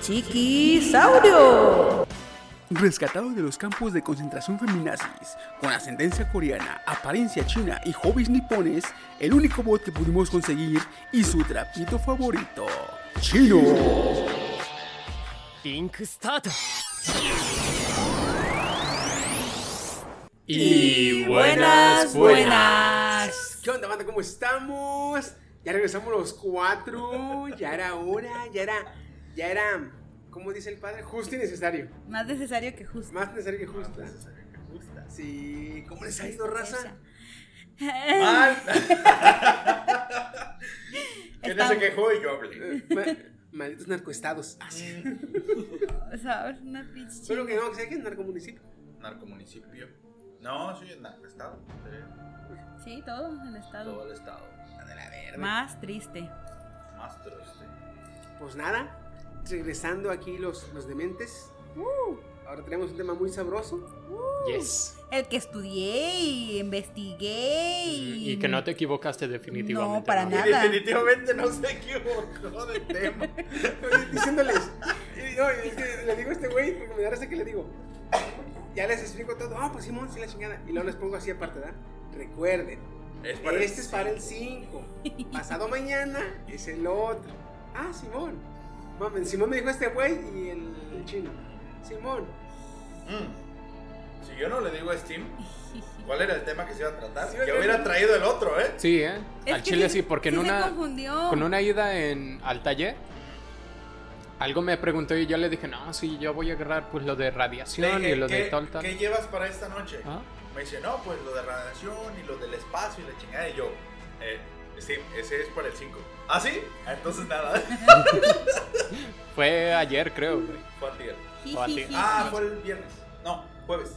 Chiquisaurio. Rescatado de los campos de concentración feminazis, con ascendencia coreana, apariencia china y hobbies nipones, el único bot que pudimos conseguir y su trapito favorito, Chino. Y buenas, buenas. ¿Qué onda, banda? ¿Cómo estamos? Ya regresamos los cuatro. Ya era hora, ya era, ya era, ¿cómo dice el padre? Justo y necesario. Más necesario que justo. Más necesario que justo. Sí, ¿cómo les ha ido, raza? Mal. que no se quejó y yo hablé. Ma- malditos narcoestados. Así. ¿Sabes? Una pinche Solo que no, que sé que es narcomunicipio. Narcomunicipio. No, soy el narcoestado. Sí, Sí, todo el estado. Todo el estado. De la verga. Más triste. Más triste. Pues nada, regresando aquí los, los dementes. Ahora tenemos un tema muy sabroso. Yes. El que estudié y investigué y... Y que no te equivocaste definitivamente. No, para Y nada. definitivamente no se equivocó de tema. Diciéndoles. Y, no, y es que le digo a este güey, porque me da risa que le digo. Ya les explico todo. Ah, pues Simón, sí la chingada. Y luego les pongo así aparte, ¿verdad? Recuerden. Es para el este es para el 5. Pasado mañana es el otro. Ah, Simón. Mamen, Simón me dijo este güey y el, el chino. Simón. Mm. Si yo no le digo a Steam, ¿cuál era el tema que se iba a tratar? Sí, que yo- hubiera traído el otro, ¿eh? Sí, ¿eh? Es Al chile sí- sí, porque en sí se una... confundió. Con una ida en, al taller, algo me preguntó y yo le dije, no, sí, yo voy a agarrar pues lo de radiación y lo de ¿qué, tal, tal. ¿Qué llevas para esta noche? Ah. Me dice, no, pues lo de radiación y lo del espacio y la chingada. Y yo, eh, Steam, ese es para el 5. ¿Ah, sí? Ah, Entonces nada. Fue ayer, creo. Fue antier. O a ti. Ah, fue el viernes. No, jueves.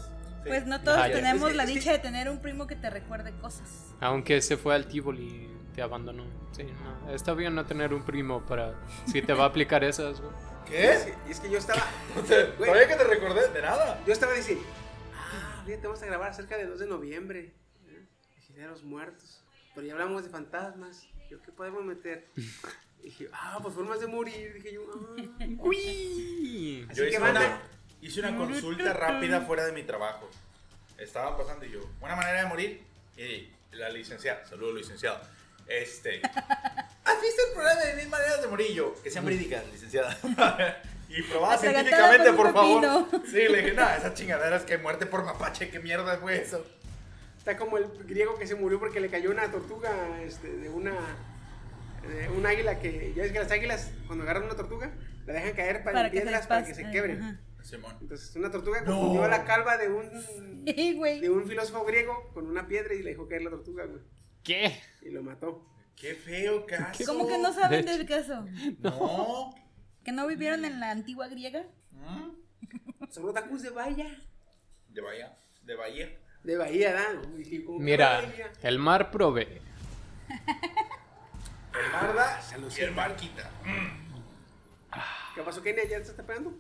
Sí. Pues no todos Ah, tenemos Es que- la dicha de tener un primo que te recuerde cosas. Aunque se fue al Tivoli y te abandonó. Sí, no. Está bien no tener un primo para... Si te va a aplicar esas, güey. Y es ¿Qué? que- y es que yo estaba. Güey. Todavía que te recordé, de nada. Yo estaba diciendo. Ah, fíjate, vamos a grabar cerca del 2 de noviembre. ¿eh? Muertos. Pero ya hablamos de fantasmas. Yo, ¿qué podemos meter? Y dije, ah, pues formas de morir. Dije yo, ah. Uy. Así Yo que hice banda. una, hice una consulta rápida fuera de mi trabajo. Estaban pasando y yo, una manera de morir. Y la licenciada, saludos licenciado. Este, ¿has visto el programa de mil maneras de morir? Yo, que sean verídicas, licenciada. y probada científicamente, por favor. Sí, le dije, no, esa chingadera es que muerte por mapache, ¿qué mierda fue eso? Está como el griego que se murió porque le cayó una tortuga este, de una. de un águila que. Ya ves que las águilas, cuando agarran una tortuga, la dejan caer para, Para piedras para que se quebren. Ajá. Entonces, una tortuga No. confundió la calva de un. Sí, güey. de un filósofo griego con una piedra y le dejó caer la tortuga, güey. ¿Qué? Y lo mató. Qué feo caso. ¿Cómo que no saben De del caso? No. ¿Que no vivieron en la antigua griega? ¿Mm? Son otakus de Bahía. De Bahía. De Bahía. De Bahía, ¿da? Y dije, ¿cómo que Mira, Bahía? el mar provee. El mar da y el mar quita. ¿Qué pasó, Kenia? ¿Ya se está pegando?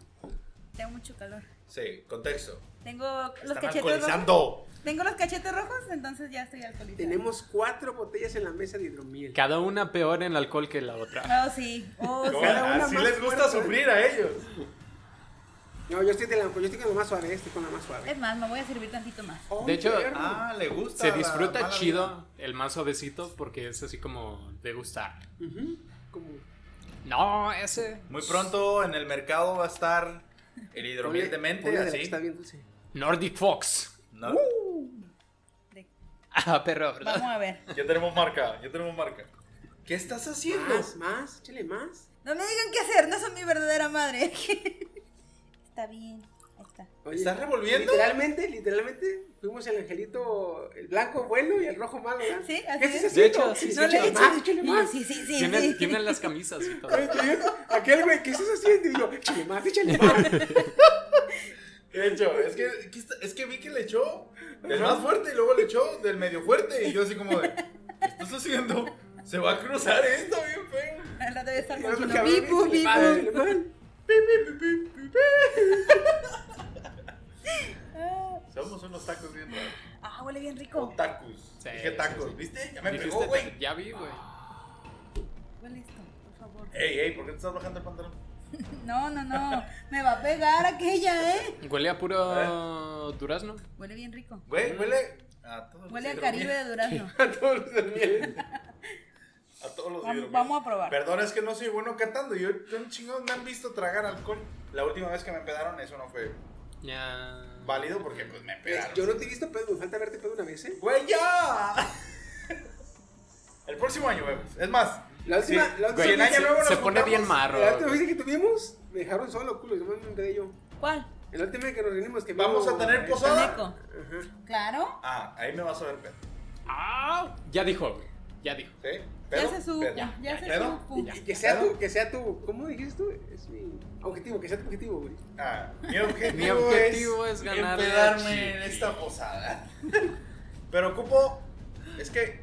Tengo mucho calor. Sí, contexto. Tengo los Están cachetes rojos. Tengo los cachetes rojos, entonces ya estoy alcoholizada. Tenemos cuatro botellas en la mesa de hidromiel. Cada una peor en alcohol que la otra. Oh, sí. Oh, sí. Cada una Así más les gusta fuerte. sufrir a ellos. No, yo estoy, de la, yo estoy con la más suave, estoy con la más suave. Es más, me voy a servir tantito más. Oh, De hecho. Ah, le gusta. Se disfruta chido el más suavecito porque es así como de gustar. Ujú, como- No, ese. vida. Muy pronto en el mercado va a estar El que así. Está bien dulce. Nordic Fox. No. De- Ah, perro, ¿verdad? Vamos a ver. Ya tenemos marca, ya tenemos marca. ¿Qué estás haciendo? Más, más, échale más. No me digan qué hacer, no son mi verdadera madre. está bien. Ahí está. Oye, ¿Estás revolviendo? Literalmente, literalmente, fuimos el angelito, el blanco bueno y el rojo malo, ¿verdad? Sí, así ¿Qué es. De hecho, sí, Sí, sí, No le más, échale más. Sí, sí, sí. Tienen, sí. tienen las camisas y todo. Aquel güey, ¿qué estás haciendo? Y yo, échale más, échale más. De hecho, es que, es que vi que le echó del más fuerte y luego le echó del medio fuerte. Y yo así como de, ¿qué estás haciendo? Se va a cruzar esto bien feo. Rato debe estar Y Somos unos tacos bien raros. Ah, huele bien O rico. tacos. Sí, Dije tacos, sí. ¿viste? Ya me pegó, güey. Ya vi, güey. Huele esto, por favor. Ey, ey, ¿por qué te estás bajando el pantalón? No, no, no. Me va a pegar aquella, ¿eh? Huele a puro durazno. Huele bien rico. Güey, huele a todos Huele a Caribe de durazno. A todos los del miel. A todos los Vamos, vamos a probar. Perdón, es que no soy bueno cantando. Yo, un chingón me han visto tragar alcohol. La última vez que me empedaron, eso no fue Ya. válido porque pues me empedaron. Yo no te he visto pedo, me falta verte pedo una vez, ¿eh? ¡Güey, ya! El próximo año vemos. Es más, La última, Sí, la güey, última, en año se, nuevo nos se pone bien marro. la última vez que tuvimos, me dejaron solo, culo, yo me empedé yo. ¿Cuál? La última vez que nos reunimos, que vamos a tener posada. Ajá. Claro. Ah, ahí me vas a ver pedo. Ah, ya dijo, güey. Ya dijo. ¿Sí? Ya se supo. ¿Pedo? Ya se ¿Pedo? supo. Y que sea tu, que sea tu, ¿cómo dijiste tú? Es mi objetivo, que sea tu objetivo, güey. Ah, mi objetivo, Mi objetivo es empedarme Chi. en esta posada. Pero ocupo, es que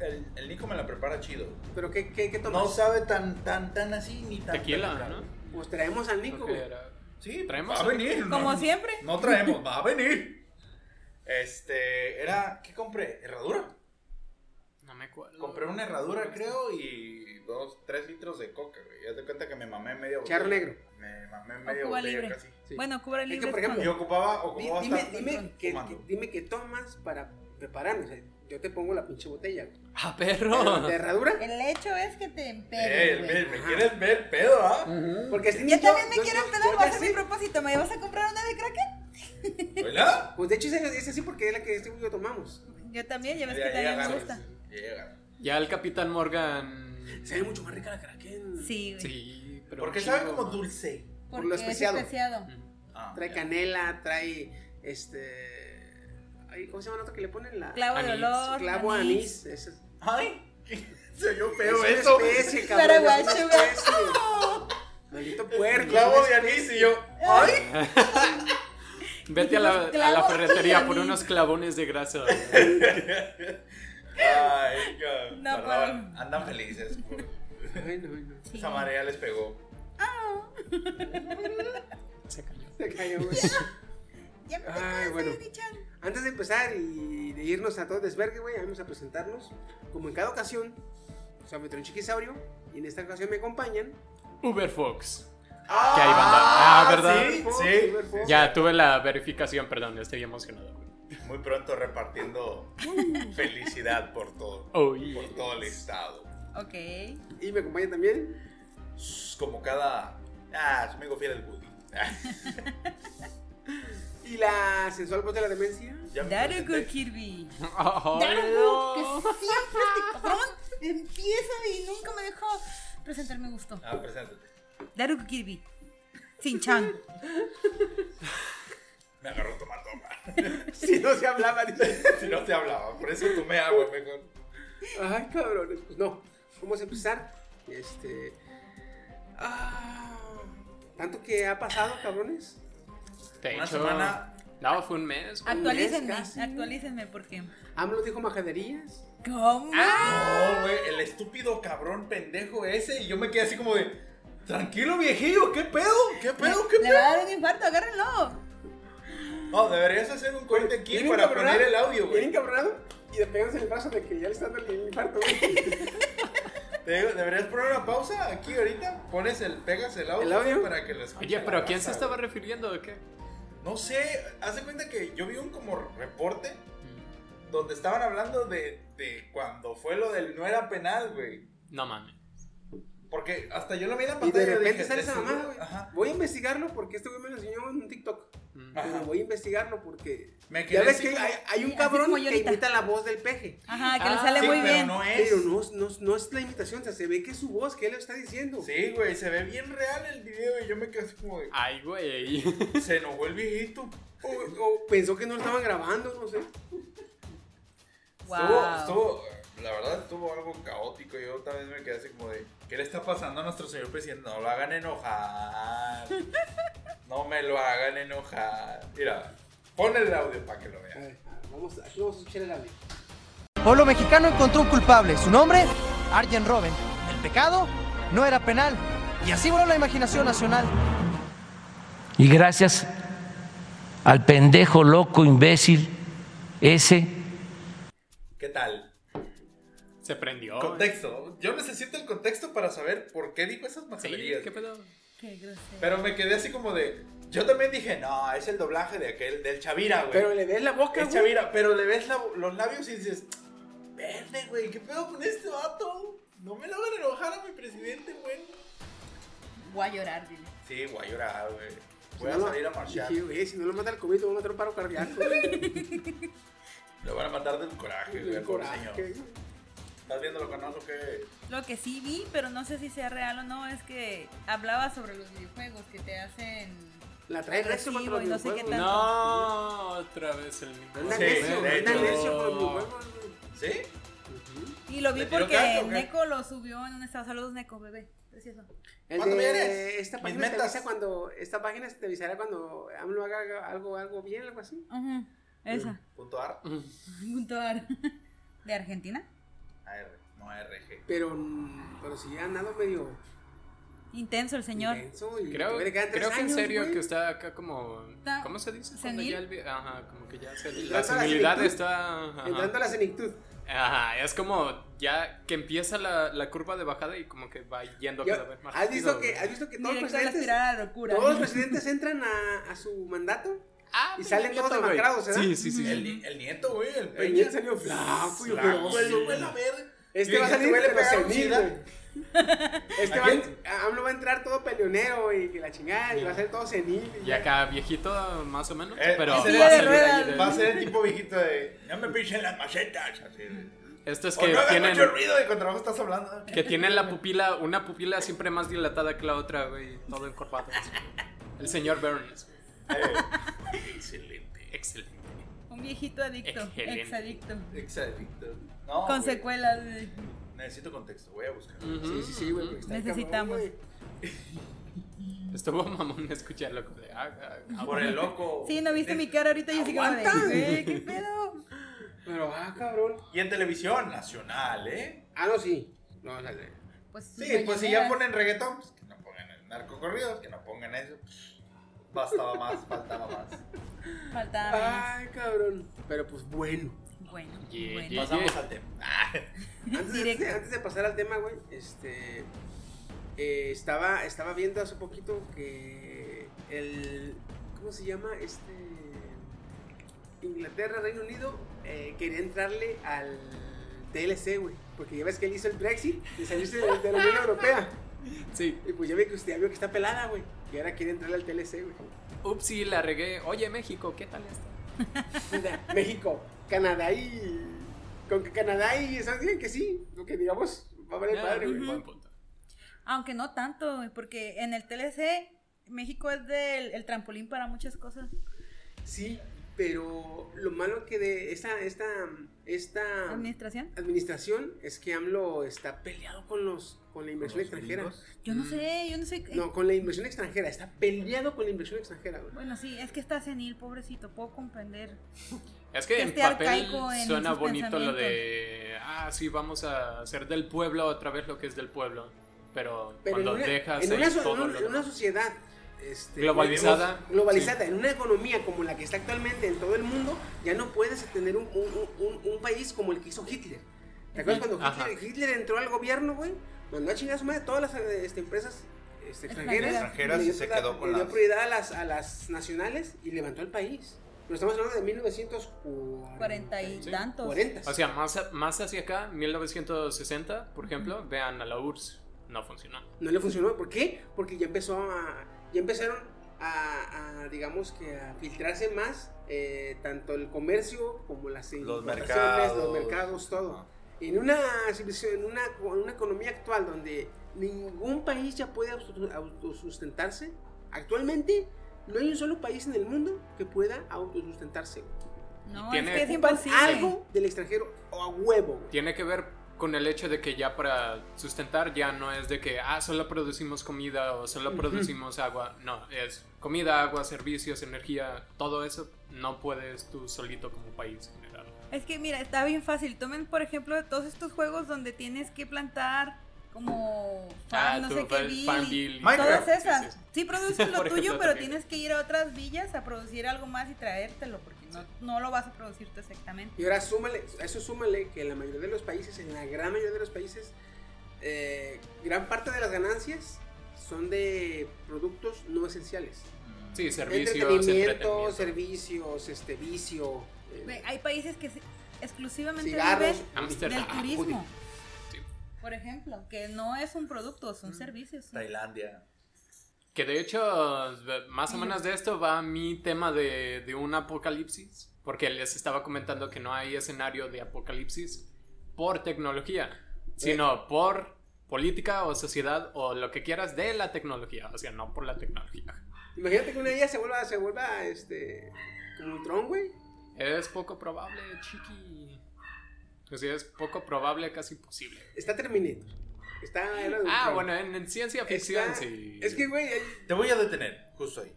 el, el Nico me la prepara chido. Pero ¿qué, qué, qué tomas? No sabe tan, tan, tan así ni tan. Tequila, tan- ¿no? Pues traemos al Nico, güey. Sí, ¿Traemos? va a venir. Como no, siempre. No traemos, va a venir. Este, era, ¿qué compré? ¿Herradura? No acuerdo. Compré una herradura, creo, y dos, tres litros de coca, güey. Ya te cuenta que me mamé media botella. Charro negro. Me mamé O media Cuba botella libre. casi. Sí. Bueno, Cuba Es que, libre. por ejemplo, Y ocupaba, ocupaba dime, estar dime, que, que- dime qué tomas para prepararme. O sea, yo te pongo la pinche botella. Ah, ¿De perro. herradura? El hecho es que te Eh, empedes, me, güey. me quieres ver el pedo, ¿ah? Porque así Yo yo- también me yo- quiero yo- empedar, yo voy a mi propósito. ¿Me vas a comprar una de Kraken? ¿Verdad? Pues de hecho es es así porque es la que este güey y yo tomamos. Yo también, ya ves que también me gusta. Ya llega. Ya el Capitán Morgan. Se ve mucho más rica la Kraken. Sí, güey. Sí, pero. Porque sabe como dulce. por lo es especiado. Ah, Trae ya. canela, trae este. ay, ¿Cómo se llama el otro que le ponen? La, Clavo de Anís. olor. clavo anís. Ese es- Ay, se oyó feo es eso. una especie, cabrón. Paraguay es especie. Maldito puerco. Clavo de anís y yo. Ay. Vete a la, a la ferretería por anís. unos clavones de grasa. Ay, ca- No perdón. Andan felices. por- Ay, no, no. Esa marea les pegó. Se cayó. Se cayó, güey. Ya me Ay, tocó bueno. Antes de empezar y de irnos a todo desvergue, güey, vamos a presentarnos. Como en cada ocasión, soy Metron Chiquisaurio. Y en esta ocasión me acompañan. Uber Fox. Que hay banda. Ah, ¿verdad? Sí, sí. Uber Fox. Ya tuve la verificación, perdón, estoy emocionado. Muy pronto repartiendo felicidad por todo. Oh, yeah. Por todo el estado. Ok. Y me acompaña también. Como cada. Ah, su amigo fiel el Woody. Y la sensual voz de la demencia. Presenté. Kirby. Ay, Daruku, que siempre este cabrón empieza y nunca me deja presentarme gusto. Ah, preséntate. Daruku Kirby. Sin-chan. Me agarró tomando agua. Si no se hablaba, dice. si no te hablaba, por eso tomé agua mejor. Ay, cabrones. Pues no. Vamos a empezar. Este. Ah, tanto que ha pasado, cabrones. De Una hecho, semana. No, fue un mes. güey. Actualícenme, casi. actualícenme porque. AMLO dijo majaderías. ¿Cómo? No, güey, el estúpido cabrón pendejo ese. Y yo me quedé así como de. Tranquilo, viejillo, ¿qué pedo? ¿Qué pedo? ¿Qué Le pedo? va a dar un infarto, agárrenlo. No, deberías hacer un corte aquí Bien para poner el audio, Bien güey. encabronado. Y le pegas el brazo de que ya le está dando el infarto, güey. Te digo, deberías poner una pausa aquí ahorita. Pones el, pegas el audio, ¿El audio? para que lo escuche. Oye, pero ¿a quién se estaba güey. refiriendo o qué? No sé, hace cuenta que yo vi un como reporte donde estaban hablando de, de cuando fue lo del no era penal, güey. No mames. Porque hasta yo lo vi en la Y pantalla. de repente dije, sale "De esa mamada, seguro". güey. Ajá. Voy a investigarlo porque este güey me lo enseñó en un TikTok. Pero Ajá. voy a investigarlo porque. Me Ya ves que hay, hay un cabrón que imita la voz del peje. Ajá, que le Ah, sale Sí, muy pero bien. no es. Pero no, no, no es la imitación, o sea, se ve que es su voz, que él lo está diciendo. Sí, güey, se ve bien real el video y yo me quedé así como de. Ay, güey. Se enojó el viejito. O, o pensó que no lo estaban grabando, no sé. Wow. Estuvo, estuvo, la verdad estuvo algo caótico. Yo otra vez me quedé así como de, ¿qué le está pasando a nuestro señor presidente? No lo hagan enojar. No me lo hagan enojar. Mira, pon el audio para que lo vean. ver, a ver, vamos, aquí vamos a escuchar el audio. Pueblo mexicano encontró un culpable. Su nombre, Arjen Robben. El pecado no era penal. Y así voló la imaginación nacional. Y gracias al pendejo loco imbécil ese ¿Qué tal? Se prendió. Contexto. Yo necesito el contexto para saber por qué dijo esas Sí, majaderías. ¿qué pedo? Qué. Pero me quedé así como de. Yo también dije, no, es el doblaje de aquel, del Chavira, güey. Pero le ves la boca, güey. Chavira, pero le ves la- los labios y dices, verde, güey, ¿qué pedo con este vato? No me lo hagan enojar a mi presidente, güey. Voy a llorar, dile. Sí, voy a llorar, güey. Si Voy a no lo- salir a marchar. Güey, si no lo mata el COVID, lo va a matar un paro cardíaco. güey. Lo van a matar del coraje, güey, El coraje. señor. ¿Estás viendo lo que no? Lo que... Lo que sí vi, pero no sé si sea real o no, es que hablaba sobre los videojuegos que te hacen La trae recio contra los y no sé qué videojuegos. No, otra vez el mismo. Anda Sí, necio, de anda hecho. necio con los videojuegos, güey. ¿Sí? Y lo vi ¿Le tiró porque caca o qué? Neko lo subió en un estado. Saludos, Neko, bebé. Precioso. El ¿Cuándo de vienes? esta Mis página te metas. avisa cuando esta página te avisará cuando AMLO haga algo algo bien, algo así. Esa. Punto AR. Punto ar. ¿De Argentina? AR, no RG. Pero pero sí ha andado medio Intenso el señor. intenso y Creo, tres creo que en serio güey. que está acá como... ¿Cómo se dice? Cuando senil. ya el Ajá, como que ya se, Entrando la senilidad está... ajá. entrando a la senectud. Ajá, es como ya que empieza la, la curva de bajada y como que va yendo Yo- cada vez más ¿Has visto rápido, que has visto que todos los presidentes a la locura. todos los presidentes entran a, a su mandato Ah, y Peña salen todos demacrados, ¿verdad? Sí, sí, sí. El, el nieto, güey, el El Peña. nieto salió flaco y güey, la verga. Este va a dije, salir pero senil. Este ¿A va, a- AMLO va a entrar todo peleonero y que la chingada y va a ser todo senil. y Y ya. acá viejito más o menos, Eh, pero va a ser el- ruedas. Va a ser el tipo viejito de. No me pinchen las macetas. Así. esto es que no tienen mucho ruido y vos estás hablando. que tienen la pupila, una pupila siempre más dilatada que la otra, güey, todo encorvado. El señor Burns. Excelente. Excelente. Un viejito adicto. Excelente. Exadicto. Excelente. No, Con güey. secuelas. de- Necesito contexto, voy a buscar. Ujú. Sí, sí, sí, güey. está Necesitamos. cabrón, güey. Estuvo mamón escucharlo. como de, ah, ah, ah, Por el loco. Sí, ¿no viste mi cara ahorita? Yo así como de, Aguanta. güey, ¿qué pedo? Pero, ah, cabrón. Y en televisión nacional, ¿eh? Ah, no, sí. No, la de. Pues, Sí, pues si ya ponen reggaetón, pues que no pongan el narcocorridos, que no pongan eso. Bastaba más, faltaba más. Faltaba menos. Ay, cabrón. Pero pues bueno. Bueno, Yeah, bueno. yeah. Pasamos al tema. Ah, Antes, Directo. antes- de pasar al tema, güey, este. eh, estaba, estaba viendo hace poquito que el. ¿Cómo se llama? Este. Inglaterra, Reino Unido, eh, quería entrarle al DLC, güey. Porque ya ves que él hizo el Brexit de salirse de, de la Unión Europea. Sí. Y pues ya ve que usted ya vio que está pelada, güey. Y ahora quiere entrarle al DLC, güey. Ups, sí, la regué. Oye, México, ¿qué tal está? O sea, México, Canadá y. Con que Canadá y Estados Unidos que sí. Lo que digamos, va a valer Ah, padre, güey. buen punto. Aunque no tanto, güey, porque en el TLC México es del el trampolín para muchas cosas. Sí, pero lo malo que de esta, esta, esta Administración. administración es que AMLO está peleado con los con la inversión extranjera. gringos. Yo no sé, yo no sé. eh, No, con la inversión extranjera, está peleado con la inversión extranjera, güey. Bueno, sí, es que está senil, pobrecito, puedo comprender. Es que Que en papel en suena bonito lo de, ah, sí, vamos a hacer del pueblo otra vez lo que es del pueblo. Pero, Pero en cuando una, dejas en una, so- todo en un- lo en una sociedad este, Globalizada. globalizada, en una economía como la que está actualmente en todo el mundo, ya no puedes tener un, un- un- un país como el que hizo Hitler. ¿Te acuerdas cuando. Hitler, Hitler entró al gobierno, güey? Mandó a chingar a su madre todas las este, empresas este, extranjeras. Extranjeras y se la- quedó con le dio las- prioridad a las, a las nacionales y levantó el país. Pero estamos hablando de 1940. Cuarenta y Sí. tantos. 40. O sea, más, más hacia acá, 1960, por ejemplo, vean a la URSS. no funcionó. No le funcionó. ¿Por qué? Porque ya empezó a. Ya empezaron a, a, digamos que a filtrarse más eh, tanto el comercio como las importaciones, mercados. los mercados, todo. En una en una, en una economía actual donde ningún país ya puede auto- autosustentarse, actualmente no hay un solo país en el mundo que pueda autosustentarse. No, tiene- es que es algo del extranjero o a huevo. güey. Tiene que ver con el hecho de que ya para sustentar ya no es de que, ah, solo producimos comida o solo producimos agua. No, es comida, agua, servicios, energía, todo eso no puedes tú solito como país. Es que mira, está bien fácil. Tomen, por ejemplo, todos estos juegos donde tienes que plantar como Ah, no tú, sé qué Minecraft. Todas esas. Sí, sí, sí. Sí, produces lo tuyo, ejemplo, pero también. tienes que ir a otras villas a producir algo más y traértelo, porque no, no lo vas a producir tú exactamente. Y ahora súmale, a eso súmale que en la mayoría de los países, en la gran mayoría de los países, eh, gran parte de las ganancias son de productos no esenciales. Sí, servicios, Entretenimiento, entretenimiento. servicios, este vicio, eh, Hay países que exclusivamente cigarros, viven del turismo. Sí. Por ejemplo, que no es un producto, son servicios. son- Tailandia. Que de hecho, más o menos de esto va mi tema de, de un apocalipsis. Porque les estaba comentando que no hay escenario de apocalipsis por tecnología, sino por política o sociedad o lo que quieras de la tecnología. O sea, no por la tecnología. Imagínate que una de ellas se vuelva, se vuelva este, como un tron, güey. Es poco probable, chiqui. O sea, es poco probable, casi imposible. Está Terminator. Está Era de Ah, Ultron. bueno, en, en ciencia ficción Está- sí. Es que, güey, hay- Te voy a detener, justo ahí.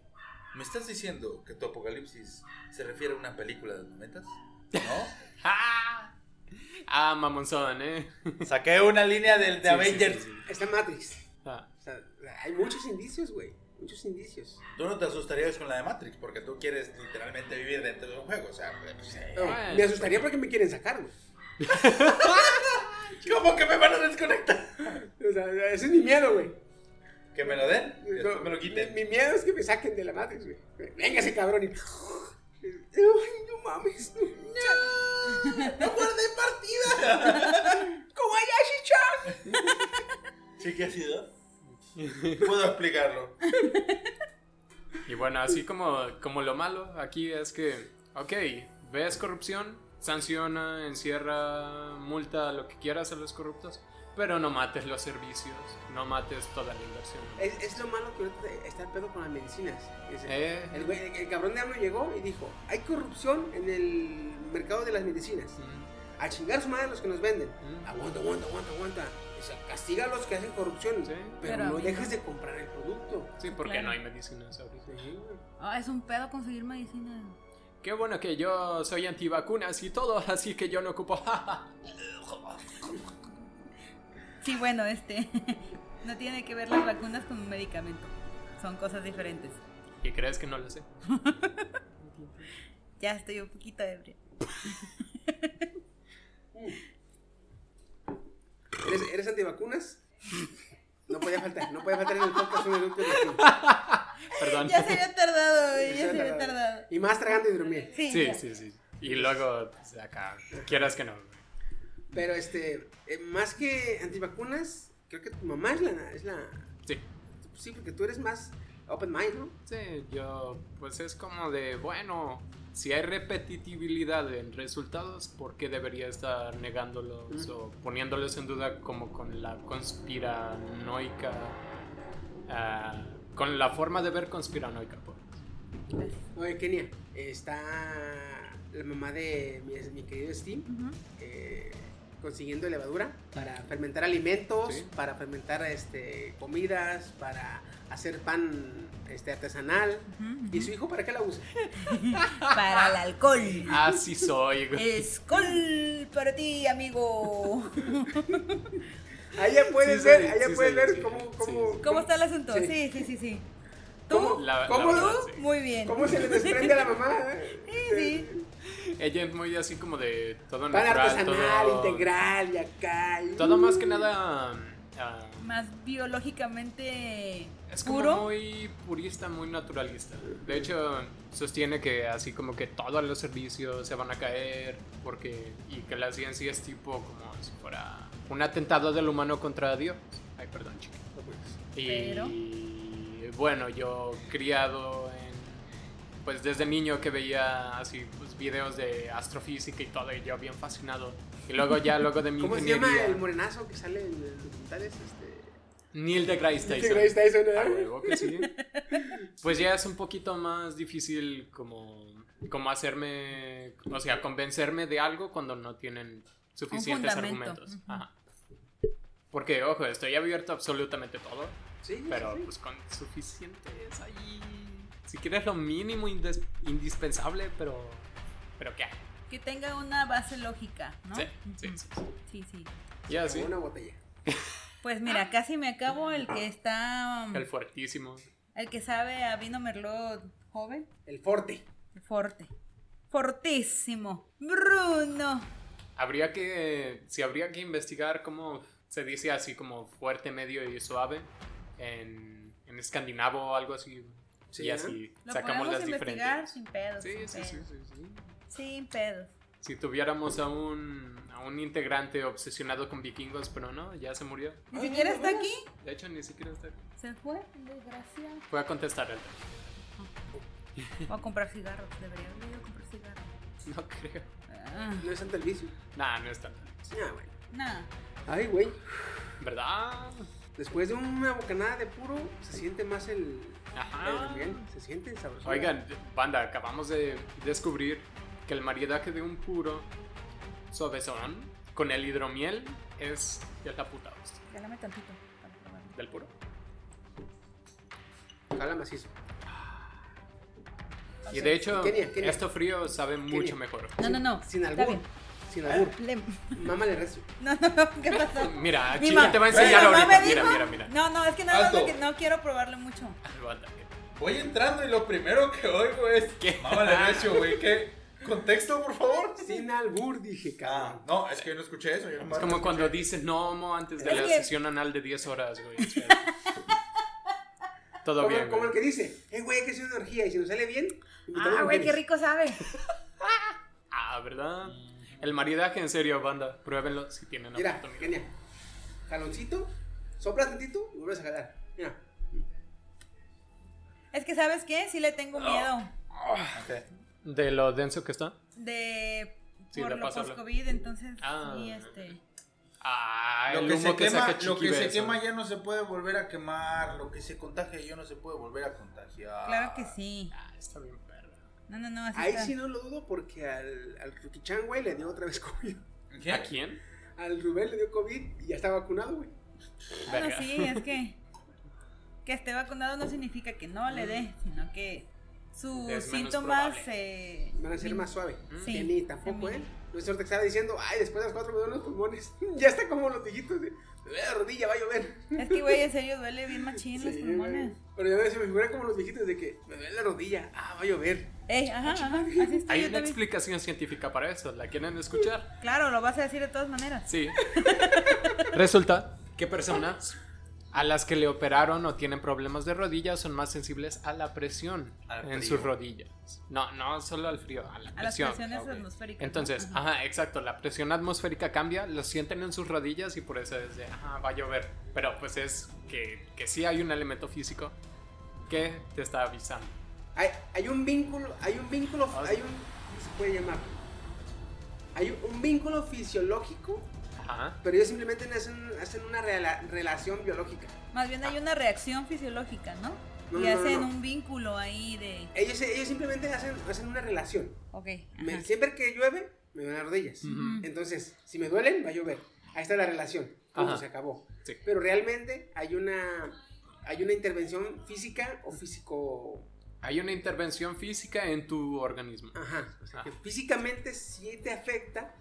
¿Me estás diciendo que tu apocalipsis se refiere a una película de los noventas? ¿No? ¡Ah! Ah, mamonzón, ¿eh? Saqué una línea del de Sí, sí, Avengers. sí, sí. está Matrix. Ah. O sea, hay muchos indicios, güey. Muchos indicios. Tú no te asustarías con la de Matrix porque tú quieres literalmente vivir dentro de un juego. O sea, pues, eh, No, me asustaría porque me quieren sacar, güey. ¿cómo que me van a desconectar? O sea, ese es mi miedo, güey. Que me lo den No, me lo quiten. Mi, mi miedo es que me saquen de la Matrix, güey. Venga ese cabrón y. Ay, no mames. No. ¡No guardé partida! Kobayashi-chan. ¿Sí que ha sido? Puedo explicarlo. Y bueno, así como, como lo malo aquí es que, ok, ves corrupción, sanciona, encierra, multa, lo que quieras a los corruptos, pero no mates los servicios, no mates toda la inversión. Es, es lo malo que ahorita está el pedo con las medicinas. Dice, Eh. el, güey- el cabrón de AMLO llegó y dijo: Hay corrupción en el mercado de las medicinas. Mm, A chingar su madre los que nos venden. Mm. Aguanta, aguanta, aguanta, aguanta. O sea, castiga a los que hacen corrupción. Sí. Pero, no no. de comprar el producto. Sí, porque Claro. no hay medicinas ahorita. Ah, es un pedo conseguir medicina. Qué bueno que yo soy antivacunas y todo, así que yo no ocupo... Sí, bueno, este. no tiene que ver las vacunas con un medicamento. Son cosas diferentes. ¿Y crees que no lo sé? Ya estoy un poquito ebria. ¿Eres, ¿Eres antivacunas? No podía faltar, no podía faltar en el podcast un eructo de Perdón. Ya se había tardado, güey, ya se había tardado. Y más tragando hidromiel. Sí, Sí, ya. sí, sí. Y luego, pues, acá, quieras que no. Pero este, eh, más que antivacunas, creo que tu mamá es la, es la. Sí. Sí, porque tú eres más open mind, ¿no? Sí, yo, pues es como de, bueno, si hay repetitividad en resultados, ¿por qué debería estar negándolos o poniéndolos en duda como con la conspiranoica, ah, con la forma de ver conspiranoica? pues? Oye, Kenia, está la mamá de mi, mi querido Steve eh, consiguiendo levadura para fermentar alimentos, Sí. para fermentar este, comidas, para hacer pan este, artesanal. ¿Y su hijo para qué la usa? Para el alcohol. Así soy, güey. Escol para ti, amigo. Allá puedes Sí, ver, sí, allá sí, puedes sí, ver sí, cómo, cómo, sí. ¿Cómo está el asunto? Sí. Sí, sí, sí, sí. ¿Tú? ¿Cómo, La- cómo- la verdad, sí. Muy bien. cómo se le desprende a la mamá? eh? Sí, sí. Ella es muy así como de todo Pan natural, artesanal, todo, integral y acá. y- todo más que nada ah, Más biológicamente Es como puro. muy purista, muy naturalista. De hecho, sostiene que así como que todos los servicios se van a caer porque y que la ciencia es tipo como si fuera un atentado del humano contra Dios. Ay, perdón, chiquito. Pero- Y bueno, yo criado. Pues desde niño que veía así pues, videos de astrofísica y todo, y yo bien fascinado. Y luego ya, luego de mi ¿Cómo se llama el morenazo que sale en los documentales? Este... Neil deGrasse Neil Tyson. deGrasse Tyson, ¿eh? A huevo que sí. Pues ya es un poquito más difícil como, como hacerme, o sea, convencerme de algo cuando no tienen suficientes argumentos. Ajá. Porque, ojo, estoy abierto a absolutamente todo, Sí, pero sí. pues con suficientes ahí. Si quieres lo mínimo indes- indispensable, pero. ¿Pero qué? Que tenga una base lógica, ¿no? Sí, sí, sí. sí. Sí, sí. Ya, sí. Una botella. Pues mira, casi me acabo el que está. El fuertísimo. El que sabe a vino merlot joven. El forte. El forte. Fortísimo. Bruno. Habría que. Si habría que investigar cómo se dice así como fuerte, medio y suave en, en escandinavo o algo así. Sí, y así sacamos las diferentes. sin pedos. Sí, sin sí, sí, pedos. sí, sí. Sin pedos. Si tuviéramos a un, a un integrante obsesionado con vikingos, pero no, ya se murió. Ni siquiera está aquí. De hecho, ni siquiera está aquí. Se fue, desgraciado. Fue a contestar él. O a comprar cigarros. Debería haber ido a comprar cigarros. No creo. Ah, No es tanto el vicio. Nah, no está. Ah, güey. nah. Ay, güey. ¿Verdad? Después de una bocanada de puro, se siente más el. Ajá. el miel, Se siente sabroso. Oigan, banda, acabamos de descubrir que el maridaje de un puro suavezón con el hidromiel es la puta. Regálame tantito. ¿Del puro? Jala macizo. Y de hecho, Kenia, Kenia. esto frío sabe mucho mejor. No, no, no. Sin bien. Sin albur. Le- Mámale recio. No, no, no. ¿Qué pasó? Mira, ma- te va a enseñar mamá ahorita. Mira, mira, mira. No, no, es que nada más que no quiero probarle mucho. Voy entrando y lo primero que oigo es. ¿Qué? Mámale recio, güey. ¿Qué? ¿Contexto, por favor? Sin albur, dije, Ah, cabrón. no, es que yo no escuché eso. Yo Es como cuando dices no homo antes de Es la que- sesión anal de 10 horas, güey. Todo Como, bien, como el güey. que dice, eh, güey, que hacer una orgía y si nos sale bien, Ah, güey, qué rico sabe. Ah, ¿verdad? El maridaje, en serio, banda. Pruébenlo si tienen Mira, oportunidad. genial. Jaloncito, sopla tantito y vuelves a jalar. Mira. Es que, ¿sabes qué? Sí le tengo miedo Ok. De lo denso que está. de... Sí, por de lo post-COVID, entonces, Ah. sí, este... Ah, Lo el que, se que quema, lo que se quema ya no se puede volver a quemar. Lo que se contagia ya no se puede volver a contagiar. Claro que sí. Ah, está bien. No, no, no, así Ahí está. sí no lo dudo porque al, al Ruki-chan, güey, le dio otra vez COVID. ¿Qué? ¿A quién? Al Rubén le dio COVID y ya está vacunado, güey. Bueno, Verga. sí, es que... Que esté vacunado no significa que no le dé, sino que sus Es síntomas... eh, Van a ser más suave. Sí. Que ni tampoco. ¿eh? Es suerte que estaba diciendo, ay, después de las cuatro me duelen los pulmones. ya está como los viejitos de, la rodilla, va a llover. Es que, güey, en serio, duele bien machín los pulmones. güey. Pero ya se me figura como los viejitos de que me duele la rodilla, ah, va a llover. Ey, ajá, ajá, así estoy Hay una también. explicación científica para eso. ¿La quieren escuchar? Claro, lo vas a decir de todas maneras. Sí. Resulta que personas a las que le operaron o tienen problemas de rodillas son más sensibles a la presión Al en sus rodillas. No, no solo al frío, a la A las presión. presiones ok. atmosféricas. ¿no? Entonces, Ajá. ajá, exacto, la presión atmosférica cambia, lo sienten en sus rodillas y por eso es de, ajá, va a llover. Pero pues es que, que sí hay un elemento físico que te está avisando. Hay, hay un vínculo, hay un vínculo, Ah, hay un, ¿cómo se puede llamar? Hay un vínculo fisiológico, Ajá. pero ellos simplemente hacen, hacen una rela- relación biológica. Más bien hay una reacción fisiológica, ¿no? No, y no, hacen no. un vínculo ahí de. Ellos, ellos simplemente hacen, hacen una relación. Ok. Me- siempre que llueve, me duelen las rodillas. Ujú. Entonces, si me duelen, va a llover. Ahí está la relación. Punto, Ajá. se acabó. Sí. Pero realmente hay una, hay una intervención física o físico... Hay una intervención física en tu organismo. Ajá. O sea, que físicamente sí te afecta,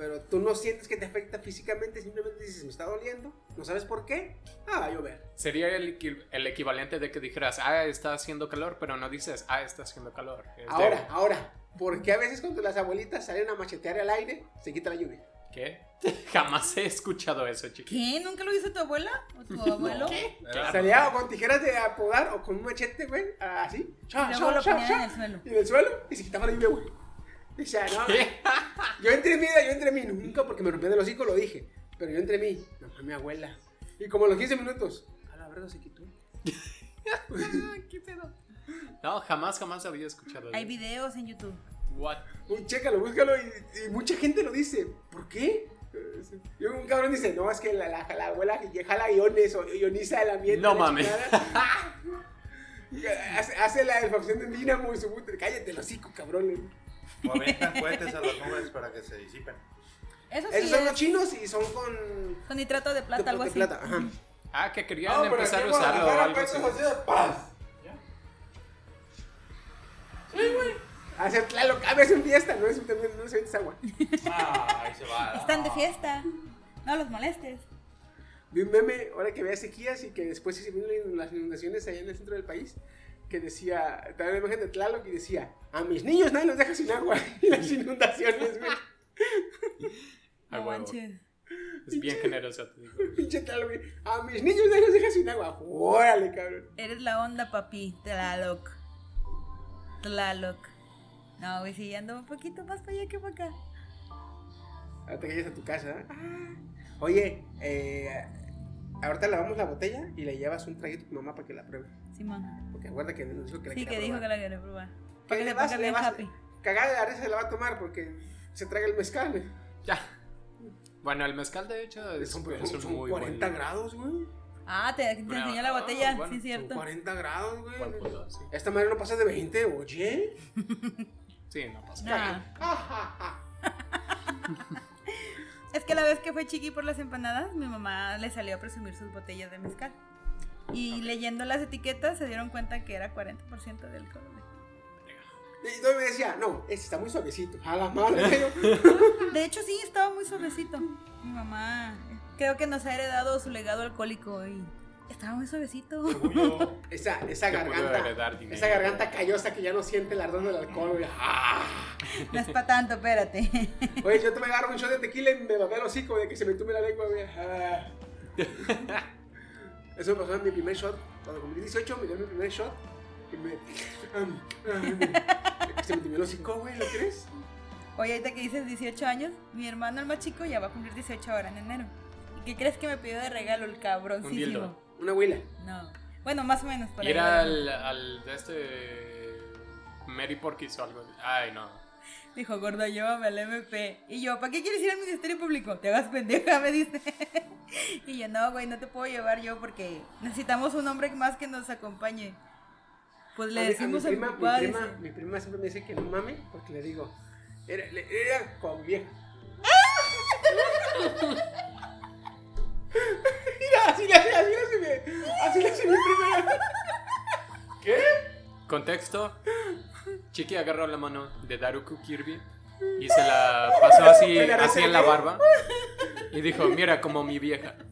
pero tú no sientes que te afecta físicamente, simplemente dices, me está doliendo, no sabes por qué, ah, va a llover. Sería el, el equivalente de que dijeras, ah, está haciendo calor, pero no dices, ah, está haciendo calor. Es de- Ahora, ahora, ¿por qué a veces cuando las abuelitas salen a machetear al aire, se quita la lluvia? ¿Qué? Jamás he escuchado eso, chiqui. ¿Qué? ¿Nunca lo hizo tu abuela? ¿O tu abuelo? Era- Salía con tijeras de apodar o con un machete, güey, así, Y cha, luego cha, lo cha, ponían cha, en el suelo. y en el suelo, y se quitaba la lluvia, güey. O sea, no, ¿Qué? yo entre mí, yo entre mí, nunca porque me rompía del hocico lo dije, pero yo entre mí, no, mi abuela, Y como a los 15 minutos, a la verdad se quitó. ¿Qué pedo? No, jamás, jamás había escuchado. Hay de- videos en YouTube. What? Uy, chécalo, búscalo. Y, y mucha gente lo dice. ¿Por qué? Y un cabrón dice, no, es que la, la, la abuela que jala iones o ioniza el ambiente. No mames. hace, hace la defacción de Dínamo y su puta. Cállate, el hocico, cabrón. O aventan cohetes a las nubes para que se disipen. Eso sí Esos son es los chinos y son con. con nitrato de plata, de- algo de así. plata. Ajá. Ah, que querían No, pero empezar a usarlo o algo así. así de paz. Hacer Tlaloc, a veces en fiesta, no es un también, no es agua. Ah, ahí se va. Están de fiesta. No los molestes. Vi un meme, ahora que vea sequías y que después se vienen las inundaciones allá en el centro del país, que decía, estaba la imagen de Tlaloc y decía, a mis niños nadie los deja sin agua. Y las inundaciones, güey. Ah, No huevo. manches. Es bien te digo. Pinche Tlaloc, güey. A mis niños nadie los deja sin agua. Órale, cabrón. Eres la onda, papi. Tlaloc. Tlaloc. No, güey, sí, ando un poquito más para allá que para acá. Ahorita que llegues a tu casa. ¿eh? Ah. Oye, eh, ahorita lavamos la botella y le llevas un traguito a tu mamá para que la pruebe. Simón. Porque acuerda que nos dijo que la Sí, quería que dijo que la quería probar. Para que le vas, le vas. happy. Cagada de la risa se la va a tomar porque se traga el mezcal. güey. Ya. Bueno, el mezcal, de hecho, es, Son, es un son muy 40 buen- grados, güey. Ah, te, te Bueno, enseñó la ah, botella. bueno, sí, cierto. 40 grados, güey. sí. Esta madre no pasa de 20, oye. Sí, no pasa. Nah. Es que la vez que fue chiqui por las empanadas, mi mamá le salió a presumir sus botellas de mezcal. Y leyendo las etiquetas se dieron cuenta que era 40% de alcohol. Y entonces me decía, no, este está muy suavecito. A la madre, De hecho, sí, estaba muy suavecito. Mi mamá creo que nos ha heredado su legado alcohólico y estaba muy suavecito. Esa, esa garganta. Esa garganta callosa que ya no siente el ardor del alcohol. Ah. No es para tanto, espérate. Oye, yo te me agarro un shot de tequila y me babé el hocico de que se me tume la lengua. Ah. Eso me pasó en mi primer shot. Cuando cumplí 18 me dio mi primer shot. Me. se me tumbó el hocico, güey, ¿lo crees? Oye, ahorita que dices 18 años, mi hermano el más chico ya va a cumplir 18 ahora en enero. ¿Y qué crees que me pidió de regalo el Un cabroncísimo? dildo. Una huila. No. Bueno, más o menos por Y ahí. era al, al de este. Mary Porkis o algo. Ay, no. Dijo, gordo, llévame al MP. Y yo, ¿para qué quieres ir al Ministerio Público? Te hagas pendeja, me dice. y yo, no, güey, no te puedo llevar yo porque necesitamos un hombre más que nos acompañe. Pues le A mi- a decimos mi prima, papá. mi, prima, dice. mi prima siempre me dice que no mame porque le digo, era, era con vieja. Mira, así le hace, así le hace, mi- así le hace mi prima. Contexto: Chiqui agarró la mano de Daruku Kirby y se la pasó así, Se así en la barba. Y dijo: Mira, como mi vieja.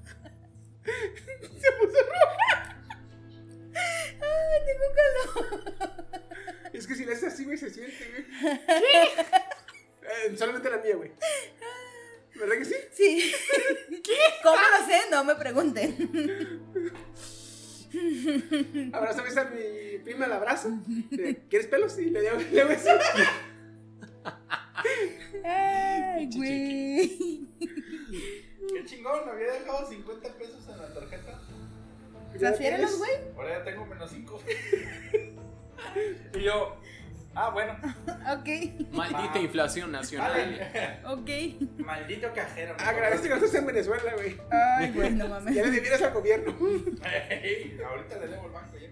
Ay, tengo calor. Es que si le hace así, güey, se siente, güey. Eh, solamente la mía, güey. ¿Verdad que sí? Sí. ¿Cómo lo sé? No me pregunten. Abrazo a mi prima, la abrazo. Eh, ¿Quieres pelos? Sí, le doy le beso. Ay, güey. Qué chingón, me había dejado 50 pesos en la tarjeta. ¿Transfiérelos, güey? Ahora ya tengo menos 5. y yo, ah, bueno. Ok, Maldita inflación nacional. Vale. ok. Maldito cajero. me Agradezco que no estés en Venezuela, güey. Ay, güey, no mames. Ya le debieras al gobierno. Ey, ahorita le debo el banco ya.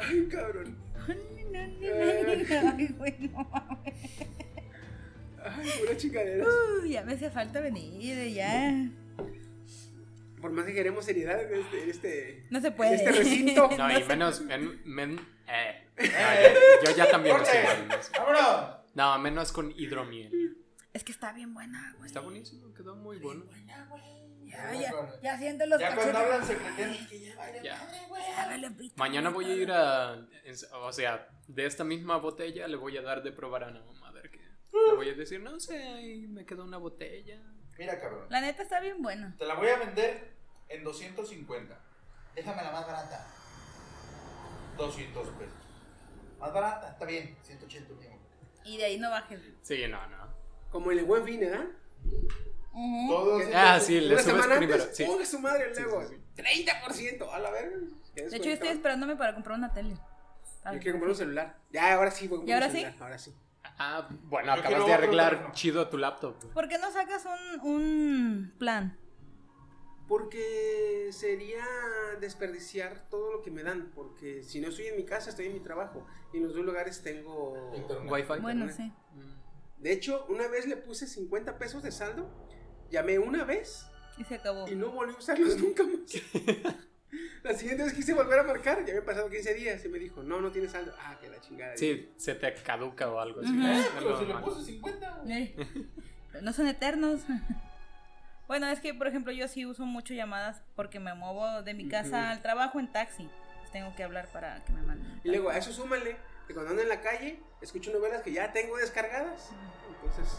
Ay, cabrón. Ay, güey, no mames. Ay, pura chingadera. Uy, ya me hace falta venir, ya. Por más que queremos seriedad en este, en este, No se puede. en este recinto. No, y No sé. menos. men- men- eh. No, yo, yo ya también lo. ¡Vámonos! No, menos con hidromiel. Es que está bien buena, güey. Está buenísimo, quedó muy bueno. Ya, ya, ya siento los Ya cuando hablan se pretenden que ya vale Ya. madre, güey. Mañana voy a güey. ir a. O sea, de esta misma botella le voy a dar de probar a mamá. A ver qué. Le voy a decir, no sé, ahí me quedó una botella. Mira, cabrón. La neta está bien buena. Te la voy a vender en 250. Déjame la más barata. 200 pesos. Más barata, está bien. 180 último. Y de ahí no bajes. Sí, no, no. Como en el buen fin, ¿eh? Todos. Ah, sí, le subes semana primero. antes, Sí. ponga su madre Sí, luego. sí, sí. 30%, a la verga. De hecho, yo estoy esperándome para comprar una tele. Yo quiero comprar un celular. Ya, ahora sí, voy a ¿Y comprar un ahora sí? celular, Ahora sí. Ah, bueno, Yo acabas de otro arreglar teléfono. chido tu laptop. ¿Por qué no sacas un, un plan? Porque sería desperdiciar todo lo que me dan. Porque si no estoy en mi casa, estoy en mi trabajo. Y en los dos lugares tengo. Internet. Wi-Fi. Bueno, Internet. sí. De hecho, una vez le puse 50 pesos de saldo. Llamé una vez Y se acabó. y no volví a usarlos nunca más. La siguiente vez quise volver a marcar, ya habían pasado 15 días y me dijo, no, no tienes saldo. Ah, que la chingada. Sí, se te caduca o algo así. Ujú. Eh, Es pero si le puse 50. güey. Eh, pero no son eternos. Bueno, es que, por ejemplo, yo sí uso mucho llamadas porque me muevo de mi casa al trabajo en taxi. Pues tengo que hablar para que me manden. Y luego a eso súmale que cuando ando en la calle, escucho novelas que ya tengo descargadas. Entonces,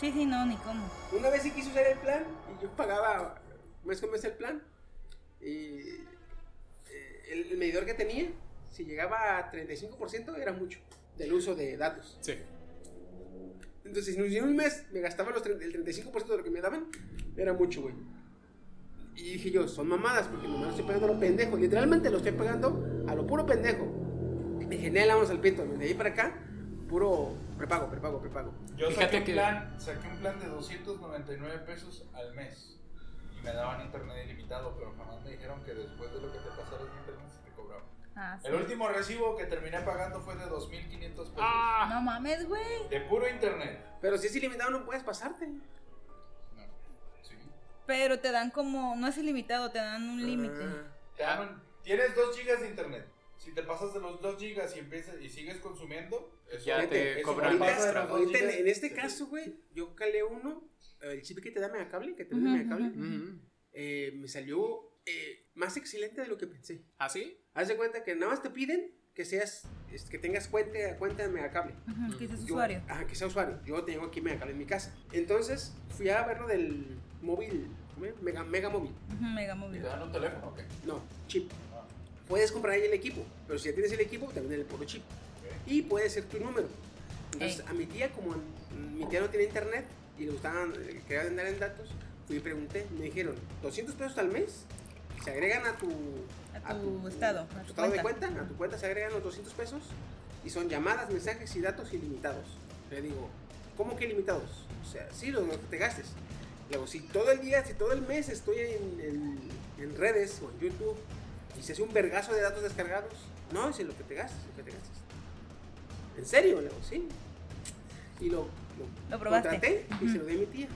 Sí, sí, no, ni cómo. una vez sí quise usar el plan y yo pagaba mes con mes el plan. Y eh, el, el medidor que tenía, si llegaba a 35% era mucho del uso de datos. Sí. Entonces, si en un mes me gastaba los, el 35% de lo que me daban, era mucho, güey. Y dije yo, son mamadas, porque nomás estoy pagando a lo pendejo. Literalmente lo estoy pagando a lo puro pendejo. Dije, Nela, vamos al pito. De ahí para acá, puro prepago, prepago, prepago. Yo Fíjate saqué un, que- plan, saqué un plan de 299 pesos al mes. Y me daban internet ilimitado, pero jamás me dijeron que después de lo que te pasaras de internet se te cobraba. Ah, sí. El último recibo que terminé pagando fue de 2.500 pesos. Ah. No mames, güey. De puro internet. Pero si es ilimitado, no puedes pasarte. No. Sí. Pero te dan como, no es ilimitado, te dan un límite. Ah, Te dan- tienes 2 gigas de internet. Si te pasas de los 2 gigas y empiezas y sigues consumiendo, eso Ya te eso cobran extra. en, este caso, güey, yo calé uno, el chip que te da Megacable, que te da Megacable. Ujú. eh, me salió eh, más excelente de lo que pensé. ¿Ah, sí? Haz de cuenta que nada más te piden que seas, es- que tengas cuenta, cuenta de Megacable. Ujú, que seas Yo- usuario. Ajá, que sea usuario. Yo tengo aquí Megacable en mi casa. Entonces, fui a verlo del móvil. Mega, Mega Móvil. Ujú, Mega ¿Y móvil. te dan un teléfono o qué? No, chip. Ah, Puedes comprar ahí el equipo, pero si ya tienes el equipo, te venden el puro chip. ok. Y puede ser tu número. Entonces, Ey. a mi tía, como mi tía no tiene internet y le gustaban, eh, quería andar en datos, fui y pregunté. Me dijeron, 200 pesos al mes, se agregan a tu, A tu estado, a tu estado de cuenta. cuenta, a tu cuenta se agregan los 200 pesos y son llamadas, mensajes y datos ilimitados. Le digo, ¿cómo que ilimitados? O sea, sí, lo, lo que te gastes. Luego, si todo el día, si todo el mes estoy en, en- en redes o en YouTube y se hace un vergazo de datos descargados, no, es lo que te gastes, lo que te gastes. ¿En serio? Le digo, sí. Y lo, Lo probaste. contraté y Ujú. se lo di a mi tía.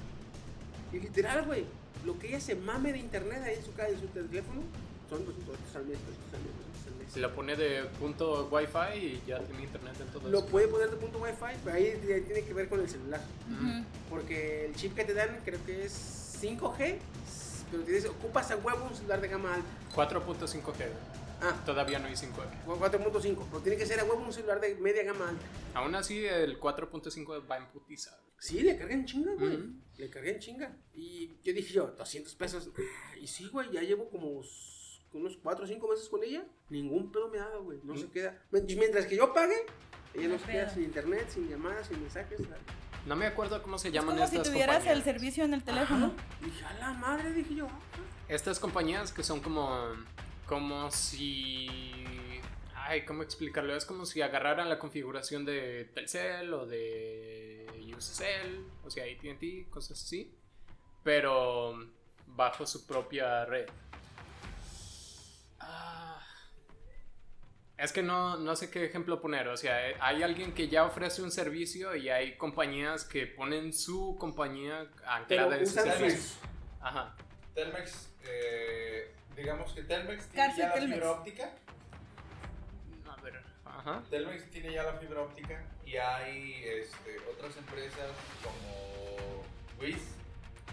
Y literal, güey, lo que ella se mame de internet ahí en su, ca- en su teléfono son 200 pesos al mes, 200 al mes, 200 al mes. Se lo pone de punto wifi y ya tiene internet en todo Lo eso. puede poner de punto wifi, pero ahí tiene que ver con el celular. Ujú. Porque el chip que te dan creo que es 5G, pero tienes, ocupas a huevo un celular de gama alta. 4.5G. Ah, Todavía no hay 5G. o 4.5, pero tiene que ser a huevo un celular de media gama alta. Aún así, el 4.5 va en putiza. Sí, le cargué en chinga, güey. Ujú. Le cargué en chinga. Y yo dije yo, 200 pesos. Y sí, güey, ya llevo como unos 4 o 5 meses con ella. Ningún pedo me ha dado, güey. No se queda. Mientras que yo pague, ella No no se queda pedo. sin internet, sin llamadas, sin mensajes. No me acuerdo cómo se Es llaman como si estas tuvieras compañías. el servicio en el teléfono. Dije, a la madre, dije yo. ah, Estas compañías que son como. Como si. Ay, ¿cómo explicarlo? Es como si agarraran la configuración de Telcel o de UCell, o sea, ATT, cosas así. Pero bajo su propia red. Ah, es que no, no sé qué ejemplo poner. O sea, eh, hay alguien que ya ofrece un servicio y hay compañías que ponen su compañía anclada ese usan servicio. sus- Ajá. Telmex, eh, digamos que Telmex tiene ya la fibra óptica. A ver. Ajá. Telmex tiene ya la fibra óptica y hay este, otras empresas como Wiz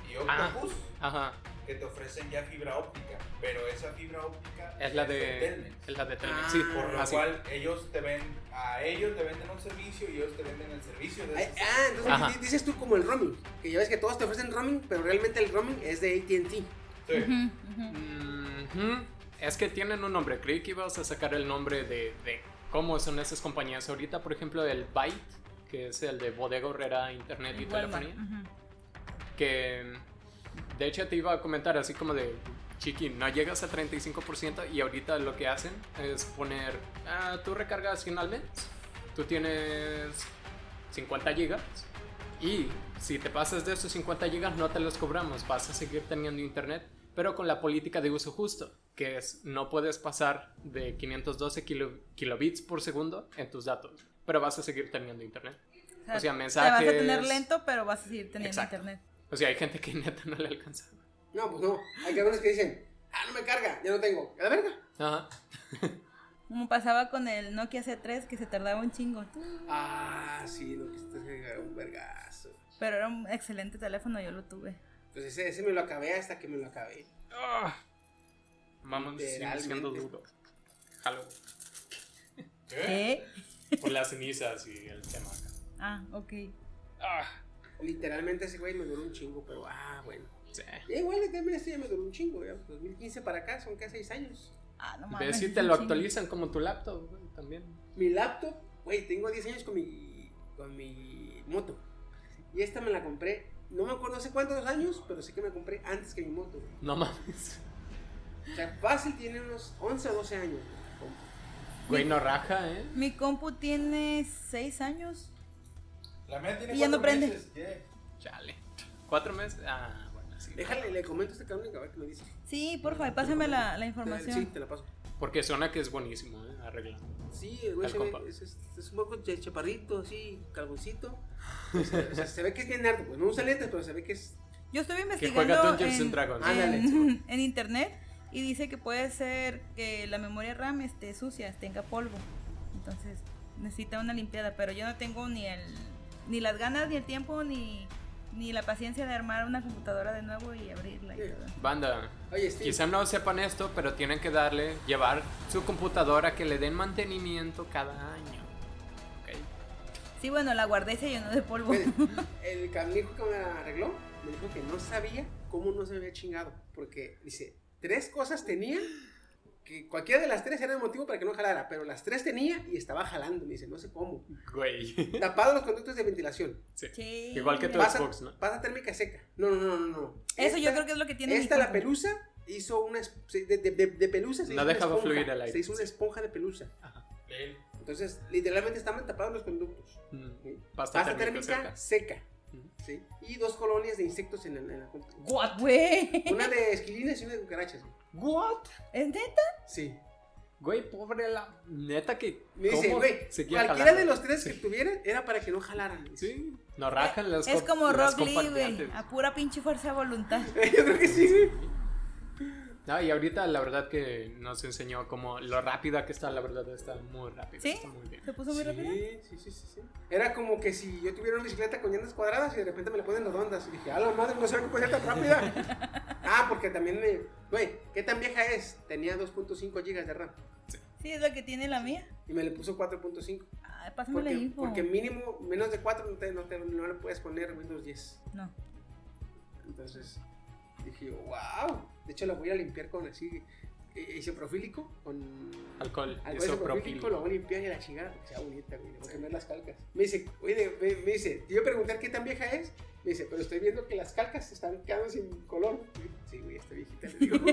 y Ah. Octopus Ajá. que te ofrecen ya fibra óptica, pero esa fibra óptica Es la de. Telmex. Es la de Telmex. Ah, sí, Por lo así. cual ellos te ven, a ellos te venden un servicio y ellos te venden el servicio de Ay, ah, entonces Ajá. dices tú como el roaming. Que ya ves que todos te ofrecen roaming, pero realmente el roaming es de ATT. Sí. Ujú. Es que tienen un nombre. Creí que ibas a sacar el nombre de, de cómo son esas compañías. Ahorita, por ejemplo, el Byte, que es el de Bodega Horrera, Internet y Walmart, Telefonía. que de hecho te iba a comentar así como de Chiqui, no llegas a 35% y ahorita lo que hacen es poner, ah, tú recargas 100 al mes, tú tienes 50 gigas y si te pasas de esos 50 gigas no te los cobramos, vas a seguir teniendo internet, pero con la política de uso justo, que es no puedes pasar de 512 kilo- kilobits por segundo en tus datos, pero vas a seguir teniendo internet. O sea, Te mensajes... vas a tener lento, pero vas a seguir teniendo Exacto. internet. O sea, hay gente que neta no le alcanza. No, pues no. Hay cabrones que dicen, ah, no me carga, ya no tengo. A la verga. Ajá. Como pasaba con el Nokia C3 que se tardaba un chingo. Ah, sí, lo que es un vergazo. Pero era un excelente teléfono, yo lo tuve. Pues ese, ese me lo acabé hasta que me lo acabé. Vamos, sigue siendo Literalmente. duro. Jalo. ¿Qué? Por las cenizas y el tema acá. Ah, ok. Ah, Literalmente ese güey me duró un chingo, pero ah, bueno. sí. Y igual también este ya me duró un chingo, ya. 2015 para acá son casi 6 años. Ah, no Ve mames. si te lo chingo. actualizan como tu laptop, güey, también. Mi laptop, güey, tengo 10 años con mi, con mi moto. Y esta me la compré, no me acuerdo hace cuántos años, pero sé que me compré antes que mi moto. güey. No mames. O sea, fácil tiene unos 11 o 12 años. güey. Güey, no raja, ¿eh? Mi compu tiene 6 años. La mía tiene Y ya no prende. meses, ¿qué? Chale. ¿Cuatro meses? Ah, bueno, sí. Déjale, le comento a este cabrón a ver qué me dice. Sí, porfa, pásame la, la Sí, información. te la paso. Porque suena que es buenísimo, ¿eh? Arreglando. Sí, el güey El se ve- compa. es, es, es un poco ch- chaparrito, así, calvoncito. O sea, o sea, se ve que es bien nerdo, pues no usa lentes, pero se ve que es. Yo estuve Que investigando juega Dungeons en, Dragons. Ándale, en, en internet y dice que puede ser que la memoria RAM esté sucia, tenga polvo. Entonces necesita una limpiada, pero yo no tengo ni el ni las ganas, ni el tiempo, ni, ni la paciencia de armar una computadora de nuevo y abrirla y Sí. todo. Banda, Oye, Steve. quizá no sepan esto, pero tienen que darle, llevar su computadora que le den mantenimiento cada año. ¿Ok? Sí, bueno, la guardé y se llenó de polvo. El canijo que me arregló me dijo que no sabía cómo no se había chingado. Porque dice, tres cosas tenía que cualquiera de las tres era el motivo para que no jalara, pero las tres tenía y estaba jalando. Me dice, no sé cómo. Güey. Tapado los conductos de ventilación. Sí. Sí. Igual que tu Pasa, Xbox, ¿no? pasa térmica seca. No, no, no, no. no. Eso yo creo que es lo que tiene Esta, la pelusa, hizo una. De, de, de- de pelusa se No hizo una dejaba esponja. fluir el aire. Se hizo una esponja de pelusa. Ajá. Entonces, literalmente estaban tapados los conductos. Mm. ¿sí? Pasta Pasta térmica térmica seca. ¿sí? Y dos colonias de insectos en la, en la. What, güey? Una de esquilines y una de cucarachas. güey. ¿What? ¿Es neta? Sí. Güey, pobre la. Neta que. Me dice, ¿cómo güey, cualquiera jalando? de los tres Sí. que tuvieran era para que no jalaran. dice. Sí. No rajan las Es como Rock Lee, güey. A pura pinche fuerza de voluntad. Yo creo que sí, güey. No, y ahorita la verdad que nos enseñó como lo rápida que está, la verdad está muy rápida. ¿Sí? Está muy bien. ¿Se puso muy rápido? Sí, sí, sí, sí, sí. Era como que si yo tuviera una bicicleta con llantas cuadradas y de repente me le ponen redondas. Y dije, a la madre, no sé que puede ser tan rápida. ah, porque también me. Güey, ¿qué tan vieja es? Tenía 2.5 GB de RAM. Sí, es lo que tiene la mía. Y me le puso 4.5. Ay, pásame la info. porque mínimo, menos de 4 no, te, no, te- no le puedes poner Windows 10. No. Entonces dije, wow. De hecho, lo voy a limpiar con así. eh, Isopropílico, con Alcohol, alcohol isopropílico. lo voy a limpiar y a la chingada, porque sea bonita, güey. Voy a cambiar las calcas. Me dice, oye, me, me dice, a preguntar qué tan vieja es. Me dice, pero estoy viendo que las calcas se están quedando sin color. Sí, güey, está viejita, le digo.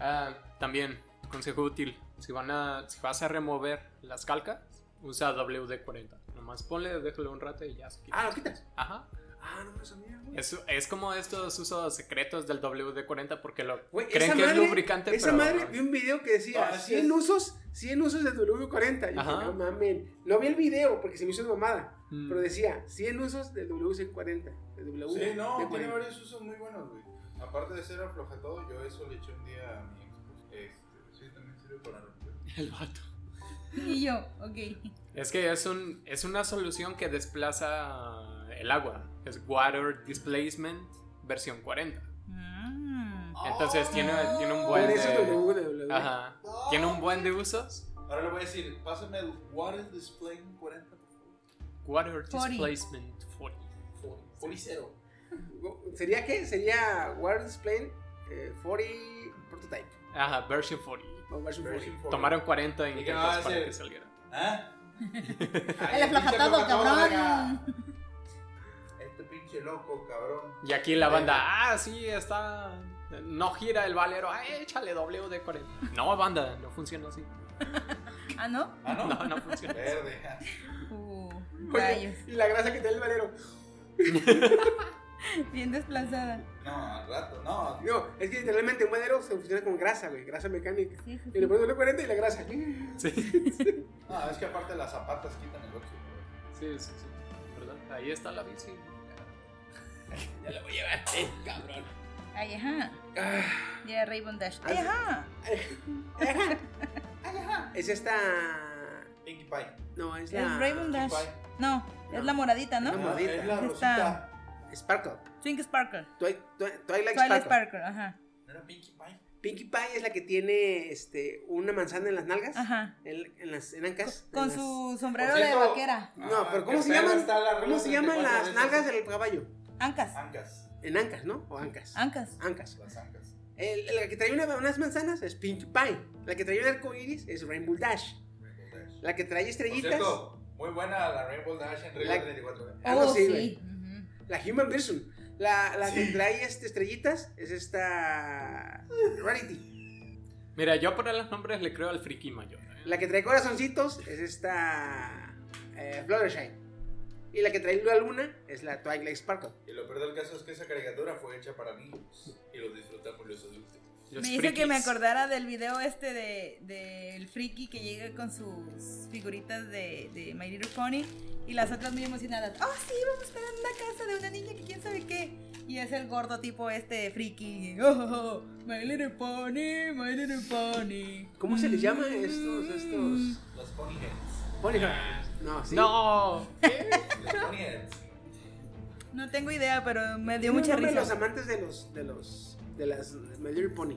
Ah, también, consejo útil. Si, van a, si vas a remover las calcas, usa WD-40. Nomás ponle, déjalo un rato y ya se quita. ah, ¿lo quitas? Ajá. Ah, no me sabía, güey. Es, es como estos usos secretos del WD-40 porque lo Güey, creen que madre- es lubricante, Esa pero madre, vi un video que decía Ah, sí 100 es. usos, 100 usos de W40. Y dije, no mamen. No vi el video porque se me hizo mamada. Mm. Pero decía 100 usos del WC40. De W Sí, no, tiene 40. varios usos muy buenos, güey. Aparte de ser afloja todo, yo eso le eché un día a mi ex. Este, sí, también sirve para romper. el vato. Y yo, ok. Es que es, un, es una solución que desplaza el agua. Es Water Displacement versión 40. Mm. Entonces tiene, tiene un buen de... Ajá. Tiene un buen de usos. Ahora le voy a decir, pásame el Water Display 40, por favor. Water 40. Displacement 40. Policero. ¿Sería qué? Sería Water Display eh, 40 Prototype. Ajá, version 40. O version 40. Version 40. Tomaron 40 ¿Y qué intentos para que saliera. ¿Ah? El aflojatado, cabrón. Pinche loco, cabrón. Y aquí la banda, ah, sí, está. No gira el valero, ah, échale W de 40. No, banda, no funciona así. Ah, ¿no? Ah, no. No, no funciona. Verde. Uh, Oye, y la grasa que tiene el valero. Bien desplazada. No, al rato, no. No, es que literalmente un valero se funciona con grasa, güey, grasa mecánica. Sí, sí, Y le pones 40 y la grasa. Sí, No, es que aparte las zapatas quitan el óxido. sí, sí. sí. ¿Verdad? Ahí está la bici. Ya la voy a llevar, eh, cabrón. Ay, ajá. Ah, Ya, Rainbow Dash. Ay, Ah, ajá. Es esta. Pinkie Pie. No, es Es la. Rainbow Dash. No, es la moradita, ¿no? La moradita. es la Esta- rosita. Sparkle. Twink Sparkle. Twi- Twi- Twilight, Twilight Sparkle. Sparkle, ajá. ¿No era Pinkie Pie? Pinkie Pie es la que tiene este, una manzana en las nalgas. Ajá. En, en las en ancas. Con en las- su sombrero cierto- de vaquera. No, Ah, pero ¿cómo se llaman? ¿Cómo se llaman 34 las nalgas del caballo? Ancas. Ancas. En ancas, ¿no? O ancas. Ancas. Ancas. Las ancas. El- la que trae una- unas manzanas es Pinkie Pie. La que trae un arco iris es Rainbow Dash. Rainbow Dash. La que trae Por estrellitas. cierto, muy buena la Rainbow Dash en regla La- 34. ¿eh? Algo Oh, así, sí. Ujú. La Human Person. La, la que trae este, estrellitas es esta. Rarity. Mira, yo por los nombres le creo al friki mayor. ¿eh? La que trae corazoncitos es esta. Eh, Fluttershy. Y la que trae la luna es la Twilight Sparkle. Y lo peor del caso es que esa caricatura fue hecha para niños. Y lo disfrutamos los adultos. Los Me hizo que me acordara del video este de del friki que llega con sus figuritas de, de My Little Pony y las otras muy emocionadas. Oh, sí, vamos para una casa de una niña que quién sabe qué. Y es el gordo tipo este friki. Oh, oh, oh, My Little Pony, My Little Pony. ¿Cómo se les llama estos? estos... Los Ponyheads. Ponyhead. No, sí. No, Los Ponyheads. No tengo idea, pero me dio mucha risa. Los amantes de los. de los. de las. My Little Pony.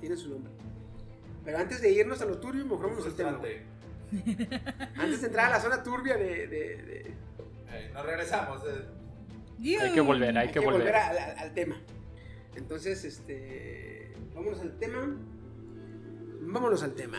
Tiene su nombre. Pero antes de irnos a lo turbio, mejor vamos al tema. Antes de entrar a la zona turbia de. de- de- Eh, nos regresamos. eh. hay que volver, hay hay que volver. al, al- al tema. Entonces, este. Vámonos al tema. Vámonos al tema.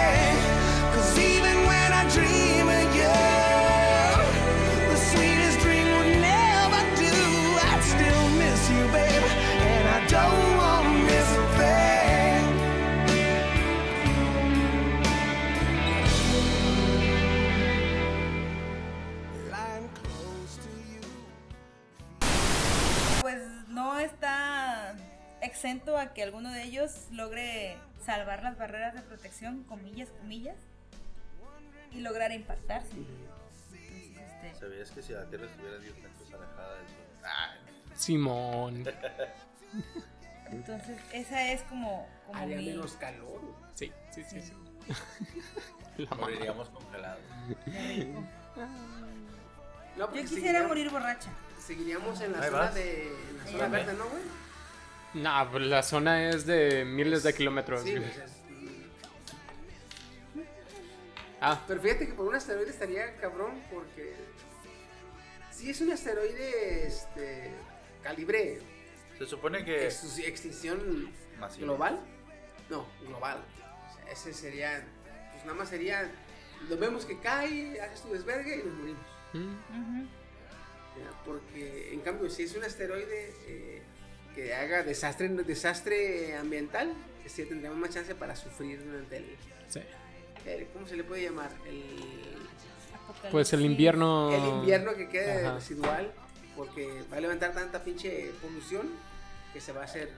exento a que alguno de ellos logre salvar las barreras de protección, comillas, comillas, y lograr impactarse. Entonces, este, ¿Sabías que si la Tierra estuviera 10 metros alejada del Sol? Ah, Simón. entonces esa es como, como Haría mi... menos calor. Sí, sí, sí. sí. La mamá. moriríamos congelados. No, Yo quisiera seguiríamos- morir borracha. Seguiríamos en la Ahí zona vas. de. en la zona verde, ¿no, güey? Nah, pues la zona es de miles de kilómetros. Sí, pues, es- Ah, Pero fíjate que por un asteroide estaría cabrón porque si es un asteroide este calibre Se supone que. ex- extinción Masiva. global, no, global. O sea, ese sería pues nada más sería lo vemos que cae, hace su desvergue y nos morimos. mm, Porque en cambio si es un asteroide eh, que haga desastre desastre ambiental, sí tendríamos más chance para sufrir durante el, sí. el- ¿cómo se le puede llamar? El Pues el invierno. el invierno que quede Ajá. residual, porque va a levantar tanta pinche polución que se va a hacer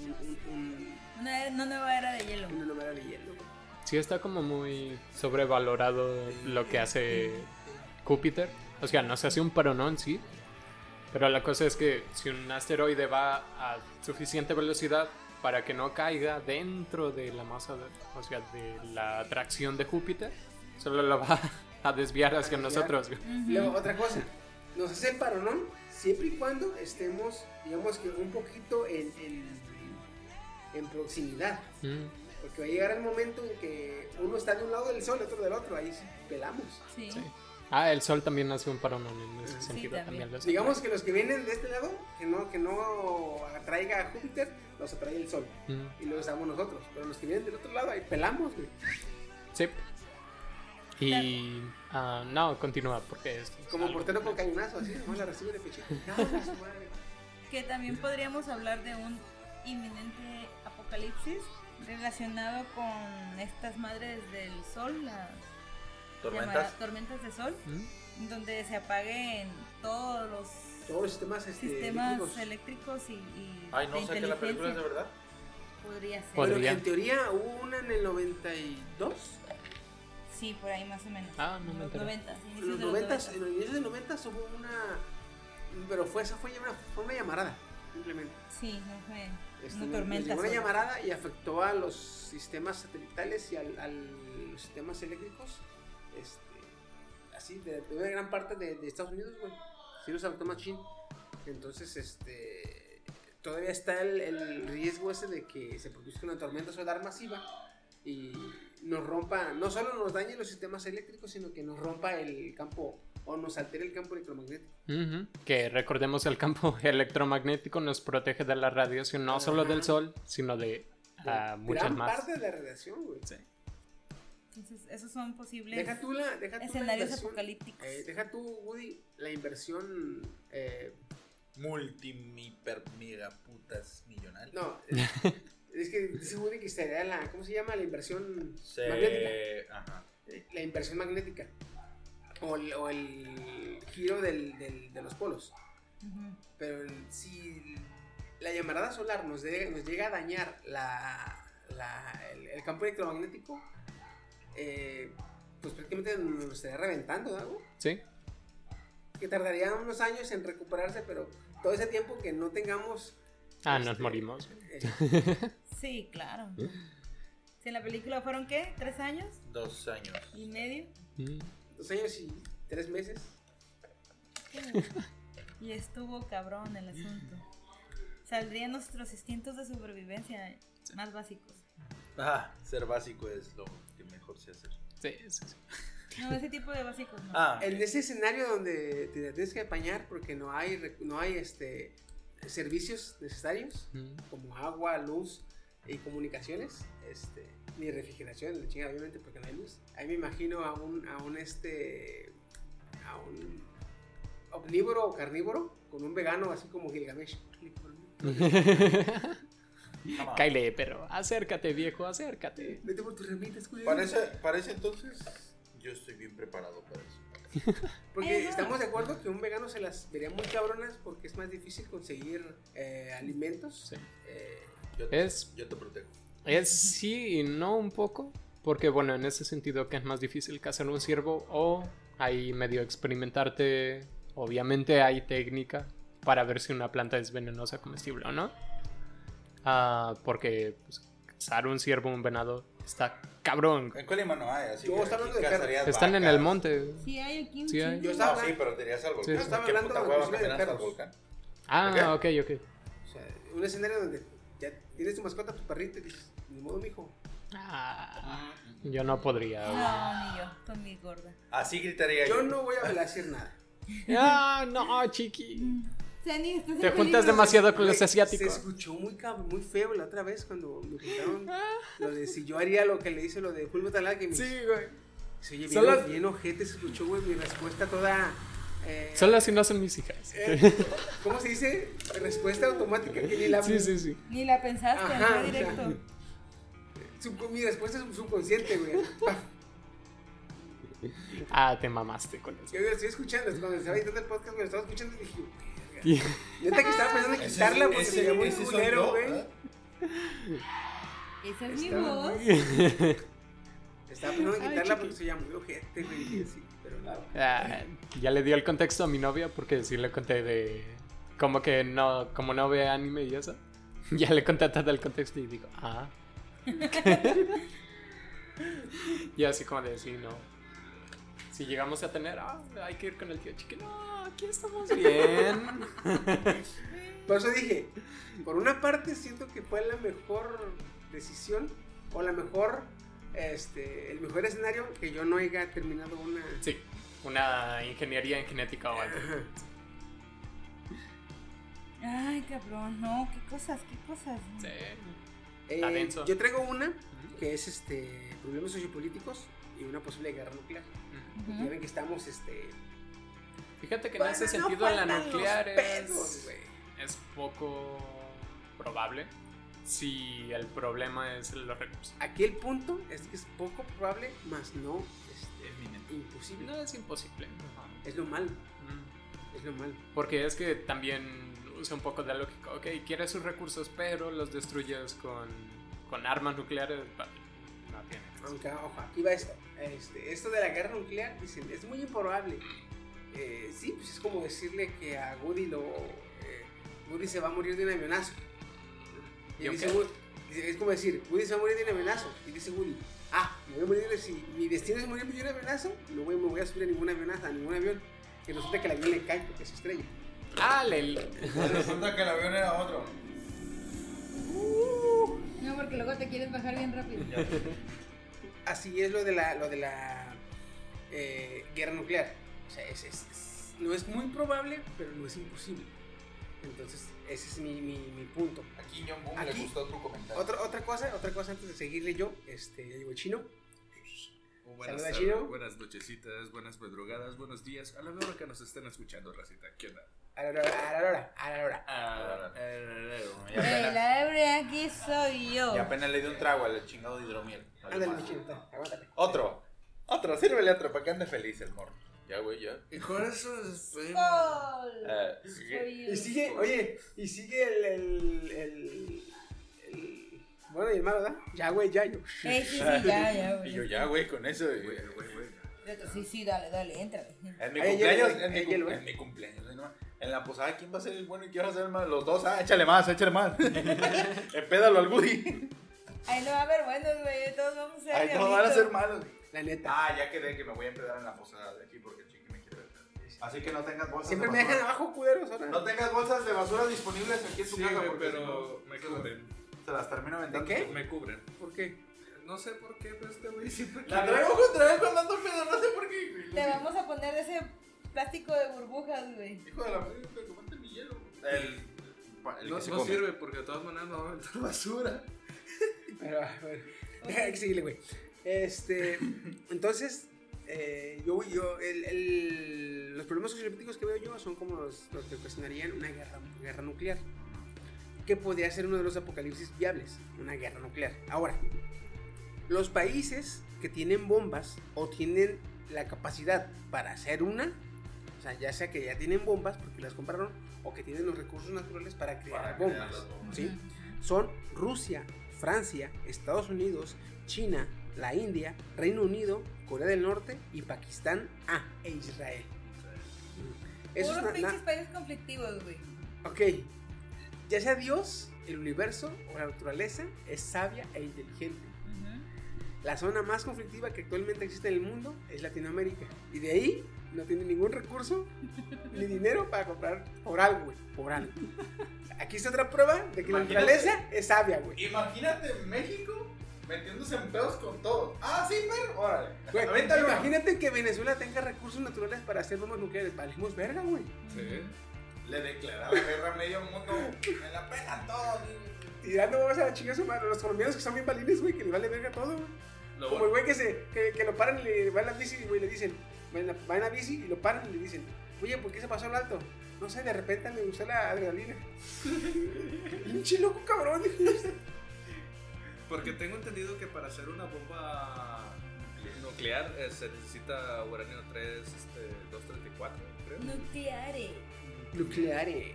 un, un, un- Una, era- una nueva era de hielo. una novela de hielo. Sí, está como muy sobrevalorado lo que hace Júpiter. O sea, no se hace un paronón, sí. Pero la cosa es que si un asteroide va a suficiente velocidad para que no caiga dentro de la masa, de- o sea, de la atracción de Júpiter, solo lo va a desviar hacia desviar. nosotros. Luego, otra cosa, nos hace el paronón siempre y cuando estemos, digamos que un poquito en, en, en proximidad. Mm, Porque va a llegar el momento en que uno está de un lado del sol y otro del otro, ahí pelamos. Sí. sí. Ah, el sol también hace un parón en ese Sí, sentido. también. Digamos que los que vienen de este lado, que no, que no atraiga a Júpiter, los atrae el Sol. Mm, Y lo usamos nosotros. Pero los que vienen del otro lado, ahí pelamos, güey. Sí. Y. ah, no, continúa, porque es. Como algo- portero con cañonazo, así, nomás la recibe de pechito. Su madre. Que también podríamos hablar de un inminente apocalipsis relacionado con estas madres del sol, las Tormentas. tormentas de sol, Mm, donde se apaguen todos los Todos los sistemas, este, sistemas eléctricos. eléctricos y, y Ay, no de sé que la película es de verdad. Podría ser. Podría. en teoría hubo una en el 92. Sí, por ahí más o menos. Ah, no me los enteré. 90, En los de los 90, 90. en los inicios de 90 hubo una. Pero fue, esa fue una, fue una llamarada, simplemente. Sí, no fue Este, una tormenta. una llamarada y afectó a los sistemas satelitales y al, a los sistemas eléctricos. Este, así, de, de una gran parte de, de Estados Unidos, güey. Sí los afectó machín. Entonces, este. Todavía está el, el riesgo ese de que se produzca una tormenta solar masiva y nos rompa, no solo nos dañe los sistemas eléctricos, sino que nos rompa el campo o nos altere el campo electromagnético. Ujú, Que recordemos el campo electromagnético nos protege de la radiación no solo del sol, sino de De muchas gran más. parte de la radiación, güey. Entonces, esos son posibles Deja tú la, deja tú escenarios apocalípticos. eh, deja tú, Woody, la inversión. eh, Multimiper mega putas millonaria. no, es, es que dice Woody que sería la. ¿Cómo se llama? La inversión Se... magnética. Ajá. Eh, La inversión magnética. O el, o el giro del, del- de los polos. Ujú. Pero el- si la llamarada solar nos, de- nos llega a dañar la, la- el, el campo electromagnético, eh, pues prácticamente nos estaría reventando, ¿no? Sí, que tardaría unos años en recuperarse, pero todo ese tiempo que no tengamos... ah, nos este, morimos. eh, Sí, claro. Si en la película fueron, ¿qué? ¿Tres años Dos años. y medio? Mm, dos años y tres meses. Y estuvo cabrón el asunto. Saldrían nuestros instintos de supervivencia más básicos. Ah, ser básico es lo que mejor se hace. Sí, sí, sí. No, ese tipo de básicos no. Ah, En ese escenario donde te tienes que apañar porque no hay, no hay este, servicios necesarios, Mm. como agua, luz y comunicaciones, este, ni refrigeración, la chingada, obviamente, porque no hay luz. Ahí me imagino a un, a un, este, a un omnívoro o carnívoro con un vegano así como Gilgamesh. Kyle, pero acércate, viejo, acércate. Vete por tus ramitas, culero. Para ese, para ese entonces, yo estoy bien preparado para eso. Porque estamos de acuerdo que un vegano se las vería muy cabronas porque es más difícil conseguir eh, alimentos. Sí. Eh, Yo te, Es- yo te protejo. Es sí y no un poco, porque bueno, en ese sentido que es más difícil cazar un ciervo o ahí medio experimentarte, obviamente hay técnica para ver si una planta es venenosa comestible o no. Ah, porque pues, cazar un ciervo, un venado, está cabrón. En Colima no hay, así Yo estaba hablando de cazarías Están en vacas. el monte. Sí, hay aquí un Sí, hay. Yo No, estaba sí, pero te irías al volcán. Sí, sí. Estaba ¿Qué hablando puta hueva de caminar hasta el perros. volcán? Ah, ok, ok. o sea, un escenario donde ya tienes tu mascota, tu perrito, y dices, ni modo, mijo. Ah, yo no podría. No, ni yo, con mi gorda. Así gritaría Yo yo. no voy a decir nada. Ah, no, chiqui. Sani, estás en Te juntas peligro. demasiado con los Güey, Se asiáticos. escuchó muy, muy feo la otra vez cuando me preguntaron lo de si yo haría lo que le hice lo de Full Metal Alchemist. güey. Se oye Son bien, las- bien ojete, se escuchó, güey, mi respuesta toda... eh, Solo si no son mis hijas. eh, ¿Cómo se dice? Respuesta automática que ni la... Sí, sí, sí. Ni la pensaste, Ajá, fue o sea. directo. Sub- mi respuesta es subconsciente, güey. Ah, te mamaste con eso. Yo lo estoy escuchando, cuando estaba editando el podcast, me lo estaba escuchando y dije, "Verga". neta que estaba pensando en quitarla porque ese- se soy culero, güey. Esa es mi voz. Estaba pensando en quitarla porque se muy ojete, güey. y así, pero nada. Ah, ya le dio el contexto a mi novia porque sí le conté de como que no como no ve anime y eso. Ya le conté todo el contexto y digo, ah. y así como de sí, no. Si llegamos a tener, ah, hay que ir con el tío chiqui. No, aquí estamos bien. Por eso dije, por una parte siento que fue la mejor decisión o la mejor, este, el mejor escenario que yo no haya terminado una, Sí, una ingeniería en genética o algo. Ay, cabrón, no, qué cosas, qué cosas. Sí. Eh, yo traigo una que es este problemas sociopolíticos y una posible guerra nuclear. Porque Ya ven que estamos este Fíjate que en Bueno, ese no sentido la nuclear pedos, es, es poco probable si el problema es los recursos. Aquí el punto es que es poco probable, más no este, imposible. No es imposible. Es lo malo, Mm. es lo malo. Porque es que también usa un poco de lógica. Ok, quieres sus recursos, pero los destruyes con, con armas nucleares. va, No tiene. Aunque, ojo, aquí va esto. Este, esto de la guerra nuclear, dicen, es muy improbable. Eh, sí, pues es como decirle que a Woody lo. eh, Woody se va a morir de un avionazo. Y ¿Y dice? Woody- es como decir, Woody se va a morir de un avionazo. Y dice Woody, ah, me voy a morir de, si mi destino es morirme de un avionazo, no voy, me voy a subir a ningún avionazo, a ningún avión. Y resulta que el avión le cae porque se estrella. Ah, le- Resulta que el avión era otro. No, porque luego te quieres bajar bien rápido. Así es lo de la, lo de la eh, guerra nuclear. O sea, es, es- es- no es muy probable, pero no es imposible. Entonces, ese es mi, mi, mi punto. Aquí John Boom le Aquí- gustó tu comentario. Otra, otra cosa, otra cosa antes de seguirle yo, este, ya llegó el Buenas Chino. buenas nochecitas, buenas madrugadas, buenos días. A la hora que nos estén escuchando, racita. ¿Qué onda? A la hora, a la hora, a la hora. Ah, Eh, eh, Y Hey, apenas, la hebrea aquí soy yo. y apenas le di un trago al chingado de hidromiel. Ándale, mi chino. Otro. Otro, sírvele otro para que ande feliz el morro. Ya, güey, ya. Y con eso. Eh, Soy yo. Y sigue, oye, y sigue el, el, el, el- bueno, y el malo, ¿verdad? Ya, güey, ya, yo. Eh, sí, sí, ya, ya, y yo güey. ya, güey, con eso. Güey, güey, güey. Sí, sí, dale, dale, entrale. En mi Ahí cumpleaños, en mi, ahí en mi cumpleaños, ¿no? en la posada, ¿quién va a ser el bueno y quién va a ser el malo? Los dos, ah, échale más, échale más. Empédalo al Woody. Ay, no va a haber buenos, güey. Todos vamos a ser. Ay, todos van a ser malos. La neta. Ah, ya quedé que me voy a empedar en la posada de aquí porque el chiqui me quiere ver. Así que no tengas bolsas Siempre de me basura. dejan abajo, culeros, ahora. No tengas bolsas de basura disponibles aquí en tu Sí, casa güey, porque pero me no, se las termino ¿De aventando. qué? Me cubren. ¿Por qué? No sé por qué, pero este güey siempre La traigo contra él cuando ando pedo, no sé por qué. Te vamos a poner de ese plástico de burbujas, güey. Hijo de la madre, me comiste mi hielo. El, el No, que se no come. sirve porque de todas maneras no va a aventar basura. Pero, bueno, que seguirle, güey. Este, entonces, eh, yo, yo, el, el- los problemas sociopolíticos que veo yo son como los, los que ocasionarían una guerra, guerra nuclear. Que podría ser uno de los apocalipsis viables, una guerra nuclear. Ahora, los países que tienen bombas o tienen la capacidad para hacer una, o sea, ya sea que ya tienen bombas porque las compraron, o que tienen los recursos naturales para crear Para bombas. crear las bombas. ¿sí? son Rusia, Francia, Estados Unidos, China, la India, Reino Unido, Corea del Norte y Pakistán, ah, e Israel. Puros pinches países conflictivos, güey. ok, ya sea Dios, el universo o la naturaleza, es sabia e inteligente. La zona más conflictiva que actualmente existe en el mundo es Latinoamérica. Y de ahí no tiene ningún recurso ni dinero para comprar por algo, güey. Por algo. Aquí está otra prueba de que la naturaleza es sabia, güey. Imagínate México metiéndose en pedos con todos. Ah, sí, pero órale. Güey, imagínate que Venezuela tenga recursos naturales para hacer bombas nucleares. Valimos verga, güey. Sí. Le declaraba guerra a medio mundo. Me la pelan todos. Tirando bombas a la chinga su madre. Los colombianos que son bien balines, güey, que les vale verga todo, güey. Lo Como el güey que, se, que, que lo paran y le van en la bici, güey, le dicen, va en la, va en la bici y lo paran y le dicen, oye, ¿por qué se pasó al alto? No sé, de repente me gustó la adrenalina. Pinche loco cabrón. Porque tengo entendido que para hacer una bomba nuclear eh, se necesita uranio 3, este, 234, creo. Nucleares. Nucleares.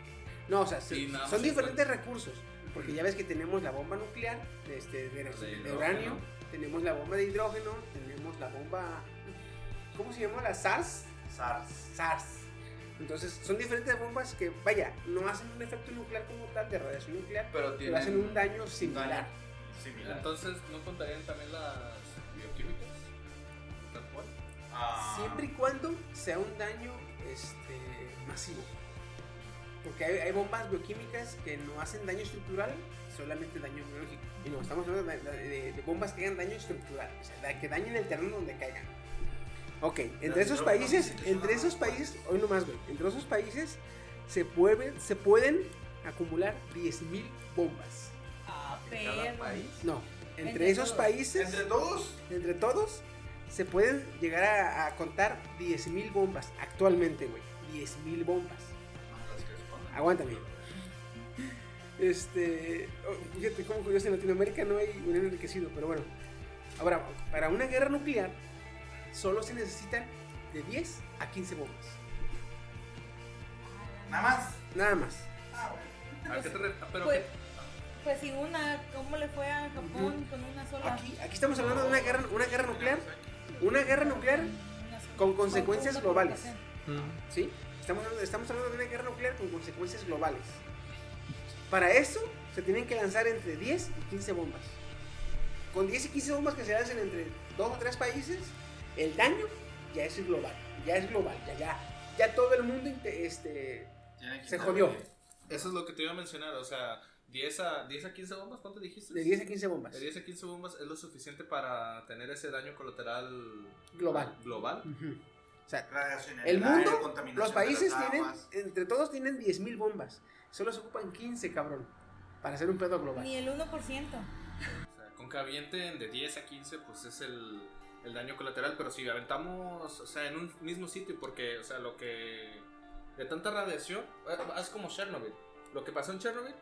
No, o sea, más son diferentes recursos. Porque ya ves que tenemos la bomba nuclear de, este, de, De de hidrógeno. uranio, tenemos la bomba de hidrógeno, tenemos la bomba. ¿Cómo se llama? La SARS. SARS. SARS. Entonces, son diferentes bombas que, vaya, no hacen un efecto nuclear como tal de radiación nuclear, Pero pero hacen un daño similar. similar. Entonces, ¿no contarían también las bioquímicas? Tal cual. Ah, Siempre y cuando sea un daño este, masivo. Porque hay, hay bombas bioquímicas que no hacen daño estructural, solamente daño biológico. Y no, estamos hablando de, de- de bombas que hagan daño estructural, o sea, que dañen el terreno donde caigan. Ok, entre esos países, entre esos países, hoy nomás, güey, entre esos países se pueden, se pueden acumular 10.000 bombas. Ah, Cada perro. país. No, entre, Entre esos todos. países, Entre todos. entre todos, se pueden llegar a, a contar 10.000 bombas actualmente, güey. 10.000 bombas. Aguántame. Este. oh, fíjate cómo curioso en Latinoamérica no hay un enriquecido, pero bueno. Ahora, para una guerra nuclear, solo se necesitan de 10 a 15 bombas. Nada más. Nada más. Ah, bueno. ¿A qué te pero Pues, qué- pues si una, ¿cómo le fue a Japón con una sola? Aquí, aquí estamos hablando de una guerra, una guerra nuclear. Una guerra nuclear, Una con consecuencias globales. ¿sí? Estamos hablando, estamos hablando de una guerra nuclear con consecuencias globales. Para eso, se tienen que lanzar entre 10 y 15 bombas. Con 10 y 15 bombas que se lancen entre dos o tres países, el daño ya es global. Ya es global. Ya, ya, ya todo el mundo este, se jodió. Eso es lo que te iba a mencionar, o sea, 10 a, 10 a 15 bombas, ¿cuánto dijiste? De 10 a 15 bombas. De 10 a 15 bombas es lo suficiente para tener ese daño colateral Global. global. Ujú. O sea, el mundo, los países tienen, entre todos tienen 10.000 bombas. Solo se ocupan 15, cabrón. Para hacer un pedo global. Ni el 1%. O sea, con que avienten de 10 a 15, pues es el, el daño colateral. Pero si aventamos, o sea, en un mismo sitio, porque, o sea, lo que. de tanta radiación, eh, es como Chernobyl. Lo que pasó en Chernobyl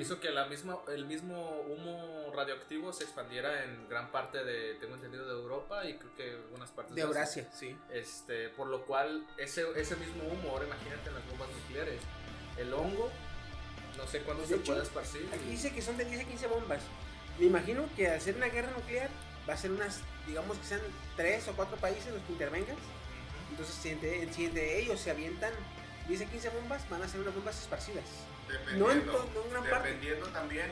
hizo que la misma, el mismo humo radioactivo se expandiera en gran parte de, tengo entendido, de Europa y creo que algunas partes De Asia. Eurasia, sí. Este, por lo cual, ese, ese mismo humo, ahora imagínate en las bombas nucleares. El hongo, no sé cuándo se hecho, puede esparcir. Aquí dice que son de 10 a 15 bombas. Me imagino que ser una guerra nuclear va a ser unas, digamos que sean 3 o 4 países los que intervengan. Entonces, si entre, si entre ellos se avientan 10 a 15 bombas, van a ser unas bombas esparcidas. No en Dependiendo, to- no en gran parte. dependiendo también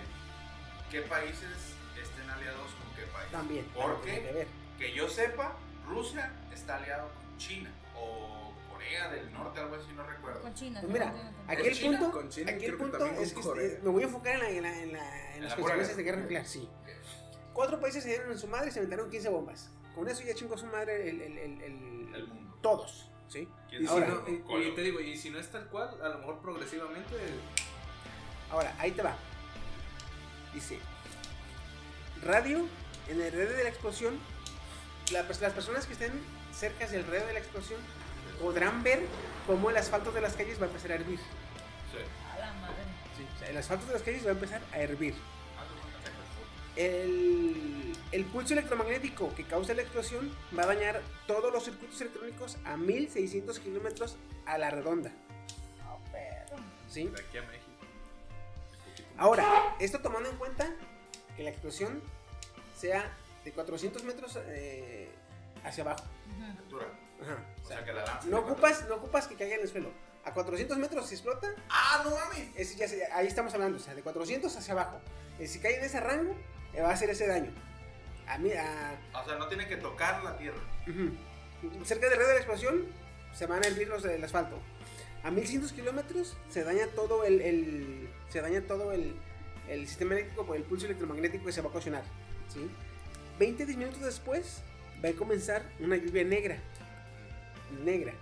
qué países estén aliados con qué país. También. Porque que ver. que yo sepa, Rusia está aliado con China o Corea del Norte, algo así, no recuerdo. Con China. Pues mira, aquí Con el China, punto, con China aquí el punto es que Corea. este, me voy a enfocar en, la, en, la- en la- en En las la consecuencias de guerra nuclear, sí. Cuatro países se dieron en su madre y se aventaron 15 bombas. Con eso ya chingó su madre el, el, el, el- El mundo. todos, ¿sí? ¿Quién Y si Ahora, y te digo, y si no es tal cual, a lo mejor progresivamente. Ahora, ahí te va. Dice, radio, en el radio de la explosión, la las personas que estén cerca del radio de la explosión podrán ver cómo el asfalto de las calles va a empezar a hervir. A la madre. O sea, el asfalto de las calles va a empezar a hervir. El, el pulso electromagnético que causa la explosión va a dañar todos los circuitos electrónicos a 1600 kilómetros a la redonda. ¿Sí? De aquí a México. Ahora, esto tomando en cuenta que la explosión sea de 400 metros eh, hacia abajo. Altura. Ajá. O sea, que la lanza. No ocupas, no ocupas que caiga en el suelo. A 400 metros si explota, ¡Ah, no mames! ya ahí estamos hablando, o sea, de 400 hacia abajo. Eh, si cae en ese rango, eh, va a hacer ese daño. A mí, a, O sea, no tiene que tocar la tierra. Ujú. Cerca del red de la explosión se van a hervir los del asfalto. A 1100 kilómetros se daña todo el, el- se daña todo el, el sistema eléctrico por el pulso electromagnético que se va a ocasionar. ¿sí? 20 minutos después va a comenzar una lluvia negra. Negra.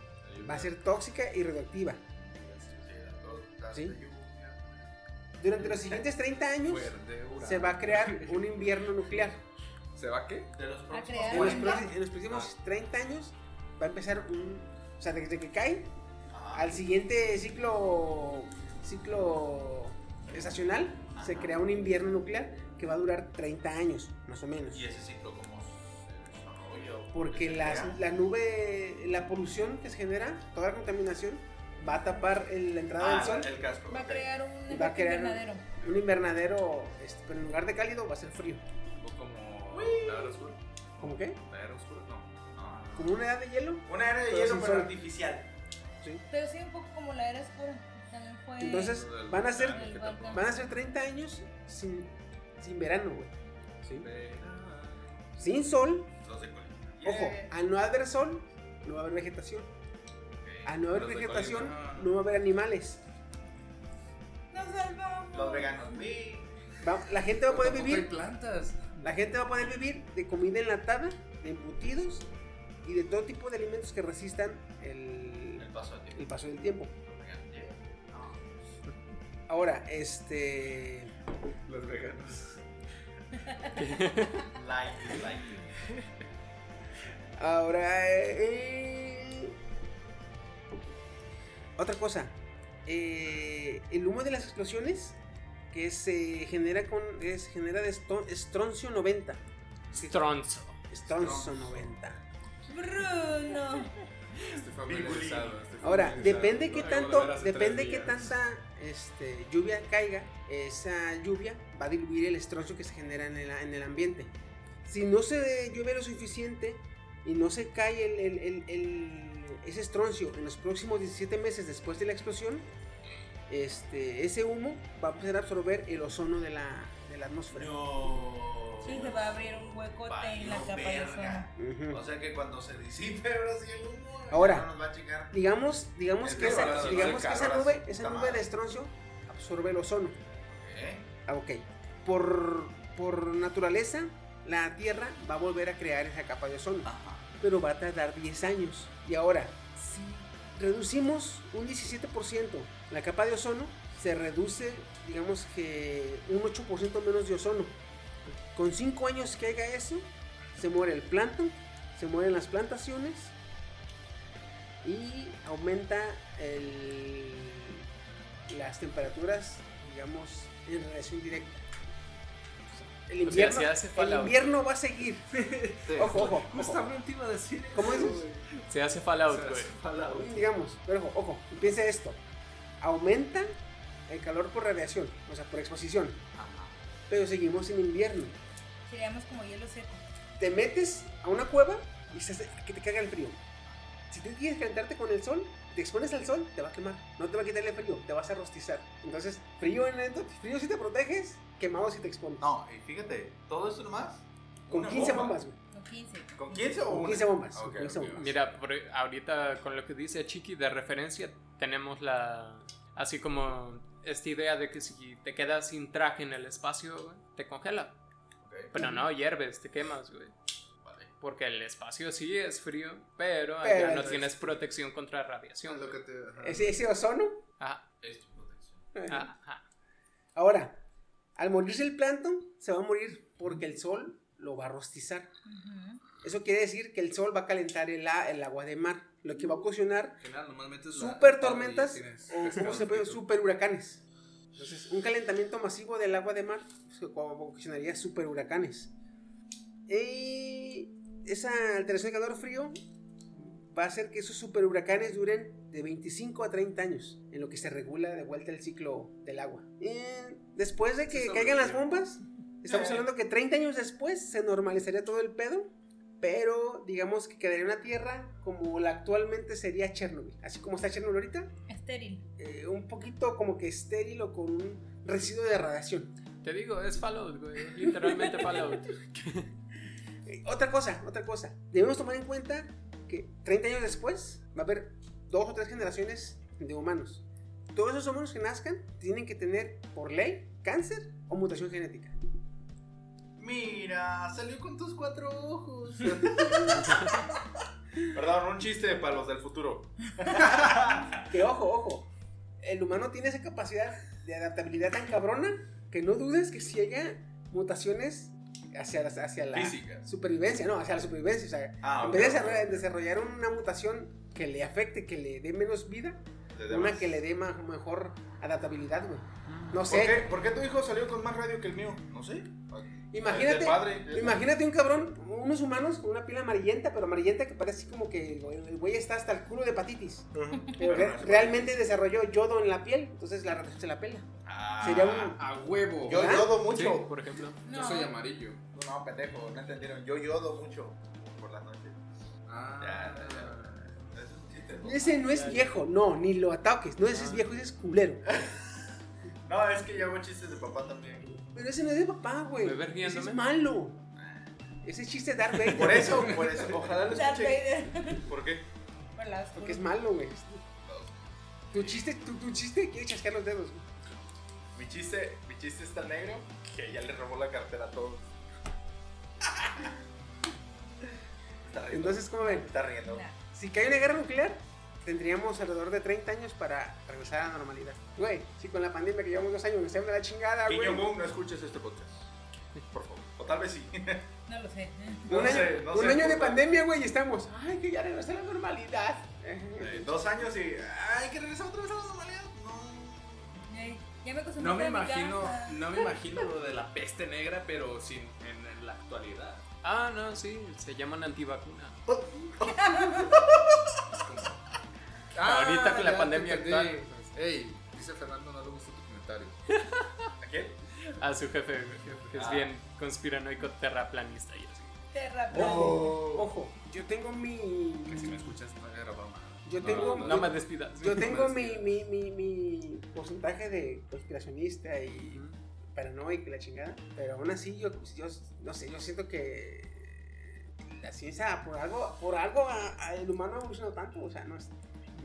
Va a ser tóxica y radioactiva. ¿Sí? Durante los siguientes 30 años se va a crear un invierno nuclear. ¿Se va qué? De los próximos crear En los, Bueno. 40. pro- en los próximos 30 años va a empezar un... O sea, desde que cae Ah, al siguiente ciclo ciclo estacional se crea un invierno nuclear que va a durar 30 años, más o menos. ¿Y ese ciclo cómo se desarrolla? Porque ¿Se las- crea? la nube, la polución que se genera, toda la contaminación, va a tapar el- la entrada Ah, del sol. el casco. Va a ok. crear un va a crear invernadero. un invernadero, este, pero en lugar de cálido va a ser frío. ¿O como la era oscura? ¿Cómo qué? ¿La era oscura? No. Ah. Como una edad de hielo. Una era de Pero hielo, pero sol. artificial. ¿Sí? Pero sí, un poco como la era oscura. También fue. Entonces van a ser van a ser 30 años sin, sin verano, güey. Sin sol, Los de Colima. Ojo, al no haber sol, no va a haber vegetación. Al no haber Los vegetación, no va a haber animales. Nos salvamos. Los veganos. Sí. Va- la gente va a poder vivir, plantas. la gente va a poder vivir de comida enlatada, de embutidos y de todo tipo de alimentos que resistan El paso del tiempo. el paso del tiempo. Ahora, este. Los veganos. Is light. Ahora. eh, otra cosa. eh, el humo de las explosiones que se genera con. Es, genera de estroncio 90. Stronzo. Estroncio 90. Bruno. Estoy familiarizado. estoy Ahora, familiarizado. depende qué tanto, depende qué tanta este, lluvia caiga, esa lluvia va a diluir el estroncio que se genera en el, en el ambiente. Si no se llueve lo suficiente y no se cae el, el- el- el- ese estroncio en los próximos 17 meses después de la explosión, este, ese humo va a a absorber el ozono de la, de la atmósfera. No. Sí, se va a abrir un huecote en la capa de verga. ozono. Ujú. O sea que cuando se disipe ahora sí el humo, Ahora. no nos va a chingar. Digamos, digamos que, esa, digamos que nube, esa nube de estroncio absorbe el ozono. ¿Eh? Ah, ok. Por, por naturaleza, la Tierra va a volver a crear esa capa de ozono. Pero va a tardar 10 años. Y ahora, si reducimos un 17% la capa de ozono, se reduce, digamos que un 8% menos de ozono. Con 5 años que haga eso, se muere el plancton, se mueren las plantaciones y aumenta el- las temperaturas, digamos, en relación directa. El O sea, invierno, se hace el invierno va a seguir. Ojo, ojo, ojo. Justamente iba a decir eso. ¿Cómo dices? güey. Se hace Fallout, Se güey. hace Fallout. Digamos, pero ojo, ojo, piensa esto. Aumenta el calor por radiación, o sea, por exposición. Pero seguimos en invierno. Seríamos como hielo seco. Te metes a una cueva y se hace- que te caga el frío. Si tú quieres calentarte con el sol, te expones al sol, te va a quemar. No te va a quitar el frío, te vas a rostizar. Entonces, frío en lento, frío si te proteges, quemado si te expones. No, y fíjate, todo esto nomás. Con una 15 bomba. bombas, güey. Con 15. ¿Con 15 o Con una? 15 bombas. Ok, con 15 ok. bombas. Mira, por- ahorita con lo que dice Chiqui de referencia, tenemos la. Así como esta idea de que si te quedas sin traje en el espacio, güey, te congela. Pero no hierves, te quemas, güey. vale. Porque el espacio sí es frío, pero, Pero allá no tienes protección contra radiación. Es lo güey. que te. Ese, ese ozono. Ajá, Es tu protección. ajá. Ahora, al morirse el plancton, se va a morir porque el sol lo va a rostizar. Eso quiere decir que el sol va a calentar el agua de mar, lo que va a ocasionar super tormentas o como se puede super huracanes. Entonces, un calentamiento masivo del agua de mar ocasionaría super huracanes. Y esa alteración de calor frío va a hacer que esos super huracanes duren de 25 a 30 años, en lo que se regula de vuelta el ciclo del agua. Y después de que caigan las bombas, estamos Eh. hablando que 30 años después se normalizaría todo el pedo, pero digamos que quedaría una tierra como la actualmente sería Chernobyl, así como está Chernobyl ahorita, Estéril. eh, un poquito como que estéril o con un residuo de radiación. Te digo, es Fallout, güey. Literalmente Fallout. Eh, otra cosa, otra cosa. Debemos tomar en cuenta que 30 años después va a haber dos o tres generaciones de humanos. Todos esos humanos que nazcan tienen que tener, por ley, cáncer o mutación genética. Mira, salió con tus cuatro ojos. Perdón, un chiste para los del futuro. Que ojo, ojo. El humano tiene esa capacidad de adaptabilidad tan cabrona que no dudes que si haya mutaciones hacia la, hacia la supervivencia, no, hacia la supervivencia. O sea, Ah, en vez de desarrollar, una mutación que le afecte, que le dé menos vida, De una demás. que le dé ma- mejor adaptabilidad, güey. No ¿Por sé. qué? ¿Por qué tu hijo salió con más radio que el mío? No sé. Imagínate, Es de padre. imagínate un cabrón, unos humanos con una piel amarillenta, pero amarillenta que parece así como que el güey está hasta el culo de hepatitis. Pero Pero re- no se realmente desarrolló yodo en la piel, entonces la radiación se la pela. Ah, Sería un- A huevo. Yo ¿Ah? yodo Sí, mucho. por ejemplo. Yo soy amarillo. No, pendejo, no entendieron. Yo yodo mucho por las noches. Ah. Ya, ya, ya. Es un chiste. ¿no? Ese no es viejo, no, ni lo ataques, no ese Ah. es viejo, ese es culero. No, es que yo hago chistes de papá también. Pero ese no es de papá, güey. ¿Me ves Ese es malo. Ese chiste de Darth Vader. Por eso, por eso. Ojalá lo Darth escuche. Vader. ¿Por qué? Porque es malo, güey. Tu chiste, tu, tu chiste quiere chasquear los dedos. güey. Mi chiste, mi chiste está negro que ya le robó la cartera a todos. Entonces, ¿cómo ven? Está riendo. Si cae una guerra nuclear, tendríamos alrededor de 30 años para regresar a la normalidad. Güey, si con la pandemia que llevamos dos años nos de la chingada, güey. Jong-un, no escuches este podcast. Por favor. O tal vez sí. No lo sé. No un año, sé, no un sé, año de pandemia, güey, y estamos. Ay, que ya regresó a la normalidad. Eh, dos años y. Ay, que regresar otra vez a la normalidad. No. Ya me No me imagino, casa. no me imagino lo de la peste negra, pero sin en, en la actualidad. Ah, no, sí, se llaman antivacuna. Ahorita con la pandemia actual. Ey, dice Fernando, no le gustó tu comentario. ¿A quién? A su jefe, que es Ah. bien conspiranoico terraplanista y así. Terraplano. Ojo, yo tengo mi. Que si me escuchas, no era broma. Yo No, tengo. no me despidas. Yo tengo mi, mi, mi, mi porcentaje de conspiracionista y paranoico y la chingada. Pero aún así, yo, yo no sé, yo siento que la ciencia, por algo, por algo a- a el humano ha evolucionado tanto. O sea, no, es-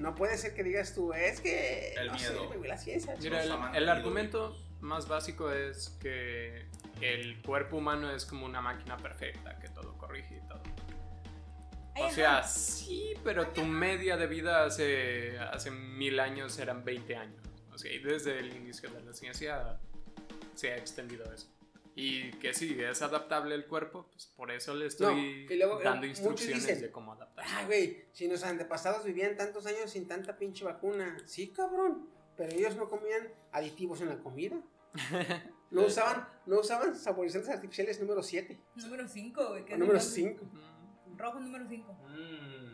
no puede ser que digas tú, es que. El no miedo. la ciencia. Mira, el, argumento más básico es que el cuerpo humano es como una máquina perfecta, que todo corrige y todo. O sea, sí, pero tu media de vida hace, hace mil años eran 20 años. O sea, y desde el inicio de la ciencia se ha extendido eso. Y que sí, es adaptable el cuerpo, pues por eso le estoy luego, eh, dando instrucciones dicen, de cómo adaptar. Ah, güey, si nuestros antepasados vivían tantos años sin tanta pinche vacuna. Sí, cabrón. Pero ellos no comían aditivos en la comida. No usaban, no usaban saborizantes artificiales número 7. Número 5, güey. número el- 5. Rojo número 5. Mm,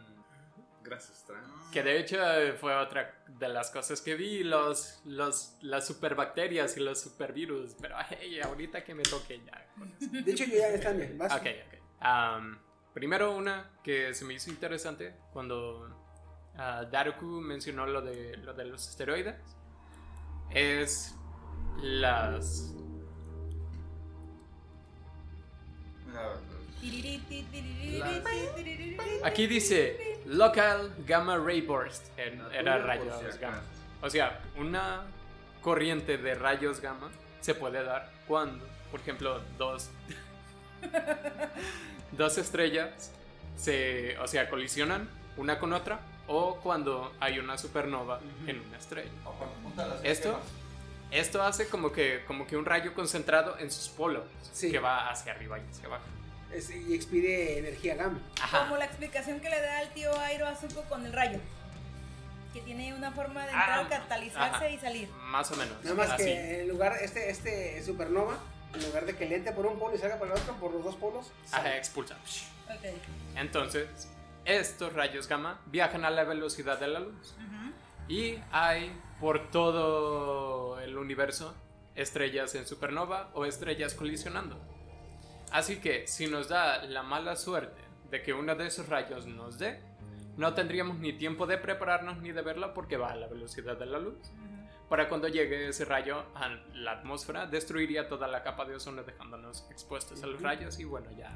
gracias, Tran. Que de hecho eh, fue otra de las cosas que vi, los, los, las superbacterias y los supervirus. Pero hey, ahorita que me toque ya. con eso. De hecho, yo ya están bien. Vas. Ok, ok. Primero una que se me hizo interesante cuando ah, Daruku mencionó lo de, lo de los esteroides. Es las... Aquí dice Local Gamma Ray Burst. en- era rayos gamma. O sea, una corriente de rayos gamma se puede dar cuando, por ejemplo, dos, dos estrellas se, o sea, colisionan una con otra o cuando hay una supernova en una estrella. Esto, esto hace como que, como que un rayo concentrado en sus polos Sí. que va hacia arriba y hacia abajo. Es- y expide energía gamma. Ajá. Como la explicación que le da el tío Airo a Zuko con el rayo. Que tiene una forma de entrar, Ah, catalizarse ajá. y salir. Más o menos. Nada más así. que en lugar, este, este supernova, en lugar de que le entre por un polo y salga por el otro, por los dos polos. sale. Ajá, expulsa. Ok. Entonces, estos rayos gamma viajan a la velocidad de la luz. Y hay por todo el universo estrellas en supernova o estrellas colisionando. Así que si nos da la mala suerte de que uno de esos rayos nos dé, no tendríamos ni tiempo de prepararnos ni de verlo porque va a la velocidad de la luz. Para cuando llegue ese rayo a la atmósfera, destruiría toda la capa de ozono dejándonos expuestos a los rayos. Y bueno, ya,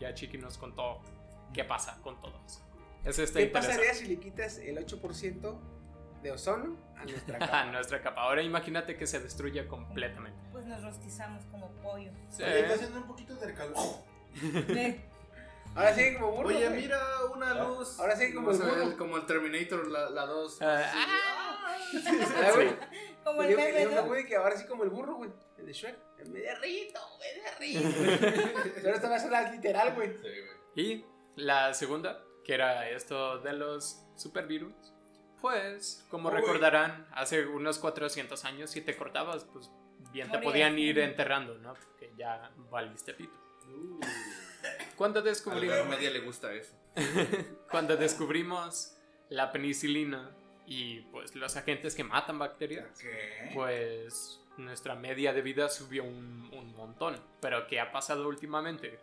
ya Chiqui nos contó qué pasa con todo eso. Eso está ¿Qué pasaría si le quitas el 8% de ozono a nuestra a capa? nuestra capa. Ahora imagínate que se destruya completamente. Pues nos rostizamos como pollo. Sí. Oye, está haciendo un poquito de calor. Ahora sí, como burro. Oye, güey. mira una luz. Ahora sí, como el a como el Terminator, la, la 2. Ah, güey. Como el meme, a ¿no? güey que ahora sí como el burro, güey. El de Shrek. Me derrito, me derrito. Pero esta va a ser la literal, güey. Sí, güey. Y la segunda, que era esto de los supervirus. Pues, como Uy. recordarán, hace unos 400 años, si te cortabas, pues bien te podían ir enterrando, ¿no? Porque ya valiste pito. Cuando A la descubrimos, media le gusta eso. cuando descubrimos la penicilina y pues los agentes que matan bacterias, ¿Qué? pues nuestra media de vida subió un, un montón. Pero ¿qué ha pasado últimamente?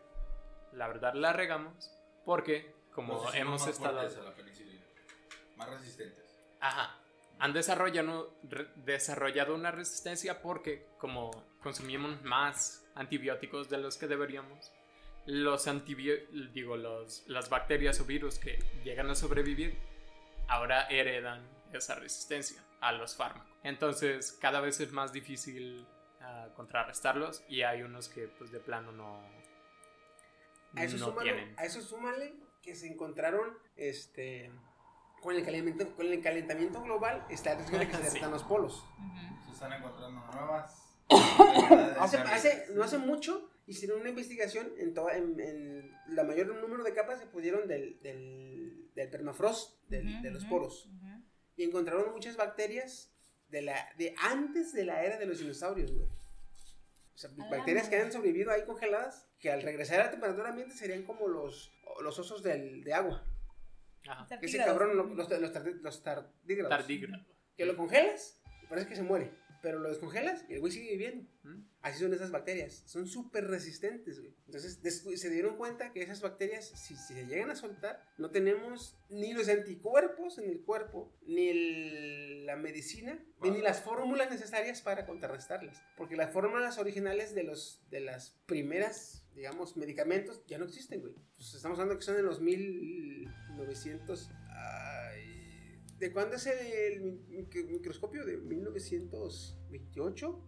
La verdad la regamos porque como hemos más estado... a penicilina. Más resistentes. Ajá. Han desarrollado, desarrollado una resistencia porque como consumimos más antibióticos de los que deberíamos, los digo, los, las bacterias o virus que llegan a sobrevivir ahora heredan esa resistencia a los fármacos. Entonces cada vez es más difícil ah, contrarrestarlos y hay unos que pues de plano no, A eso, no súmale, tienen. a eso súmale que se encontraron este, con, el calentamiento, con el calentamiento global, está el riesgo de que se derritan los polos. Se están encontrando nuevas. Hace, hace- no hace mucho hicieron una investigación en, toda, en, en la mayor número de capas se pudieron del, del, del permafrost, del- de los poros. Y encontraron muchas bacterias de, la, de antes de la era de los dinosaurios, güey. O sea, la bacterias que han sobrevivido ahí congeladas, que al regresar a la temperatura ambiente serían como los, los osos del, de agua. Ajá. Ese cabrón, lo- los, los, los tardígrados. Tardígrado. Que lo congelas y parece que se muere. Pero lo descongelas y el güey sigue viviendo. Así son esas bacterias. Son súper resistentes, güey. Entonces se dieron cuenta que esas bacterias, si, si se llegan a soltar, no tenemos ni los anticuerpos en el cuerpo, ni el- la medicina, ni, ni las fórmulas necesarias para contrarrestarlas. Porque las fórmulas originales de, los, de las primeras, digamos, medicamentos ya no existen, güey. Pues estamos hablando que son de los 1900... ay, ¿De cuándo es el, el mic- microscopio? ¿De 1928?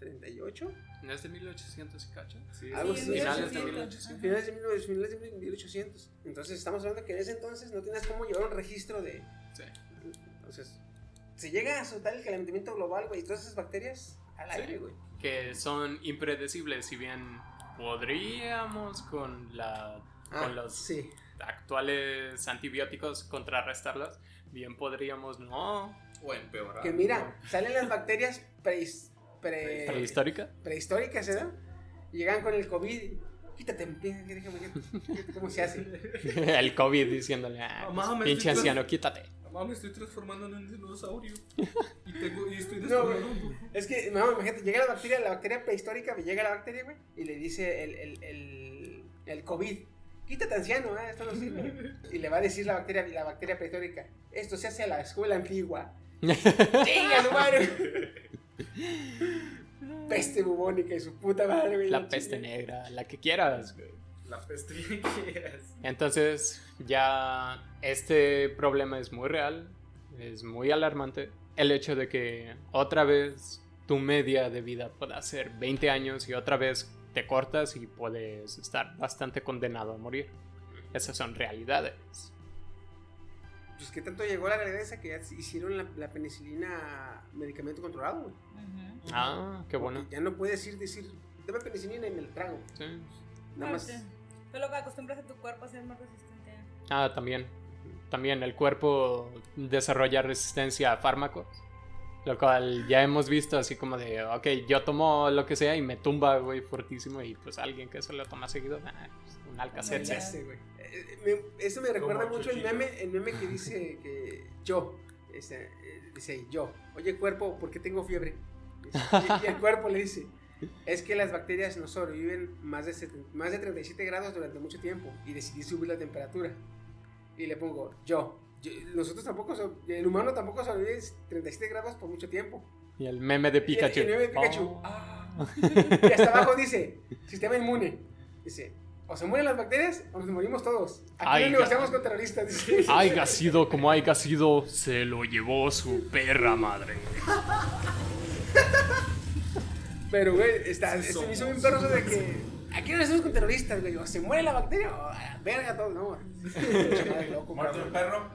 ¿38? ¿No es de 1800 y cacho? Sí, Algo así. Finales de 1800, 1800. Finales de 1900, finales de 1800. Entonces estamos hablando que en ese entonces no tenías cómo llevar un registro de... Sí. Entonces, se llega a soltar el calentamiento global, güey, y todas esas bacterias al Sí. aire, güey. Que son impredecibles, si bien podríamos con la con los Ah, sí. actuales antibióticos contrarrestarlas, bien podríamos no O empeorar. Que mira, salen las bacterias preis- pre- prehistórica. prehistóricas, ¿verdad? Y llegan con el COVID. Quítate, déjame, ¿cómo se hace? El COVID diciéndole, ah, Mamá, me pinche anciano, quítate. Mamá, me estoy transformando en un dinosaurio. Y, tengo, y estoy No, descongelando. Es que, no, imagínate, llega la bacteria, la bacteria prehistórica, llega la bacteria, güey, y le dice el, el, el, el COVID, quítate anciano, ¿eh? esto no sirve. Y le va a decir la bacteria, la bacteria prehistórica, esto se hace a la escuela antigua. ¡Chinga su madre! Peste bubónica y su puta madre, güey. La peste negra, la que quieras. güey. La peste que quieras. Entonces, ya este problema es muy real, es muy alarmante. El hecho de que otra vez tu media de vida pueda ser 20 años y otra vez te cortas y puedes estar bastante condenado a morir. Esas son realidades. Pues que tanto llegó la realidad esa que ya hicieron la, la penicilina medicamento controlado, güey. Ah, qué bueno. Porque Ya no puedes ir decir, dame penicilina y me lo trago. Sí. Nada más. Pero lo que acostumbras a tu cuerpo a ser más resistente. Ah, también. También el cuerpo desarrolla resistencia a fármacos. Lo cual ya hemos visto así como de, ok, yo tomo lo que sea y me tumba, güey, fuertísimo. Y pues alguien que se lo toma seguido, ah, pues, un Alcacet. Ya. Ese, güey. Eh, me- eso me recuerda Como mucho el meme, el meme que dice que yo, ese, eh, dice yo, oye cuerpo, ¿por qué tengo fiebre? Y, y el cuerpo le dice, es que las bacterias no sobreviven más de, 70 más de 37 grados durante mucho tiempo y decidí subir la temperatura. Y le pongo, yo, yo- nosotros tampoco, so- el humano tampoco sobrevive 37 grados por mucho tiempo. Y el meme de Pikachu. Y el meme de Pikachu. Oh. Ah. Y hasta abajo dice, sistema inmune. Dice, o se mueren las bacterias o nos morimos todos. Aquí Ay, no negociamos con terroristas. Dice. Haiga sido como haiga sido, se lo llevó su perra madre. Pero, güey, está, Sí se me hizo bien perro de que aquí no negociamos con terroristas, güey. O se muere la bacteria o a la verga todo, no. Muerto el perro.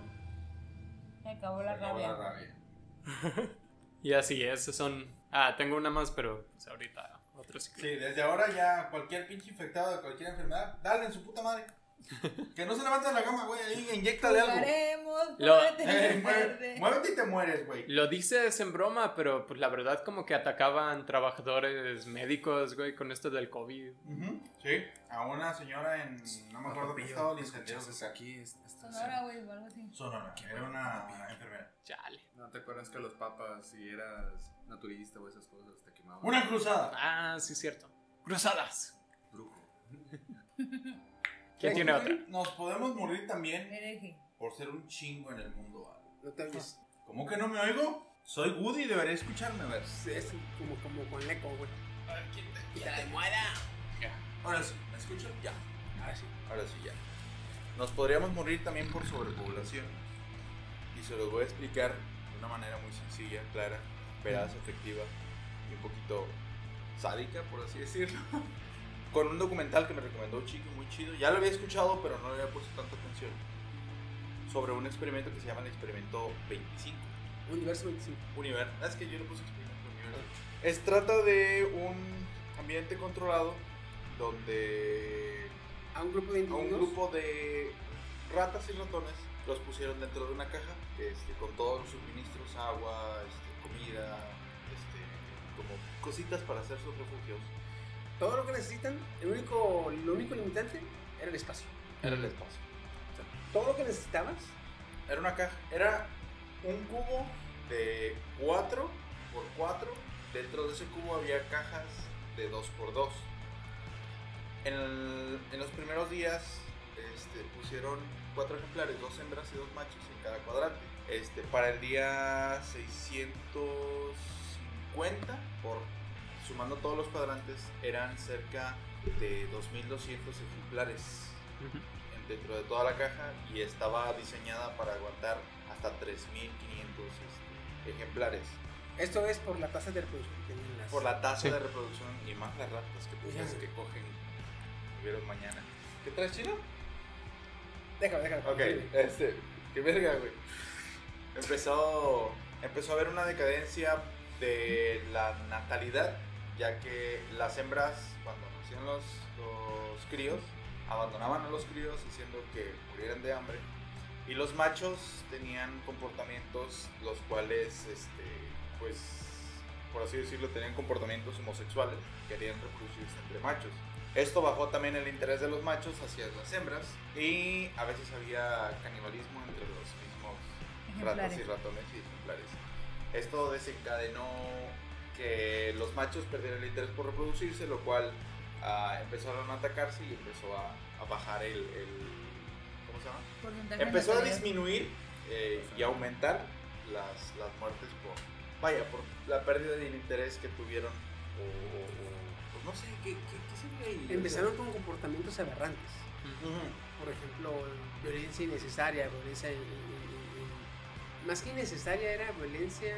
Se acabó la acabó la rabia. rabia. Y así, esas son. Ah, tengo una más, pero pues, ahorita otro ciclo. Sí, desde ahora ya cualquier pinche infectado de cualquier enfermedad, dale en su puta madre. Que no se levante de la cama, güey, ahí inyectale algo. Jugaremos, Lo- Eh, verde. muévete y te mueres, güey. Lo dices en broma, pero pues la verdad como que atacaban trabajadores médicos, güey, con esto del COVID. Sí, a una señora en, no me acuerdo qué estado, incendió. aquí. Sonora, güey, o algo así. Sonora, era una enfermera. Chale. ¿No te acuerdas que los papas, si eras naturista o esas cosas, te quemaban? Una cruzada. Ah, sí, cierto. Cruzadas. Brujo. ¿Quién tiene otra? Nos podemos morir también por ser un chingo en el mundo. ¿vale? No te oyes. ¿Cómo que no me oigo? Soy Woody y debería escucharme, a ver. Es, es como, como con eco, güey. ¡Ya te muera! Ahora sí, ¿me escuchan? Ya. Ahora sí, ahora sí, ya. Nos podríamos morir también por sobrepoblación. Y se los voy a explicar de una manera muy sencilla, clara, veraz, efectiva y un poquito sádica, por así decirlo. Con un documental que me recomendó Chico, muy chido. Ya lo había escuchado, pero no le había puesto tanta atención. Sobre un experimento que se llama el experimento 25. Universo 25. Universo. Es que yo le puse experimento universo. Es trata de un ambiente controlado donde A un grupo de a individuos. un grupo de ratas y ratones los pusieron dentro de una caja este, con todos los suministros, agua, este, comida, este, como cositas para hacer sus refugios. Todo lo que necesitan, el único, lo único limitante era el espacio. Era el espacio. Todo lo que necesitabas, Era una caja, era un cubo de 4 por 4. Dentro de ese cubo había cajas de 2 por 2. En, el- en los primeros días este, pusieron cuatro ejemplares, dos hembras y dos machos en cada cuadrante. Este, para el día 650, por, sumando todos los cuadrantes, eran cerca de 2.200 ejemplares en- dentro de toda la caja y estaba diseñada para aguantar hasta 3.500 este, ejemplares. esto es por la tasa de reproducción que tienen las. Por la tasa Sí. de reproducción y más las ratas que pues, que cogen vivieron mañana. ¿Qué traes, chino? Déjame, déjame. Ok, este, qué verga, güey. Empezó, empezó a haber una decadencia de la natalidad, ya que las hembras, cuando nacían los, los críos, abandonaban a los críos haciendo que murieran de hambre. Y los machos tenían comportamientos los cuales, este, pues, por así decirlo, tenían comportamientos homosexuales, querían reproducirse entre machos. Esto bajó también el interés de los machos hacia las hembras y a veces había canibalismo entre los mismos ratas y ratones y ejemplares. Esto desencadenó que los machos perdieran el interés por reproducirse, lo cual ah, empezaron a atacarse y empezó a, a bajar el, el- ¿Cómo se llama? Porcentaje Empezó a disminuir eh, y aumentar las, las muertes por, vaya, por la pérdida de interés que tuvieron o, o- o- pues no sé, ¿qué, qué, qué sería ahí? Empezaron con comportamientos aberrantes. Ujú. Por ejemplo, violencia innecesaria, violencia. in- in- in- más que innecesaria, era violencia.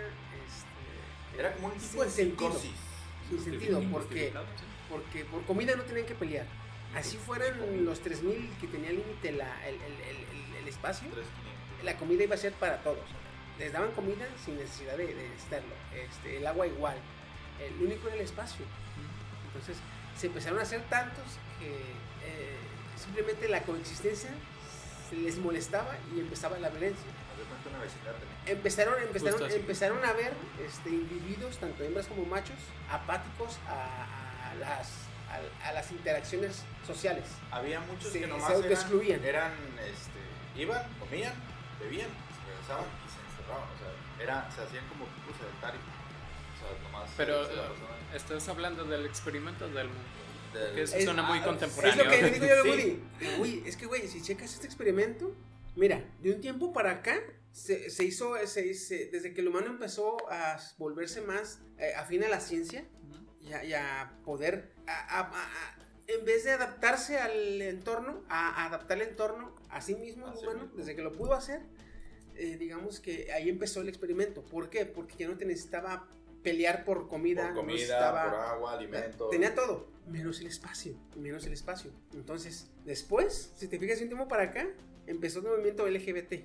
Era como un tipo sin de sentido. psicosis. Sin sentido, porque, porque por comida no tenían que pelear. Así fueran los 3000 que tenía límite el, el- el- el- el espacio, 3,500. la comida iba a ser para todos. Les daban comida sin necesidad de, de necesitarlo. Este, el agua igual. El único era el espacio. Entonces se empezaron a hacer tantos que eh, simplemente la coexistencia se les molestaba y empezaba la violencia. Una vecindad también. Empezaron, empezaron, Justo así. empezaron a ver este, individuos, tanto hembras como machos, apáticos a, a las, a, a las interacciones sociales. Había muchos Se- que se nomás eran, autoexcluían. eran, este, iban, comían, bebían, se regresaban y se encerraban. O sea, era, se hacían como tipos sedentarios. O sea, nomás Pero se estás hablando del experimento del mundo. que es- Es- suena muy ah, contemporáneo. Es lo que le digo yo a Sí. Woody. Uy, es que, güey, si checas este experimento, mira, de un tiempo para acá, se, se hizo, se, se- desde que el humano empezó a volverse más eh, afín a la ciencia y a, y a poder, a- a- en vez de adaptarse al entorno, a, adaptar el entorno a sí mismo, el humano, mismo. desde que lo pudo hacer, eh, digamos que ahí empezó el experimento. ¿Por qué? Porque ya no te necesitaba pelear por comida, por comida, por agua, alimentos. Tenía todo, menos el espacio, menos el espacio. Entonces, después, si te fijas un tiempo para acá, empezó el movimiento LGBT.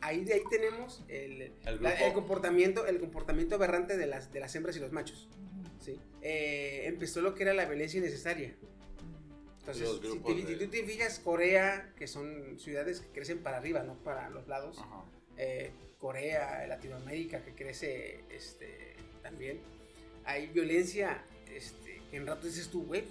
Ahí de ahí tenemos el, El la- el comportamiento, el comportamiento aberrante de las, de las hembras y los machos. ¿sí? Eh, empezó lo que era la violencia innecesaria. Entonces, si, te- si de- tú te fijas, Corea, que son ciudades que crecen para arriba, no para los lados, eh, Corea, Latinoamérica, que crece este, también, hay violencia este, que en rato dices tú, güey,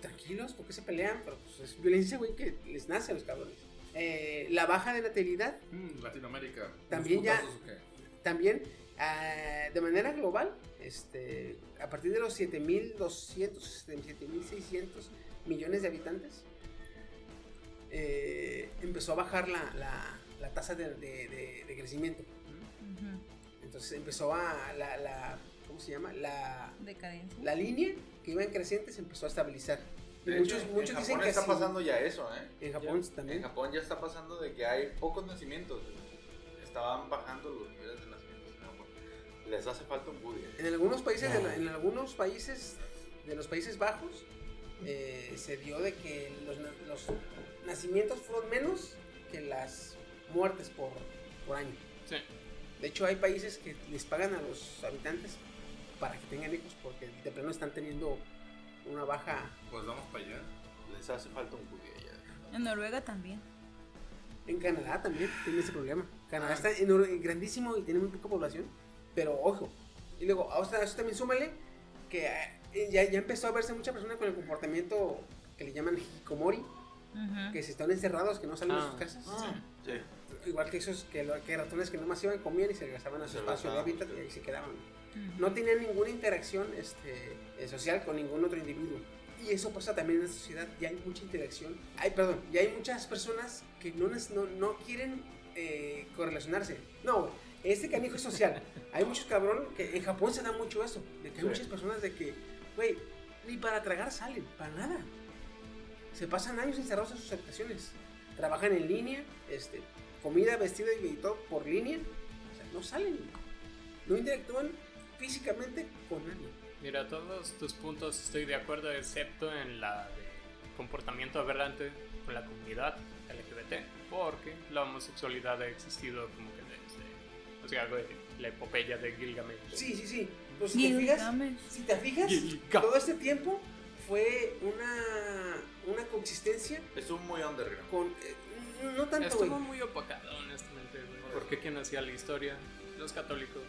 tranquilos, ¿por qué se pelean? Pero pues, es violencia, güey, que les nace a los cabrones. Eh, la baja de natalidad, Mm, Latinoamérica. También ¿Unos ya- también ah, de manera global, este, a partir de los 7.200, 7.600 millones de habitantes, eh, empezó a bajar la, la- la tasa de, de- de- de crecimiento. Entonces empezó a la, la- ¿cómo se llama? La, Decadencia. la línea que iba en creciente se empezó a estabilizar. De muchos hecho, muchos en dicen Japón que está sí. pasando ya eso, ¿eh? En Japón Ya- también. En Japón ya está pasando de que hay pocos nacimientos. Estaban bajando los niveles de nacimientos en Japón. Les hace falta un Woody. ¿eh? En algunos países, de la- en algunos países de los Países Bajos, eh, se dio de que los, los nacimientos fueron menos que las muertes por, por año. Sí. De hecho, hay países que les pagan a los habitantes para que tengan hijos porque de plano están teniendo una baja. Pues vamos para allá. Les hace falta un judío ya. En Noruega también. En Canadá también tiene ese problema. Canadá está enor- grandísimo y tiene muy poca población, pero ojo. Y luego, a eso también súmale que eh, ya, ya empezó a verse mucha persona con el comportamiento que le llaman hikikomori, que se están encerrados, que no salen de Ah, sus casas. Sí. Igual que esos que, ratones que nomás iban, comían y se regresaban a su Se espacio de hábitat y ahí se quedaban. No tenían ninguna interacción este, eh, social con ningún otro individuo. Y eso pasa también en la sociedad. Ya hay mucha interacción. Ay, perdón, ya hay muchas personas que no, no, no quieren eh, correlacionarse. No, este canijo es social. Hay muchos cabrón que en Japón se da mucho eso. De que hay Sí. muchas personas de que, güey, ni para tragar salen, para nada. Se pasan años encerrados en sus habitaciones. Trabajan en línea, este, comida, vestido y todo por línea. O sea, no salen. No interactúan físicamente con nadie. Mira, todos tus puntos estoy de acuerdo, excepto en la de comportamiento aberrante con la comunidad LGBT, porque la homosexualidad ha existido como que desde, o sea, güey, la epopeya de Gilgamesh. Sí, sí, sí. Pues si te fijas, Gilgamesh. si te fijas, Gilgamesh. todo este tiempo fue una, una coexistencia Estuvo muy underground. con... eh, no tanto, Estuvo güey. muy opacado, honestamente, porque quien hacía la historia, los católicos,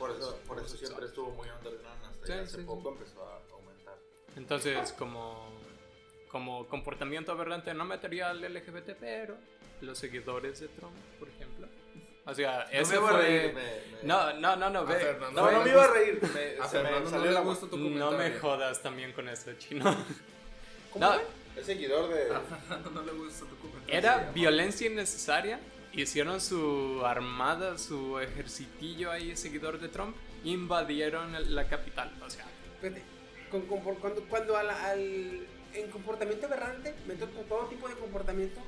Por eso, por eso siempre estuvo muy underground. Hasta Sí, hace sí, sí. poco empezó a aumentar. Entonces, como, como comportamiento aberrante no metería al LGBT, pero los seguidores de Trump, por ejemplo. O sea, No ese me iba a fue... reír, me- me- No, no, no, no, A ve. Fernando No, no me iba a reír. Me, A se me salió no agua. gusta tu No me jodas también con esto, chino. ¿Cómo No, fue? Es seguidor de. A Fernando no le gusta tu comentario. era violencia innecesaria. Hicieron su armada, su ejercitillo ahí, seguidor de Trump. Invadieron la capital. O sea, con- con- cuando, cuando al, al- en comportamiento aberrante, con todo tipo de comportamiento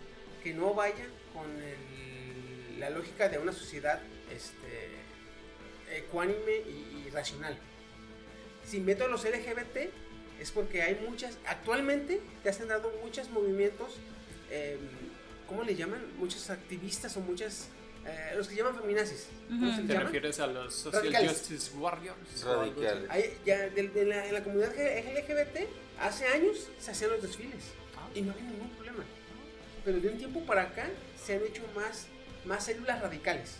que no vaya con el- la lógica de una sociedad este, ecuánime y, y racional. Si meto a los LGBT es porque hay muchas, actualmente te han dado muchos movimientos, eh, ¿cómo le llaman? Muchos activistas o muchas, eh, los que llaman feminazis. ¿Cómo Ujú. se les ¿te llama? refieres a los Social Radicales. Justice Warriors? Radicales. Hay- ya de, de la, en la comunidad LGBT, hace años se hacían los desfiles Ah. y no había ningún problema. Pero de un tiempo para acá se han hecho más, más células radicales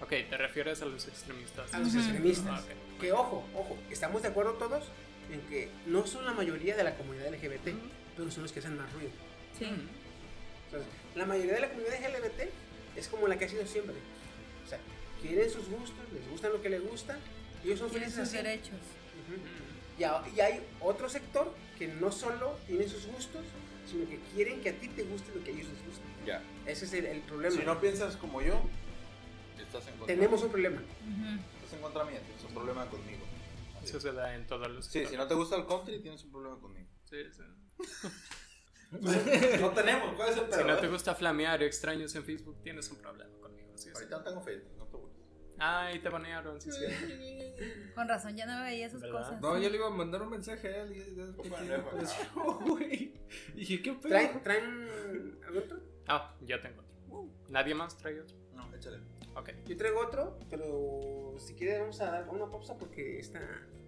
Ok, te refieres a los extremistas. a los Ujú. extremistas. Ah, ok. Que ojo, ojo, estamos de acuerdo todos en que no son la mayoría de la comunidad LGBT, pero son los que hacen más ruido. Sí. La mayoría de la comunidad LGBT es como la que ha sido siempre. O sea, quieren sus gustos, les gusta lo que les gusta, y ellos son Tienen felices sus así. derechos. Ujú. Y, a- y hay otro sector que no solo tiene sus gustos, sino que quieren que a ti te guste lo que a ellos les gusta. Ya. Ese es el, el problema. Si no piensas como yo, estás en contra. Tenemos un problema. Ujú. Estás en contra mía, tienes un problema conmigo. Eso se da en todos los. Sí, si no te gusta el country, tienes un problema conmigo. Sí, sí. no tenemos, ¿cuál es el Si no te gusta flamear extraños en Facebook, tienes un problema conmigo. Sí. Ahorita no tengo Facebook, no te burles. Ay, te banearon, sí, sí. Con razón, ya no veía sus ¿Verdad? cosas. No, yo le iba a mandar un mensaje a él y güey. Dije, ¿qué pedo? ¿Traen, traen algún otro? Ah, ya tengo otro. ¿Nadie más trae otro? No, échale. Ok. Yo traigo otro, pero si quieres vamos a dar una pausa porque está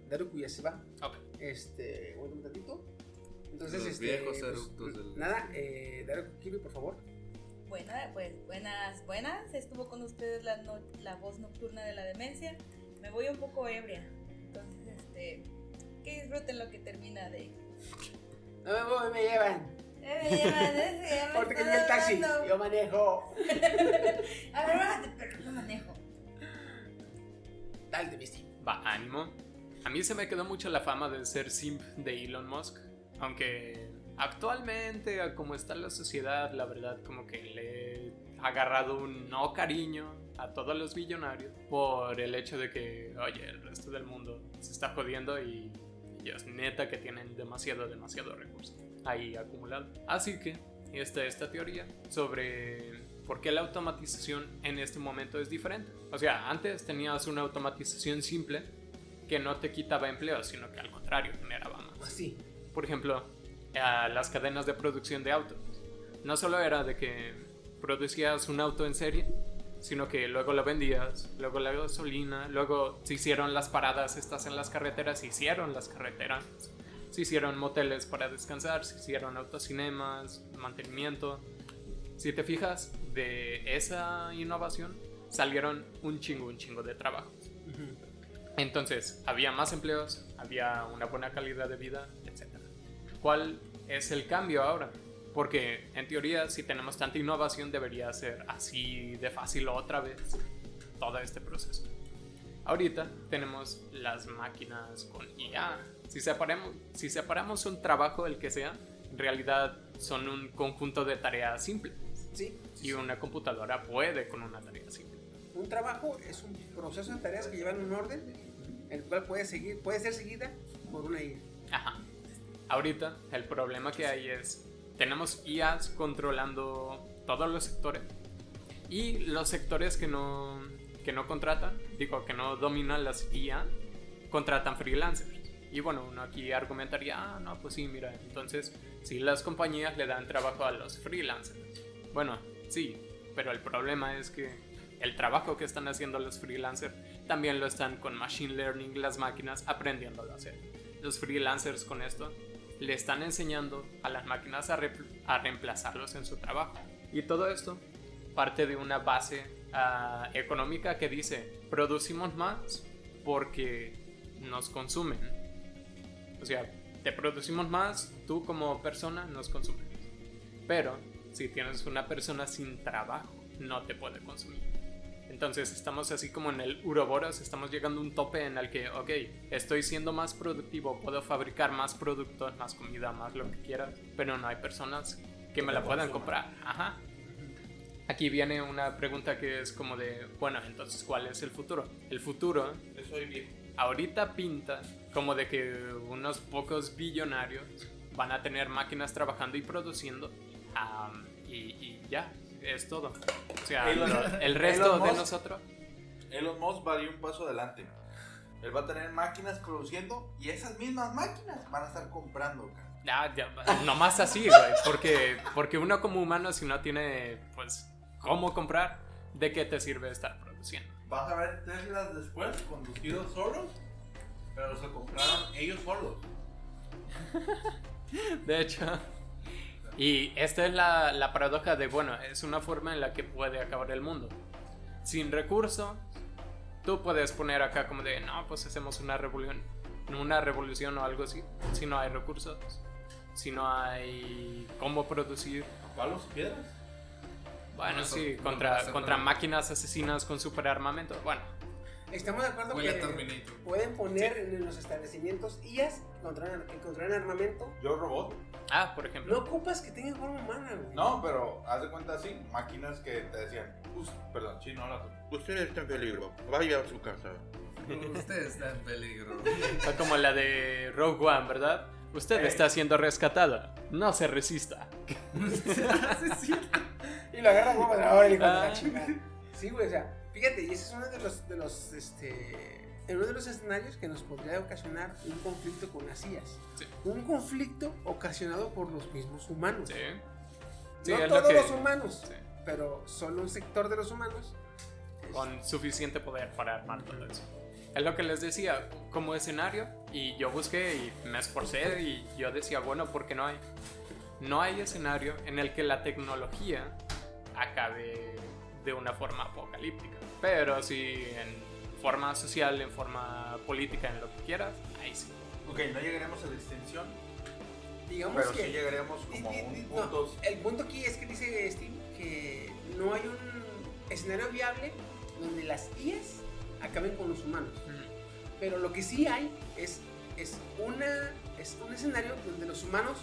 Daruku ya se va. Ok. Este, bueno, un ratito. Entonces, Los este, viejos pues, del- nada, eh, Daruku Kibi, por favor. Buena, pues buenas, buenas. Estuvo con ustedes la, no- la voz nocturna de la demencia. Me voy un poco ebria. Entonces, este, que disfruten lo que termina de. No me voy, me llevan. Eh, me llevan, eh, ya me Ahorita que están llegue el taxi, yo manejo. A ver, bájate, pero no manejo. Dale, Misty. Va, ánimo. A mí se me quedó mucho la fama de ser simp de Elon Musk. Aunque actualmente, como está la sociedad, la verdad, como que le he agarrado un no cariño a todos los billonarios por el hecho de que, oye, el resto del mundo se está jodiendo y ellos neta que tienen demasiado, demasiado recursos ahí acumulado. Así que, esta esta teoría sobre por qué la automatización en este momento es diferente. O sea, antes tenías una automatización simple que no te quitaba empleo, sino que al contrario, generaba más. Así. Por ejemplo, a las cadenas de producción de autos. No solo era de que producías un auto en serie, sino que luego lo vendías, luego la gasolina, luego se hicieron las paradas estas en las carreteras, se hicieron las carreteras, se hicieron moteles para descansar, se hicieron autocinemas, mantenimiento. Si te fijas, de esa innovación salieron un chingo, un chingo de trabajos. Entonces, había más empleos, había una buena calidad de vida. ¿Cuál es el cambio ahora? Porque en teoría, si tenemos tanta innovación, debería ser así de fácil otra vez todo este proceso. Ahorita tenemos las máquinas con IA. Si separamos, si separamos un trabajo, el que sea, en realidad son un conjunto de tareas simples. Sí. Y una computadora puede con una tarea simple. Un trabajo es un proceso de tareas que llevan un orden, el cual puede, seguir, puede ser seguida por una IA. Ajá. Ahorita el problema que hay es, tenemos IAs controlando todos los sectores. Y los sectores que no, que no contratan, digo, que no dominan las IA, contratan freelancers. Y bueno, uno aquí argumentaría, ah, no, pues sí, mira, entonces si las compañías le dan trabajo a los freelancers. Bueno, sí, pero el problema es que el trabajo que están haciendo los freelancers también lo están con machine learning, las máquinas aprendiendo a hacer. Los freelancers con esto le están enseñando a las máquinas a, re- a reemplazarlos en su trabajo. Y todo esto parte de una base ah, económica que dice, producimos más porque nos consumen. O sea, te producimos más, tú como persona nos consumes. Pero si tienes una persona sin trabajo, no te puede consumir. Entonces estamos así como en el Uroboros, estamos llegando a un tope en el que, ok, estoy siendo más productivo, puedo fabricar más productos, más comida, más lo que quieras, pero no hay personas que me la puedan comprar. Ajá. Aquí viene una pregunta que es como de, bueno, entonces, ¿cuál es el futuro? El futuro, Eso soy viejo. ahorita pinta como de que unos pocos billonarios van a tener máquinas trabajando y produciendo am, y, y ya, es todo. O sea, Elon- lo- el resto Elon de Musk- nosotros... Elon Musk va a ir un paso adelante. Él va a tener máquinas produciendo y esas mismas máquinas van a estar comprando. cara. Ya, ya, nomás así, güey. Porque, porque uno como humano, si no tiene, pues, cómo comprar, ¿de qué te sirve estar produciendo? Vas a ver Teslas después conducidos solos, pero se compraron ellos solos. De hecho. Y esta es la, la paradoja de, bueno, es una forma en la que puede acabar el mundo. Sin recursos, tú puedes poner acá como de, no, pues hacemos una revolución, una revolución o algo así. Si no hay recursos, si no hay cómo producir. ¿Palos y piedras? Bueno, Eso sí, no contra, contra no. máquinas asesinas con superarmamento. Bueno, Estamos de acuerdo Huele que Terminator. pueden poner en los establecimientos IAs que controlan armamento. Yo robot. ah, por ejemplo. No ocupas que tengan forma humana, güey. No, pero haz de cuenta así, máquinas que te decían, "Us- perdón, chino, no Usted está en peligro, vaya a su casa. Usted está en peligro. Fue como la de Rogue One, ¿verdad? Usted Eh. está siendo rescatada. No se resista. Y lo agarra como de ahora y hijo de Ah. la chingada. Sí, güey, o sea, fíjate, y ese es uno de los, de los, este, uno de los escenarios que nos podría ocasionar un conflicto con las IAs. Sí. Un conflicto ocasionado por los mismos humanos. Sí. Sí, no es lo todos que- los humanos, pero solo un sector de los humanos. es- Con suficiente poder para armar todo eso. Es lo que les decía, como escenario, y yo busqué y me esforcé y yo decía, bueno, ¿por qué no hay? No hay escenario en el que la tecnología acabe de una forma apocalíptica. Pero si en forma social, en forma política, en lo que quieras, ahí sí. Ok, no llegaremos a la extinción, digamos pero que sí llegaremos como Di- di- un di- no, punto. el punto aquí es que dice Steve que no hay un escenario viable donde las IAs acaben con los humanos. Pero lo que sí hay es, es, una, es un escenario donde los humanos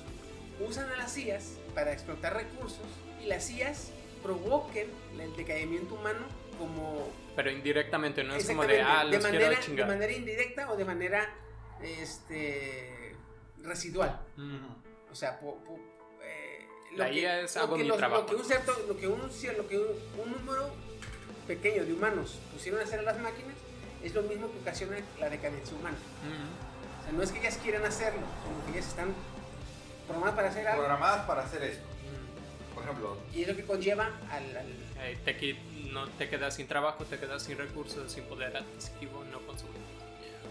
usan a las IAs para explotar recursos y las IAs provoquen el decaimiento humano como Pero indirectamente, no es como de, ah, los de, quiero manera, de chingar. manera indirecta o de manera este residual. Ujú. O sea, po- po- eh, La IA es lo hago que mi los- trabajo. Lo que un cierto, lo que un, lo que un, un número pequeño de humanos pusieron a hacer a las máquinas es lo mismo que ocasiona la decadencia humana. Ujú. O sea, no es que ellas quieran hacerlo, sino que ellas están programadas para hacer algo. Programadas para hacer esto. Por ejemplo, Y es lo que conlleva al. al- qui- no, te quedas sin trabajo, te quedas sin recursos, sin poder adquisitivo, no consumir.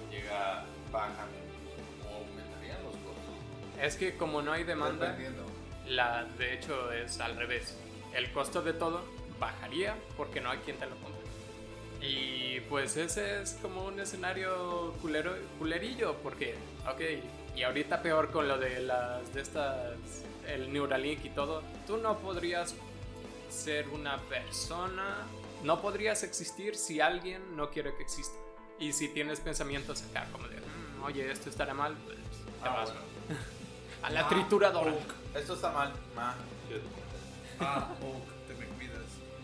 llega, bajan o aumentarían los costos. Es que como no hay demanda, la, de hecho es al revés. El costo de todo bajaría porque no hay quien te lo compre. Y pues ese es como un escenario culero, culerillo porque, ok, y ahorita peor con lo de las de estas, el Neuralink y todo, tú no podrías ser una persona, no podrías existir si alguien no quiere que exista. Y si tienes pensamientos acá como de, "Mm, oye, esto estará mal, pues te Ah, vas bueno. a la Ma, trituradora. Hulk, Esto está mal. Ma, Ah, Hulk, te me cuidas.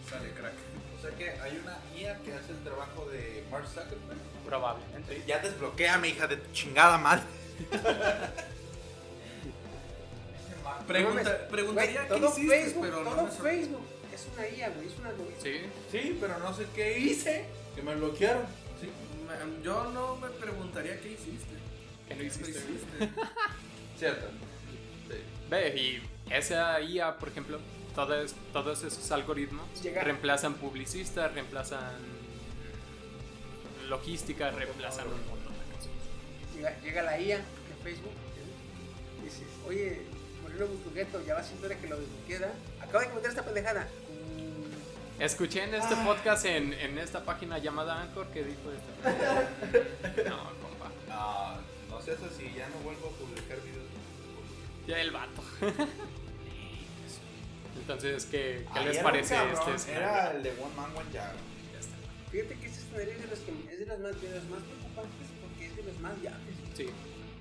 Sale crack. O sea que hay una IA que hace el trabajo de Mark Zuckerberg. Probablemente. Ya desbloqueame, hija de tu chingada madre. Pregunta- No preguntaría güey, qué hiciste, Facebook, pero no todo me sorprende. Facebook es una IA, güey, es una algoritmo. Sí, Sí, pero no sé qué hice. Que me bloquearon. Sí, me- yo no me preguntaría qué hiciste. que no ¿Qué hiciste. hiciste? Cierto. Ve, y esa IA, por ejemplo, todos, todos esos algoritmos Llega- reemplazan publicistas, reemplazan logística, reemplazan un montón de cosas. Llega, llega la IA de Facebook y dices, oye, Moreno Buscoqueto, ya va siendo hora que lo desbloquea. Acaba de cometer esta pendejada. Mm, Escuché en este podcast, en, en esta página llamada Anchor, que dijo esto. No, compa. No, no seas así, ya no vuelvo a publicar videos. Ya el vato. Entonces, ¿qué, qué les parece un cabrón, este Era el de One Man One Jar. Ya está. Fíjate que ese escenario es de los, que, es de los, más, de los más preocupantes porque es de los más viables. Sí.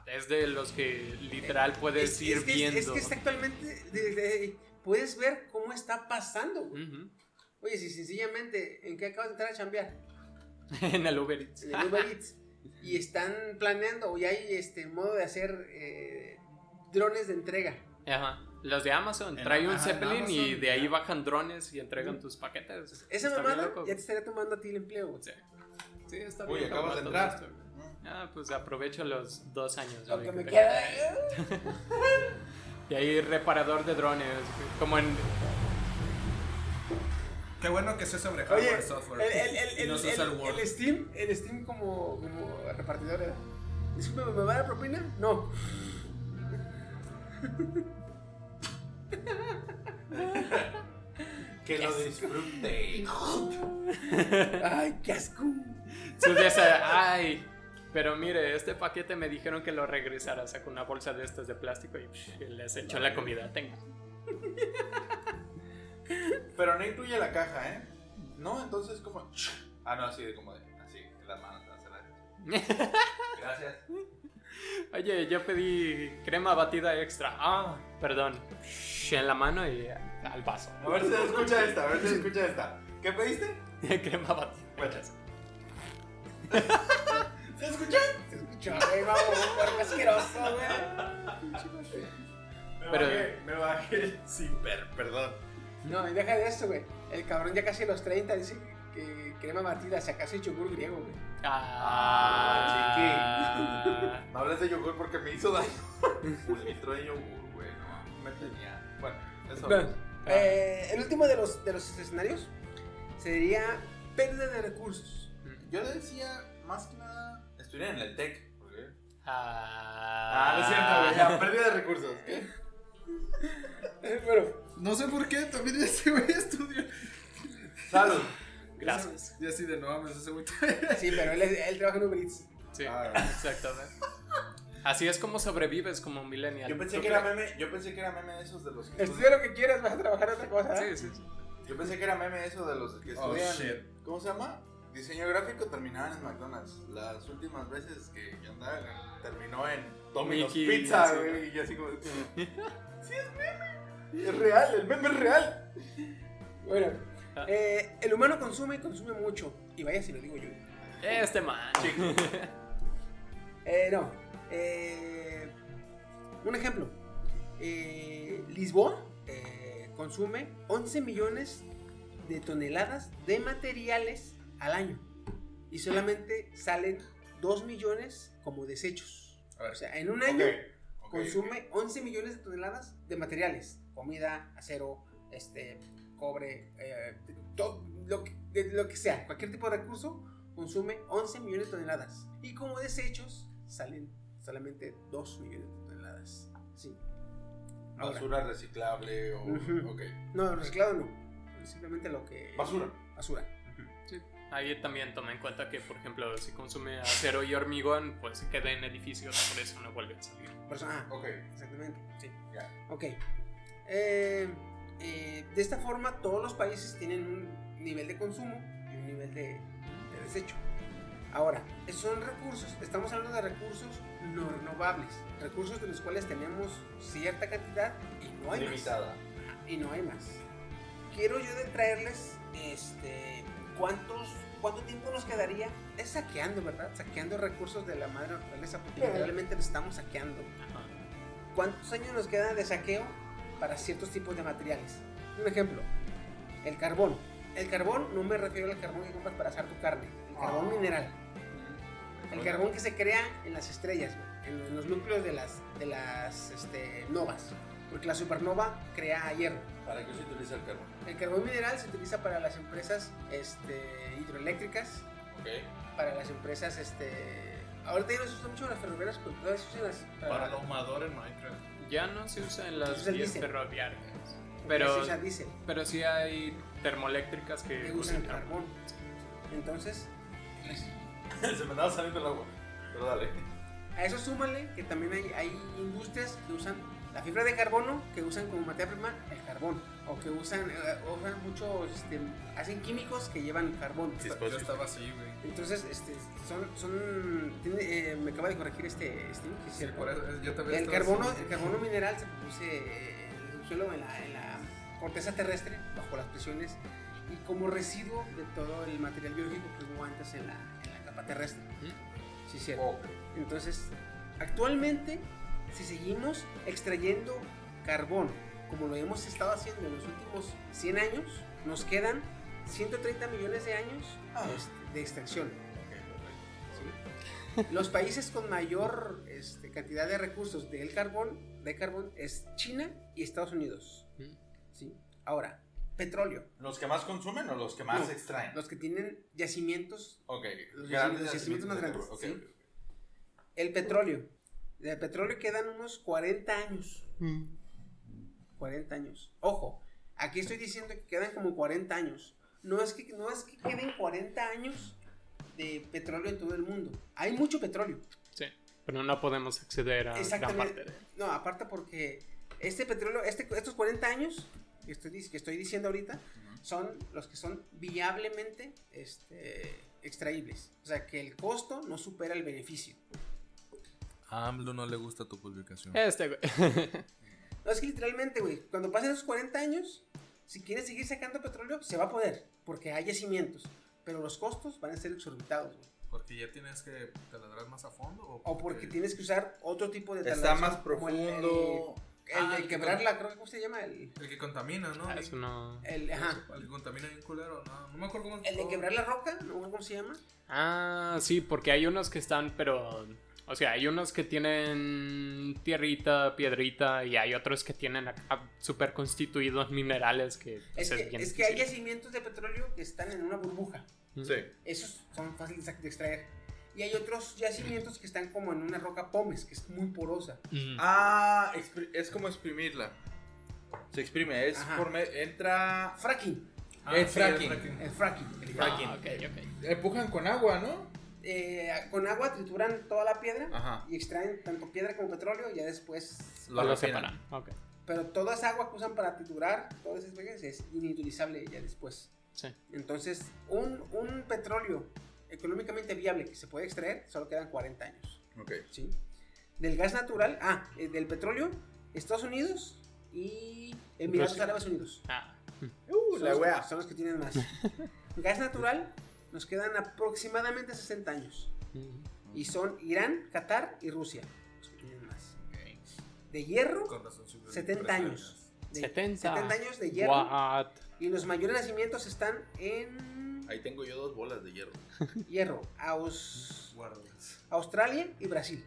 Es de los que literal puedes Es- ir es que, viendo. Es que está actualmente, de- de- puedes ver cómo está pasando. güey. Ujú. Oye, si sencillamente, ¿en qué acabas de entrar a chambear? en el Uber Eats. En el Uber Eats. y están planeando, o ya hay este modo de hacer eh, drones de entrega. Ajá. Los de Amazon En- trae un Zeppelin y de ahí ya. bajan drones y entregan tus paquetes. Esa mamada ya te estaría tomando a ti el empleo. Sí. Sí, está Uy, bien. acabas de entrar. esto. Ah, pues aprovecho los dos años. Lo que me que queda. tengo. Y ahí reparador de drones. Como en. Qué bueno que sé sobre Oye, hardware, software. el, el, el, y no el, sé usar el- Word. el Steam, el Steam como, como repartidor. ¿eh? Disculpe, ¿me va a dar propina? No. Que lo disfrute. Ay, qué asco. Ay. Pero mire, este paquete me dijeron que lo regresara. Saco una bolsa de estas de plástico y psh, les echó la comida. Tenga. Pero no incluye la caja, ¿eh? No, entonces como... Ah, no, así de como de... Así, en las manos. hacerla. Gracias. Oye, yo pedí crema batida extra. Ah, perdón. En la mano y al vaso. A ver si se escucha esta, a ver si se escucha esta. ¿Qué pediste? crema batida. Bueno. ¿Se escucha? Se escuchó, güey, vamos, por asqueroso, güey. Me Pero- bajé, me bajé sin ver, perdón. No, y deja de esto, güey. El cabrón ya casi a los 30 dice que crema batida, si acaso es yogur griego, güey. Ah, chiqui. No hables de yogur porque me hizo daño. Un litro de yogur, güey. No, me tenía. Bueno, eso. Bueno, eh, el último de los, de los escenarios sería pérdida de recursos. Yo le decía, más que nada, estudiar en el TEC. ¿Por qué? Ah, Ah, no es cierto, güey. Pérdida de recursos. ¿Qué? Bueno, No sé por qué, también ese güey estudió. Salud. Gracias. Y así de no mames, ese güey. sí, pero él, es- él trabaja en Uber Eats. Sí, Ah. exactamente. Así es como sobrevives como millennial. Yo pensé ¿Tú que era meme, yo pensé que era meme de esos de los que Estudia lo que quieras, vas a trabajar otra cosa. Sí, sí, sí. Yo pensé que era meme eso de los que Oh, estudian. shit. ¿Cómo se llama? Diseño gráfico terminaban en McDonald's. Las últimas veces que yo andaba terminó en Domino's Mickey, Pizza, güey. Y así como. sí, es meme. Es real, el meme es real. Bueno, Ah. eh, el humano consume y consume mucho. Y vaya si lo digo yo. Este man. Eh, no. Eh, un ejemplo. Eh, Lisboa eh, consume 11 millones de toneladas de materiales al año. Y solamente salen 2 millones como desechos. A ver. O sea, en un año, consume 11 millones de toneladas de materiales, comida, acero, este, cobre, eh, todo lo que, de lo que sea, cualquier tipo de recurso consume 11 millones de toneladas. Y como desechos salen solamente 2 millones de toneladas. Sí. Ahora, Basura reciclable o. Ujú. Ok. no, reciclado no. Simplemente lo que. Basura. Basura. Sí. Ahí también toma en cuenta que, por ejemplo, si consume acero y hormigón, pues se queda en edificios, por eso no vuelve a salir. Por eso- ah, Ok. exactamente. Sí. Ya. Ok. Eh, eh, de esta forma, todos los países tienen un nivel de consumo y un nivel de, de desecho. Ahora, son recursos, estamos hablando de recursos no renovables, recursos de los cuales tenemos cierta cantidad y no hay Limitada. más. Y no hay más. Quiero yo de traerles, este, cuántos, cuánto tiempo nos quedaría es saqueando, ¿verdad? Saqueando recursos de la madre naturaleza, porque literalmente lo estamos saqueando. ¿Cuántos años nos quedan de saqueo para ciertos tipos de materiales? Un ejemplo, el carbón. El carbón no me refiero al carbón que compras para asar tu carne, el carbón mineral. El carbón que se crea en las estrellas, en, los núcleos de las, de las este, novas. Porque la supernova crea hierro. ¿Para qué se utiliza el carbón? El carbón mineral se utiliza para las empresas este, hidroeléctricas, Ok. para las empresas, este... Ahorita ya no se usa mucho las ferroviarias, pero todavía se usan las... Para el ahumador en Minecraft. Ya no se usa en las vías diésel. ferroviarias. Pero, se usa diésel. pero sí hay termoeléctricas que que usan usan carbón. carbón. Entonces, se me andaba saliendo el agua. Pero dale. a eso súmale que también hay, hay industrias que usan la fibra de carbono, que usan como materia prima el carbón, o que usan, eh, usan mucho, este, hacen químicos que llevan carbón. Yo estaba así, güey. Entonces, este, son, son, tiene- eh, me acaba de corregir este, Steve, que es Sí, cierto. por eso, yo también El carbono, así. el carbono mineral se produce eh, en el subsuelo, en la, en la corteza terrestre, bajo las presiones, y como residuo de todo el material biológico que hubo antes en la, en la capa terrestre. Sí, cierto. Ok. Entonces, actualmente, si seguimos extrayendo carbón, como lo hemos estado haciendo en los últimos 100 años, nos quedan 130 millones de años este, de extracción. ¿sí? Los países con mayor este, cantidad de recursos del carbón, de carbón es China y Estados Unidos. ¿sí? Ahora, petróleo. ¿Los que más consumen o los que más No, extraen? Los que tienen yacimientos Ok. los Grandes yacimientos más de grandes, sí. El petróleo. Del petróleo quedan unos 40 años. 40 años. Ojo, aquí estoy diciendo que quedan como 40 años. No es que, no es que queden 40 años de petróleo en todo el mundo. Hay mucho petróleo. Sí, pero no podemos acceder a gran parte de No, aparte porque este petróleo, este, estos 40 años que estoy, que estoy diciendo ahorita, son los que son viablemente este, extraíbles. O sea, que el costo no supera el beneficio. A AMLO no le gusta tu publicación. Este, güey. No, es que literalmente, güey, cuando pasen esos 40 años, si quieres seguir sacando petróleo, se va a poder, porque hay yacimientos. Pero los costos van a ser exorbitados, güey. Porque ya tienes que taladrar más a fondo. O, O porque tienes que usar otro tipo de Está taladro, más como el- el- profundo. El, Ah, de el que quebrarla, creo que ¿cómo se llama? El, El que contamina, ¿no? Ah, Eso no. el, ajá. El que contamina bien culero. No, no me acuerdo cómo El de quebrar la roca, ¿no? ¿Cómo se llama? Ah, sí, porque hay unos que están, pero. O sea, hay unos que tienen tierrita, piedrita, y hay otros que tienen acá super constituidos minerales que. pues, Es que, bien es que hay yacimientos de petróleo que están en una burbuja. Sí. Esos son fáciles de extraer. Y hay otros yacimientos que están como en una roca pómez, que es muy porosa. Mm. Ah, es como exprimirla. Se exprime, es Ajá. por entra Fracking. Ah, el sí, fracking. El fracking. el fracking. Ah, ok, ok. Empujan con agua, ¿no? Eh, con agua trituran toda la piedra Ajá. y extraen tanto piedra como petróleo y ya después... Lo Lo separan. Ok. Pero toda esa agua que usan para triturar, todas esas veces es inutilizable ya después. Sí. Entonces, un, un petróleo económicamente viable que se puede extraer, solo quedan 40 años. Ok. ¿sí? Del gas natural, ah, eh, del petróleo, Estados Unidos y Emiratos. Árabes Unidos. Ah. Uh, Son la los, wea. son los que tienen más. gas natural nos quedan aproximadamente 60 años. Y son Irán, Qatar y Rusia. Los que tienen más. De hierro, Con razón, sí, 70 años. De 70. 70 años de hierro. What? Y los mayores nacimientos están en Ahí tengo yo dos bolas de hierro. hierro. Aus-. Australia y Brasil.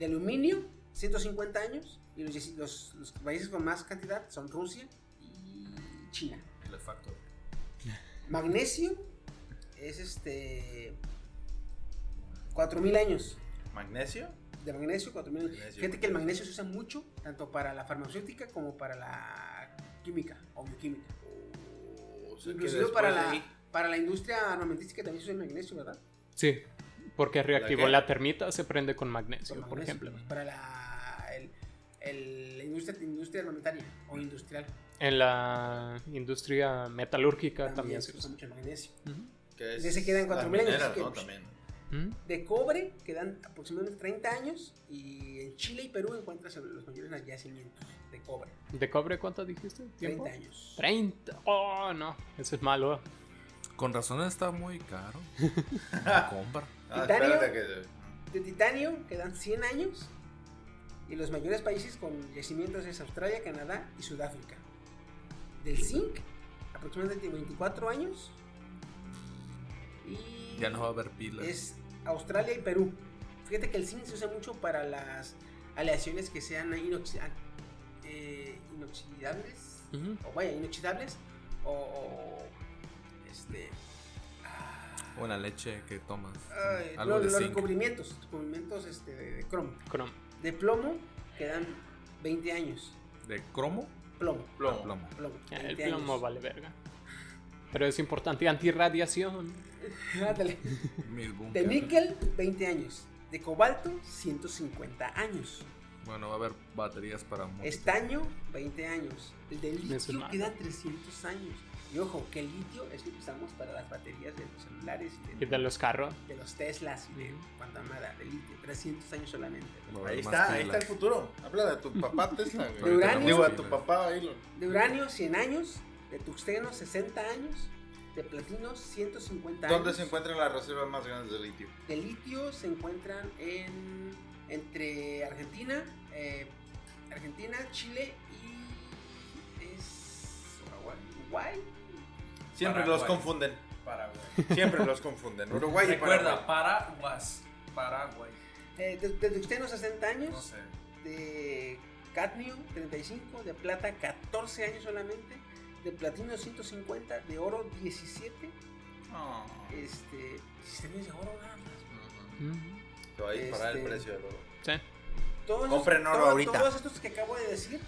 De aluminio 150 años. Y los, los- los países con más cantidad son Rusia y China. El factor. Magnesio es este. 4000 años. ¿Magnesio? De magnesio, 4000 años. Magnesio. Fíjate que el magnesio se usa mucho, tanto para la farmacéutica como para la química o bioquímica. O sea, Inclusive después para la, ahí- para la industria armamentística también se usa el magnesio, ¿verdad? Sí, porque reactivó qué? la termita, se prende con magnesio, Con por magnesio. ejemplo. Para la, el, el- la industria, industria armamentaria o industrial. En la industria metalúrgica también, se usa mucho el magnesio. Ujú. Que es de ese quedan las 4000 años, mineras, ¿no? También. Ujú. De cobre quedan aproximadamente 30 años y en Chile y Perú encuentras los mayores yacimientos de cobre. ¿De cobre cuánto dijiste? ¿Tiempo? 30 años. 30. Oh, no, eso es malo. Con razón está muy caro. Compra. Ah, Titanio. que... De titanio quedan 100 años y los mayores países con yacimientos es Australia, Canadá y Sudáfrica. Del zinc, aproximadamente 24 años. Y Ya no va a haber pilas. es Australia y Perú. Fíjate que el zinc se usa mucho para las aleaciones que sean inoxi- eh, inoxidables, Ujú. o vaya, inoxidables, o, o, este, O en la leche que tomas. ay, Algo de los zinc. recubrimientos, recubrimientos este, de, de cromo. Crom. De plomo quedan 20 años. ¿De cromo? Plomo, Plomo. Ah, plomo. plomo. El 20 plomo años. vale verga. Pero es importante, antirradiación. Ándale. De níquel, 20 años. De cobalto, 150 años. Bueno, va a haber baterías para mucho. Estaño, 20 años. El de litio queda 300 años. Y ojo, que el litio es lo que usamos para las baterías de los celulares y de, Y de los carros. de los Teslas y de cuanta de litio. 300 años solamente. Ahí está, ahí está el futuro. Habla de tu papá Tesla, güey. De uranio. Digo, a tu papá Elon. De uranio, 100 años. De tuxteno, 60 años. De platino, 150 años. ¿Dónde se encuentran las reservas más grandes de litio? de litio se encuentran en entre Argentina, eh, Argentina, Chile y es Uruguay. Uruguay. Siempre Paraguay. los confunden. Paraguay. Siempre los confunden. Uruguay y Recuerda, Paraguay. Paraguas. Paraguay. Eh, de, de tuxteno 60 años, No sé. de cadmio 35, de plata 14 años solamente, de platino 150, de oro 17, No. este 17 años de oro nada más. Ujú. Se va a disparar el Este- precio del oro. Sí. Todos Compren estos- oro todos- ahorita. Todos estos que acabo de decir,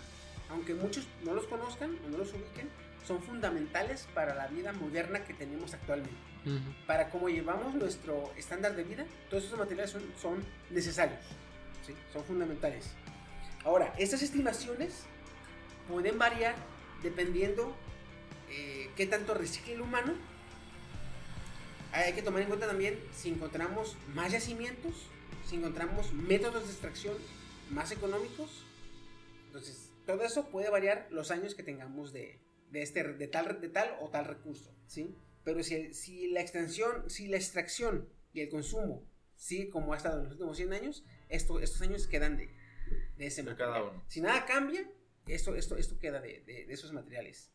aunque muchos no los conozcan o no los ubiquen, son fundamentales para la vida moderna que tenemos actualmente. Ujú. Para cómo llevamos nuestro estándar de vida, todos esos materiales son, son necesarios, ¿sí? son fundamentales. Ahora, estas estimaciones pueden variar dependiendo eh, qué tanto recicle el humano. Hay que tomar en cuenta también si encontramos más yacimientos, si encontramos métodos de extracción más económicos. Entonces, todo eso puede variar los años que tengamos de, de este, de, tal, de tal o tal recurso, ¿sí? Pero si, si, la extracción, si la extracción y el consumo sigue como ha estado en los últimos 100 años, esto, estos años quedan de, de ese material. cada uno. Si nada cambia, esto, esto, esto queda de, de- de esos materiales.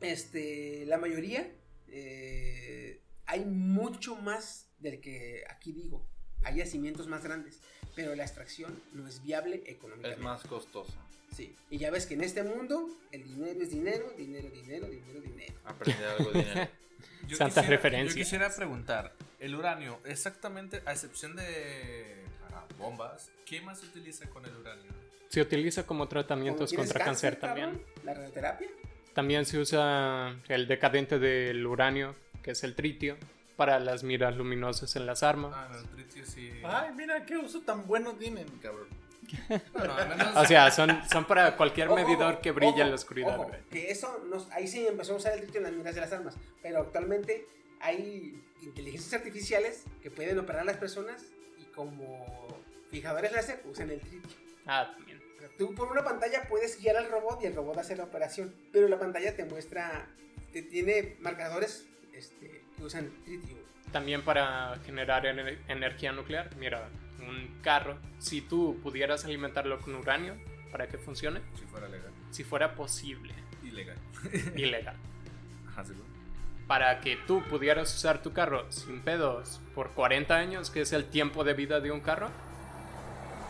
Este, la mayoría, eh, hay mucho más del que aquí digo. Hay yacimientos más grandes, pero la extracción no es viable económicamente. Es más costosa. Sí. Y ya ves que en este mundo el dinero es dinero, dinero, dinero, dinero, dinero. Aprender algo de dinero. Yo Santas quisiera- referencias. Yo quisiera preguntar, el uranio, exactamente, a excepción de para bombas, ¿qué más se utiliza con el uranio? Se utiliza como tratamientos contra cáncer, cabrón, también. La radioterapia. También se usa el decadente del uranio, que es el tritio, para las miras luminosas en las armas. Ah, no, el tritio sí. Ay, mira qué uso tan bueno tienen, cabrón. Bueno, menos- O sea, son, son para cualquier Ojo, medidor que brilla ojo, en la oscuridad. ojo, que eso, nos, ahí sí empezó a usar el tritio en las miras de las armas. Pero actualmente hay inteligencias artificiales que pueden operar a las personas y como fijadores láser usan el tritio. Ah, también. Tú por una pantalla puedes guiar al robot y el robot hace la operación, pero la pantalla te muestra, te tiene marcadores este, que usan tritio. También para generar ener- energía nuclear. Mira, un carro, si tú pudieras alimentarlo con uranio para que funcione, Si fuera legal. si fuera posible, Ilegal. ilegal, Ajá, seguro. para que tú pudieras usar tu carro sin pedos por 40 años, que es el tiempo de vida de un carro,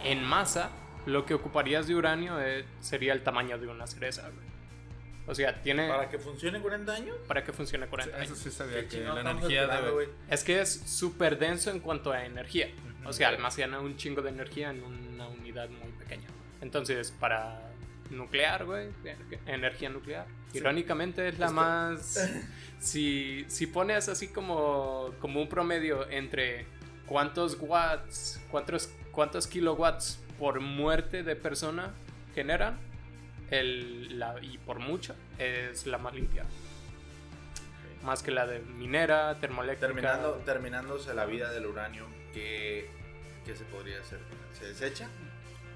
en masa lo que ocuparías de uranio eh, sería el tamaño de una cereza, güey. O sea, tiene... ¿Para que funcione 40 años? Para que funcione 40 Eso años. sí sabía que la energía debe... güey. Es que es súper denso en cuanto a energía. O sea, almacena un chingo de energía en una unidad muy pequeña. Entonces, para nuclear, güey, ener- energía nuclear. Irónicamente es la más... si, si pones así como, como un promedio entre cuántos watts, cuántos, cuántos kilowatts por muerte de persona generan, el, la, y por mucho, es la más limpia. Más que la de minera, termoeléctrica. Terminando, terminándose la vida del uranio, ¿qué, qué se podría hacer? ¿Se desecha?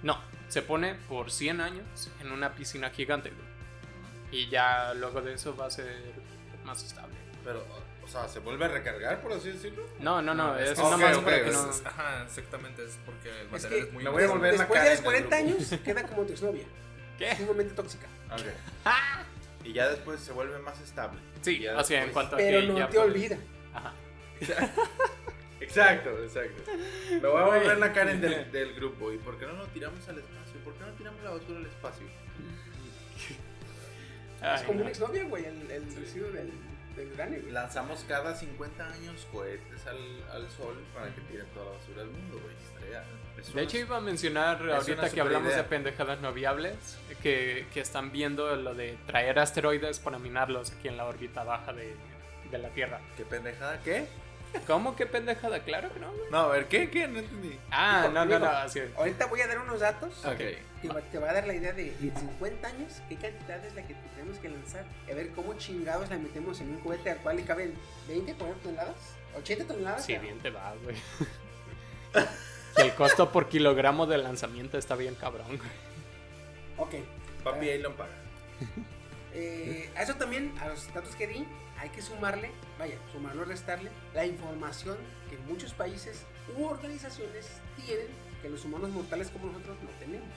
No, se pone por 100 años en una piscina gigante. Y ya luego de eso va a ser más estable. Pero, o sea, ¿se vuelve a recargar, por así decirlo? No, no, no, es que- nada ok, más ok, para que es- no... Es- Ajá, exactamente, es porque el Es material que es, muy... me voy a volver la después cara de los en el 40 grupo. años queda como tu exnovia. ¿Qué? Sumamente tóxica. Ok. Y ya después se vuelve más estable. Sí, Ya o sea, en después- cuanto a Pero que no ya te puedes- olvida. Ajá. Exacto, exacto. Me voy a volver la Karen del, del grupo. ¿Y por qué no lo tiramos al espacio? ¿Por qué no tiramos la basura al espacio? Es como no. una exnovia, güey, el, el residuo del, del. Lanzamos cada 50 años cohetes al, al sol para que tiren toda la basura del mundo, güey. Estaría- es De una- hecho, iba a mencionar ahorita que hablamos idea. de pendejadas no viables, que, que están viendo lo de traer asteroides para minarlos aquí en la órbita baja de, de la Tierra. ¿Qué pendejada? ¿Qué? ¿Cómo que pendejada? Claro que no, güey. No, a ver, ¿qué? ¿Qué? No entendí. Ah, no, no, no, así Ahorita voy a dar unos datos. Ok. que te va a dar la idea de en 50 años qué cantidad es la que tenemos que lanzar. A ver cómo chingados la metemos en un cohete al cual le caben 20, 40 toneladas, 80 toneladas. Sí, bien te va, güey. Y el costo por kilogramo de lanzamiento está bien cabrón, güey. Ok. Papi Elon paga. Eh, a eso también, a los datos que di, hay que sumarle, vaya, sumarlo, restarle, la información que muchos países u organizaciones tienen que los humanos mortales como nosotros no tenemos.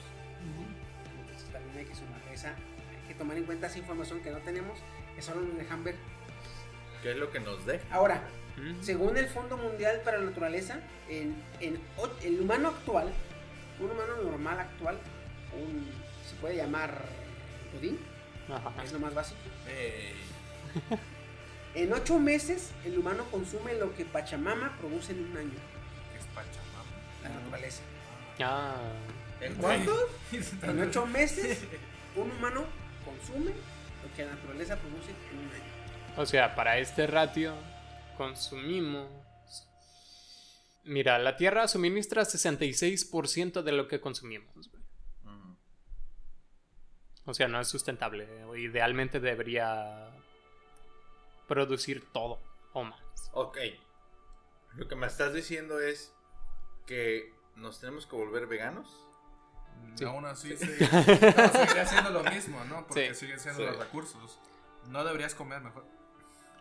Entonces también hay que sumarle esa, hay que tomar en cuenta esa información que no tenemos, que solo nos dejan ver. ¿Qué es lo que nos deja? Ahora, según el Fondo Mundial para la Naturaleza, en, en o- el humano actual, un humano normal actual, un, se puede llamar Godín, Ajá. es lo más básico. Ey. En ocho meses, el humano consume lo que Pachamama produce en un año. Es Pachamama. La naturaleza. Ah, ¿En cuánto? En ocho meses, un humano consume lo que la naturaleza produce en un año. o sea, para este ratio consumimos... Mira, la Tierra suministra 66% de lo que consumimos. O sea, no es sustentable. Idealmente debería producir todo o más. Ok. Lo que me estás diciendo es que nos tenemos que volver veganos. Sí. Aún así, sí. No, seguiría siendo lo mismo, ¿no? Porque Sí. siguen siendo Sí. los recursos. No deberías comer mejor.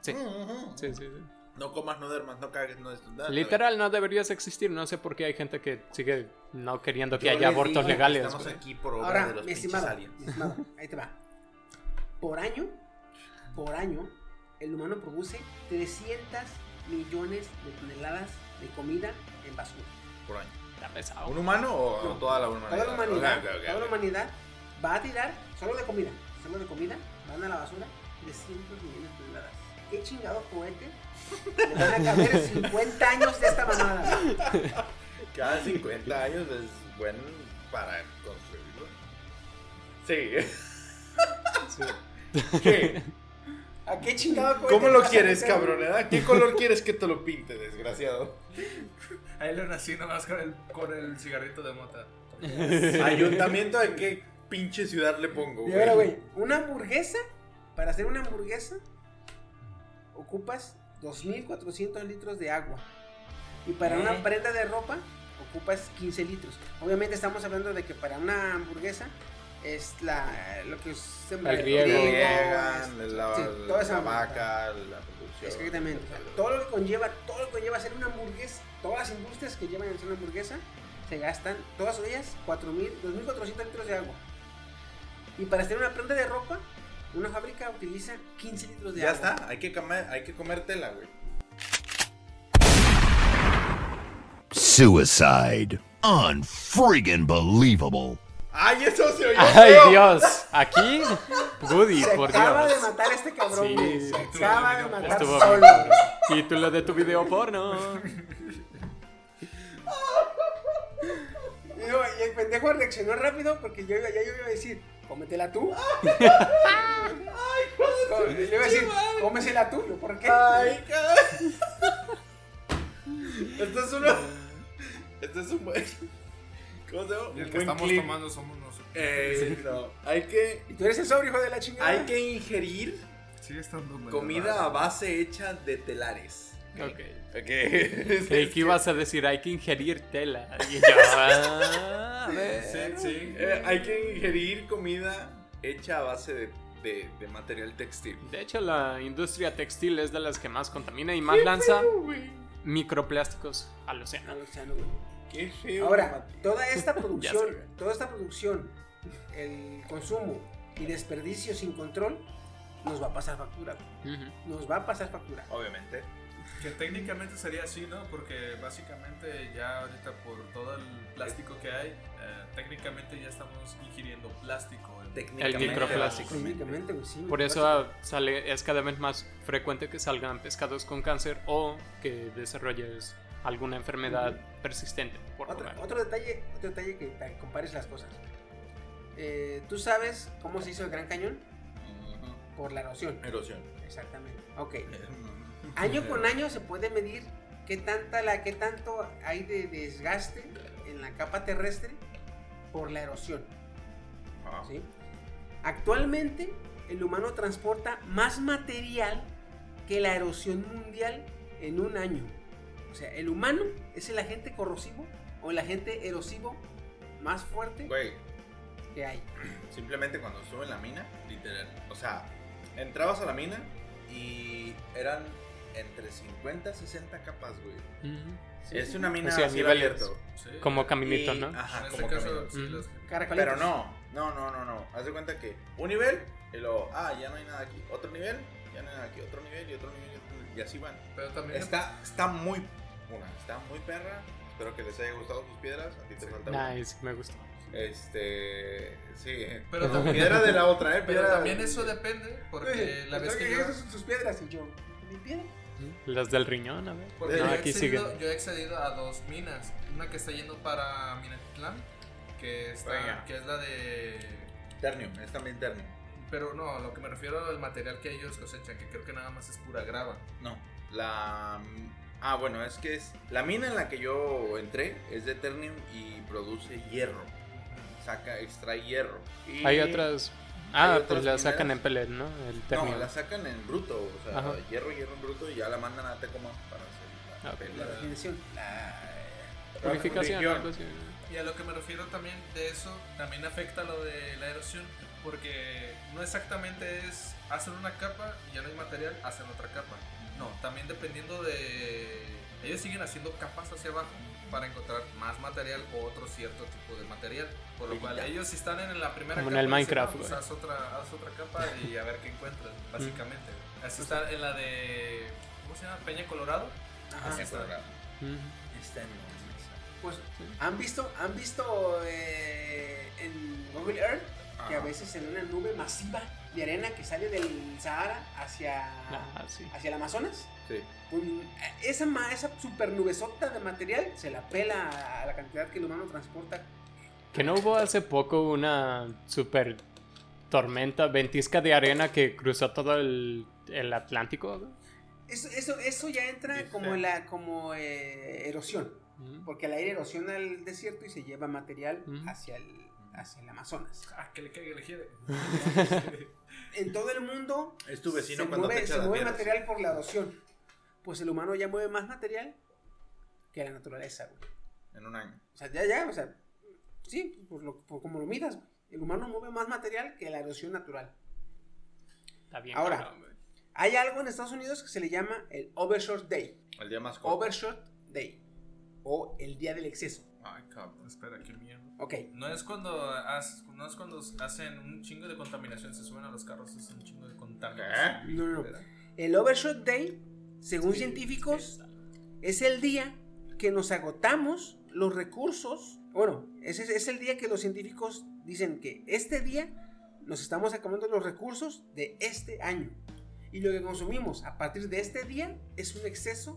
Sí. Ujú. Sí, sí, sí. No comas, no duermas, no cagues, no nada. Literal, no deberías existir. No sé por qué hay gente que sigue no queriendo que Yo haya abortos legales. Estamos güey. aquí por obra Ahora, de los mi estimado, mi estimado, ahí te va. Por año, por año, el humano produce 300 millones de toneladas de comida en basura. Por año. Está pesado. ¿Un humano o No. toda la humanidad? Toda la humanidad, toda la humanidad va a tirar, solo de comida, solo de comida, van a la basura 300 millones de toneladas. ¿Qué chingado cohete? Le van a caber 50 años de esta mamada. Cada 50 años es bueno para construirlo. Sí. Sí. ¿Qué? ¿A qué chingado? ¿Cómo lo quieres, cabrón? eh? ¿Qué color quieres que te lo pinte, desgraciado? Ahí lo nací nomás con el, con el cigarrito de mota. Ayuntamiento de qué pinche ciudad le pongo, Y ahora, güey, una hamburguesa, para hacer una hamburguesa, ocupas 2.400 litros de agua. Y para ¿Eh? una prenda de ropa, ocupas 15 litros. Obviamente estamos hablando de que para una hamburguesa es la, lo que se El riego. trigo, Riegan, es- la, sí, toda esa la vaca, la producción. Exactamente. O sea, todo lo que conlleva, todo lo que conlleva hacer una hamburguesa, todas las industrias que llevan a hacer una hamburguesa, se gastan, todas ellas, 4.000, 2.400 litros de agua. Y para hacer una prenda de ropa, una fábrica utiliza 15 litros de Ya agua. está, hay que comer, hay que comer tela, güey. Suicide. Unfriggin' believable. ¡Ay, eso se oyó! Ay, feo! Dios. Aquí, Woody, Se por acaba Dios. de matar a este cabrón, Sí, güey. Se estuvo acaba de matar Estuvo solo. Título de tu video porno. Y, yo- y el pendejo reaccionó rápido porque yo, iba- ya yo iba a decir, cómetela tú. Co- le iba a decir, cómesela tú. Yo, ¿por qué? ¡Ay, cabrón! Esto es uno. Esto es un buen. ¿Cómo se llama? Y el que buen estamos clip. tomando somos nosotros. Eh, no. Hay que. Y tú eres el sobrio, hijo de la chingada. Hay que ingerir Sigue estando medio comida a base hecha de telares. Ok. Ok. Creí que ibas a decir hay que ingerir tela. Y yo, ah, a ver. Sí, sí. Eh, hay que ingerir comida hecha a base de, de- de material textil. De hecho, la industria textil es de las que más contamina y más lanza microplásticos al océano. Qué feo. Ahora, toda esta producción, toda esta producción, el consumo y desperdicio sin control, nos va a pasar factura. güey. Ujú. Nos va a pasar factura. Obviamente. Que técnicamente sería así, ¿no? Porque básicamente ya ahorita por todo el plástico que hay, eh, técnicamente ya estamos ingiriendo plástico. en- Técnicamente. microplástico. Técnicamente, sí. Por eso ah, sale, es cada vez más frecuente que salgan pescados con cáncer o que desarrolles alguna enfermedad persistente. Por Otro, otro detalle, otro detalle que para que compares las cosas. Eh, ¿Tú sabes cómo se hizo el Gran Cañón? Por la erosión. Erosión. Exactamente. Ok. Año con año se puede medir qué tanta la qué tanto hay de desgaste en la capa terrestre por la erosión. Ah. ¿sí? Actualmente el humano transporta más material que la erosión mundial en un año. O sea, el humano es el agente corrosivo o el agente erosivo más fuerte Güey, que hay. simplemente cuando estuve en la mina, literal. O sea, entrabas a la mina y eran entre 50 y 60 capas, güey. Es una mina O sea, a niveles. abierto. Sí. Como caminito, Y- ¿no? Ajá, en este como caso, camino. sí, Ujú. las- Caracolitos. Pero no, no, no, no, no. Haz de cuenta que un nivel y luego, ah, ya no hay nada aquí. Otro nivel, ya no hay nada aquí. Otro nivel y otro nivel y otro nivel. Y así van. Pero también Está, está muy, una, está muy perra. Espero que les haya gustado sus piedras. A ti te falta una. Nice, me gustó. Este, sí. Pero también- piedra de la otra, eh. Pero también eso depende, porque la vez que yo... Esas son tus piedras y yo. ¿Mi piedra? Las del riñón, a ver. Porque No, yo, he aquí accedido, siguen. yo he accedido a dos minas. Una que está yendo para Minatitlán, que, está, Venga. que es la de... Ternium, es también Ternium. Pero no, lo que me refiero al material que ellos cosechan, que creo que nada más es pura grava. No, la. Ah, bueno, es que es. La mina en la que yo entré es de Ternium y produce hierro. Saca, extrae hierro. Y- Hay otras. Ah, otras pues la sacan en pellet, ¿no? El No, la sacan en bruto, o sea, Ajá. hierro, hierro en bruto y ya la mandan a Tecoma para hacer la Ah, ok. pelea. La refinación. La... Purificación, Purificación. así. Y a lo que me refiero también de eso, también afecta lo de la erosión, porque no exactamente es hacer una capa y ya no hay material, hacen otra capa. No, también dependiendo de... Ellos siguen haciendo capas hacia abajo para encontrar más material o otro cierto tipo de material. Por lo cual ellos si están en la primera Como en capa el dicen, Minecraft, "No, pues güey". haz otra, haz otra capa y a ver qué encuentras, básicamente. Así está en la de... ¿Cómo se llama? Peña Colorado. Ajá. Así está. Ujú. Está en Pues, ¿han visto, han visto eh, en Google Earth que a veces en una nube masiva de arena que sale del Sahara hacia, Ah, sí. hacia el Amazonas? Sí. Pues, esa, esa super nubesota de material se la pela a la cantidad que el humano transporta. Que no hubo hace poco una super tormenta, ventisca de arena que cruzó todo el, el Atlántico. Eso, eso, eso ya entra Qué como, la, como eh, erosión, porque el aire erosiona el desierto y se lleva material hacia, el, hacia el Amazonas. Ah, que le caiga el. En todo el mundo Es tu vecino se cuando mueve, te echa se mueve material por la erosión. Pues el humano ya mueve más material que la naturaleza, güey. En un año. O sea, ya, ya, o sea, sí, por, lo, por como lo midas, güey. El humano mueve más material que la erosión natural. Está bien. Ahora. Hay algo en Estados Unidos que se le llama el Overshot Day. El día más corto. Overshot Day. O el día del exceso. Ay, cabrón, espera, qué mierda. Ok. No es cuando haz- no es cuando hacen un chingo de contaminación, se suben a los carros, hacen un chingo de contaminación. No, no, no. El Overshot Day, según científicos, es el día que nos agotamos los recursos Bueno, ese es, es el día que los científicos dicen que este día nos estamos acabando los recursos de este año. Y lo que consumimos a partir de este día es un exceso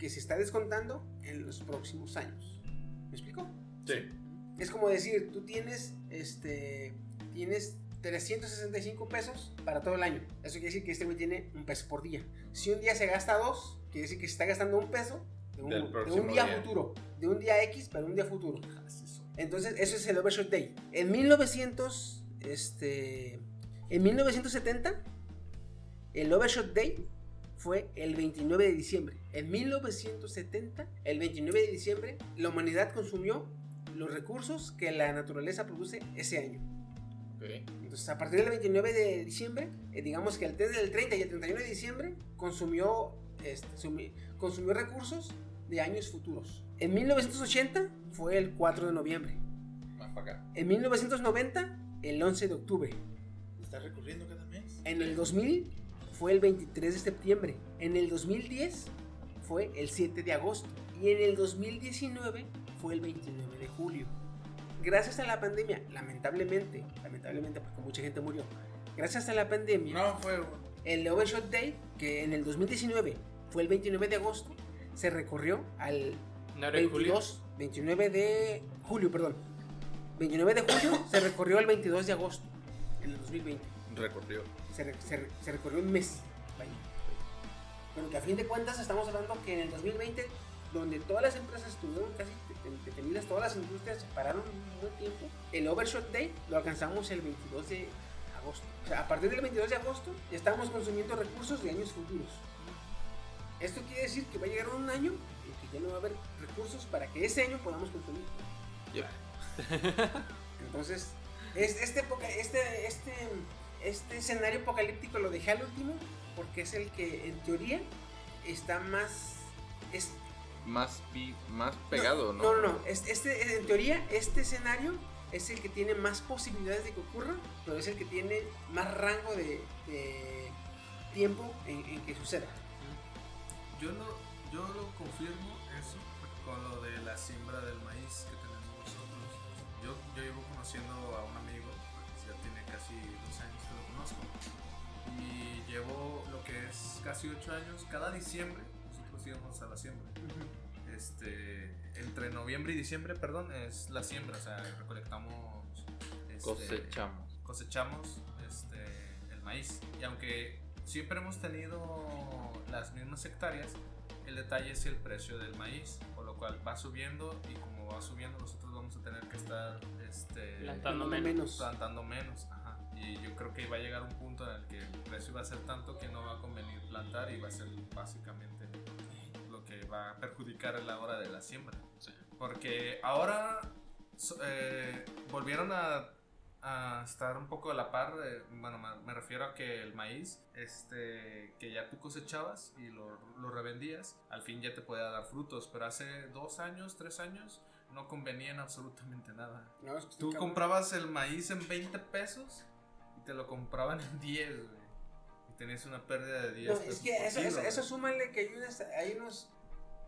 que se está descontando en los próximos años. ¿Me explico? Sí. Es como decir, tú tienes, este, tienes 365 pesos para todo el año. Eso quiere decir que este güey tiene un peso por día. Si un día se gasta dos, quiere decir que se está gastando un peso de un, de día, día. futuro. De un día X para un día futuro. Entonces, eso es el Overshot Day. En 1900, este, en 1970, el Overshot Day fue el 29 de diciembre. En 1970, el 29 de diciembre, la humanidad consumió los recursos que la naturaleza produce ese año. Entonces, a partir del 29 de diciembre, eh, digamos que el, del 30 y el 31 de diciembre, consumió, este, sumi- consumió recursos de años futuros. En 1980 fue el 4 de noviembre. Más para acá. En 1990, el 11 de octubre. ¿Está recurriendo cada mes? En el 2000 fue el 23 de septiembre. En el 2010 fue el 7 de agosto. Y en el 2019 fue el 29 de julio. Gracias a la pandemia, lamentablemente, lamentablemente porque mucha gente murió. Gracias a la pandemia, No, fue. el Overshot Day, que en el 2019 fue el 29 de agosto, se recorrió al ¿No era en julio? 22, 29 de julio, perdón. 29 de julio se recorrió al 22 de agosto en el 2020 Recorrió. se, se se recorrió un mes. Vaya. Pero que a fin de cuentas estamos hablando que en el 2020, donde todas las empresas estuvieron casi det- detenidas, todas las industrias se pararon un buen tiempo, el Overshot Day lo alcanzamos el 22 de agosto. O sea, a partir del 22 de agosto ya estamos consumiendo recursos de años futuros. Esto quiere decir que va a llegar un año en que ya no va a haber recursos para que ese año podamos consumir. Entonces, es- este, este, este, este escenario apocalíptico lo dejé al último porque es el que en teoría está más... Es, Más, pi- más pegado, ¿no? no, no, no. es- este, en teoría, este escenario es el que tiene más posibilidades de que ocurra, pero es el que tiene más rango de, de tiempo en, en que suceda. Yo no, yo lo confirmo eso con lo de la siembra del maíz que tenemos nosotros. Yo, yo llevo conociendo a un amigo, pues ya tiene casi dos años que lo conozco, y llevo lo que es casi ocho años, cada diciembre nosotros íbamos a la siembra. Este, entre noviembre y diciembre, perdón, es la siembra, o sea, recolectamos, este, Cosechamos. cosechamos este, el maíz. Y aunque siempre hemos tenido las mismas hectáreas, el detalle es el precio del maíz, por lo cual va subiendo y como va subiendo nosotros vamos a tener que estar este, Plantando No menos. plantando menos. ajá. Y yo creo que va a llegar un punto en el que el precio va a ser tanto que no va a convenir plantar y va a ser básicamente que va a perjudicar la hora de la siembra. Porque ahora eh, volvieron a, a estar un poco a la par. de- bueno, me, refiero a que el maíz, este, que ya tú cosechabas y lo, lo revendías, al fin ya te podía dar frutos. Pero hace dos años, tres años, no convenía en absolutamente nada. No, es que Tú comprabas el maíz en 20 pesos y te lo compraban en 10, güey. Y tenías una pérdida de 10 No, pesos. es que eso, eso, eso súmale que hay unas, hay unos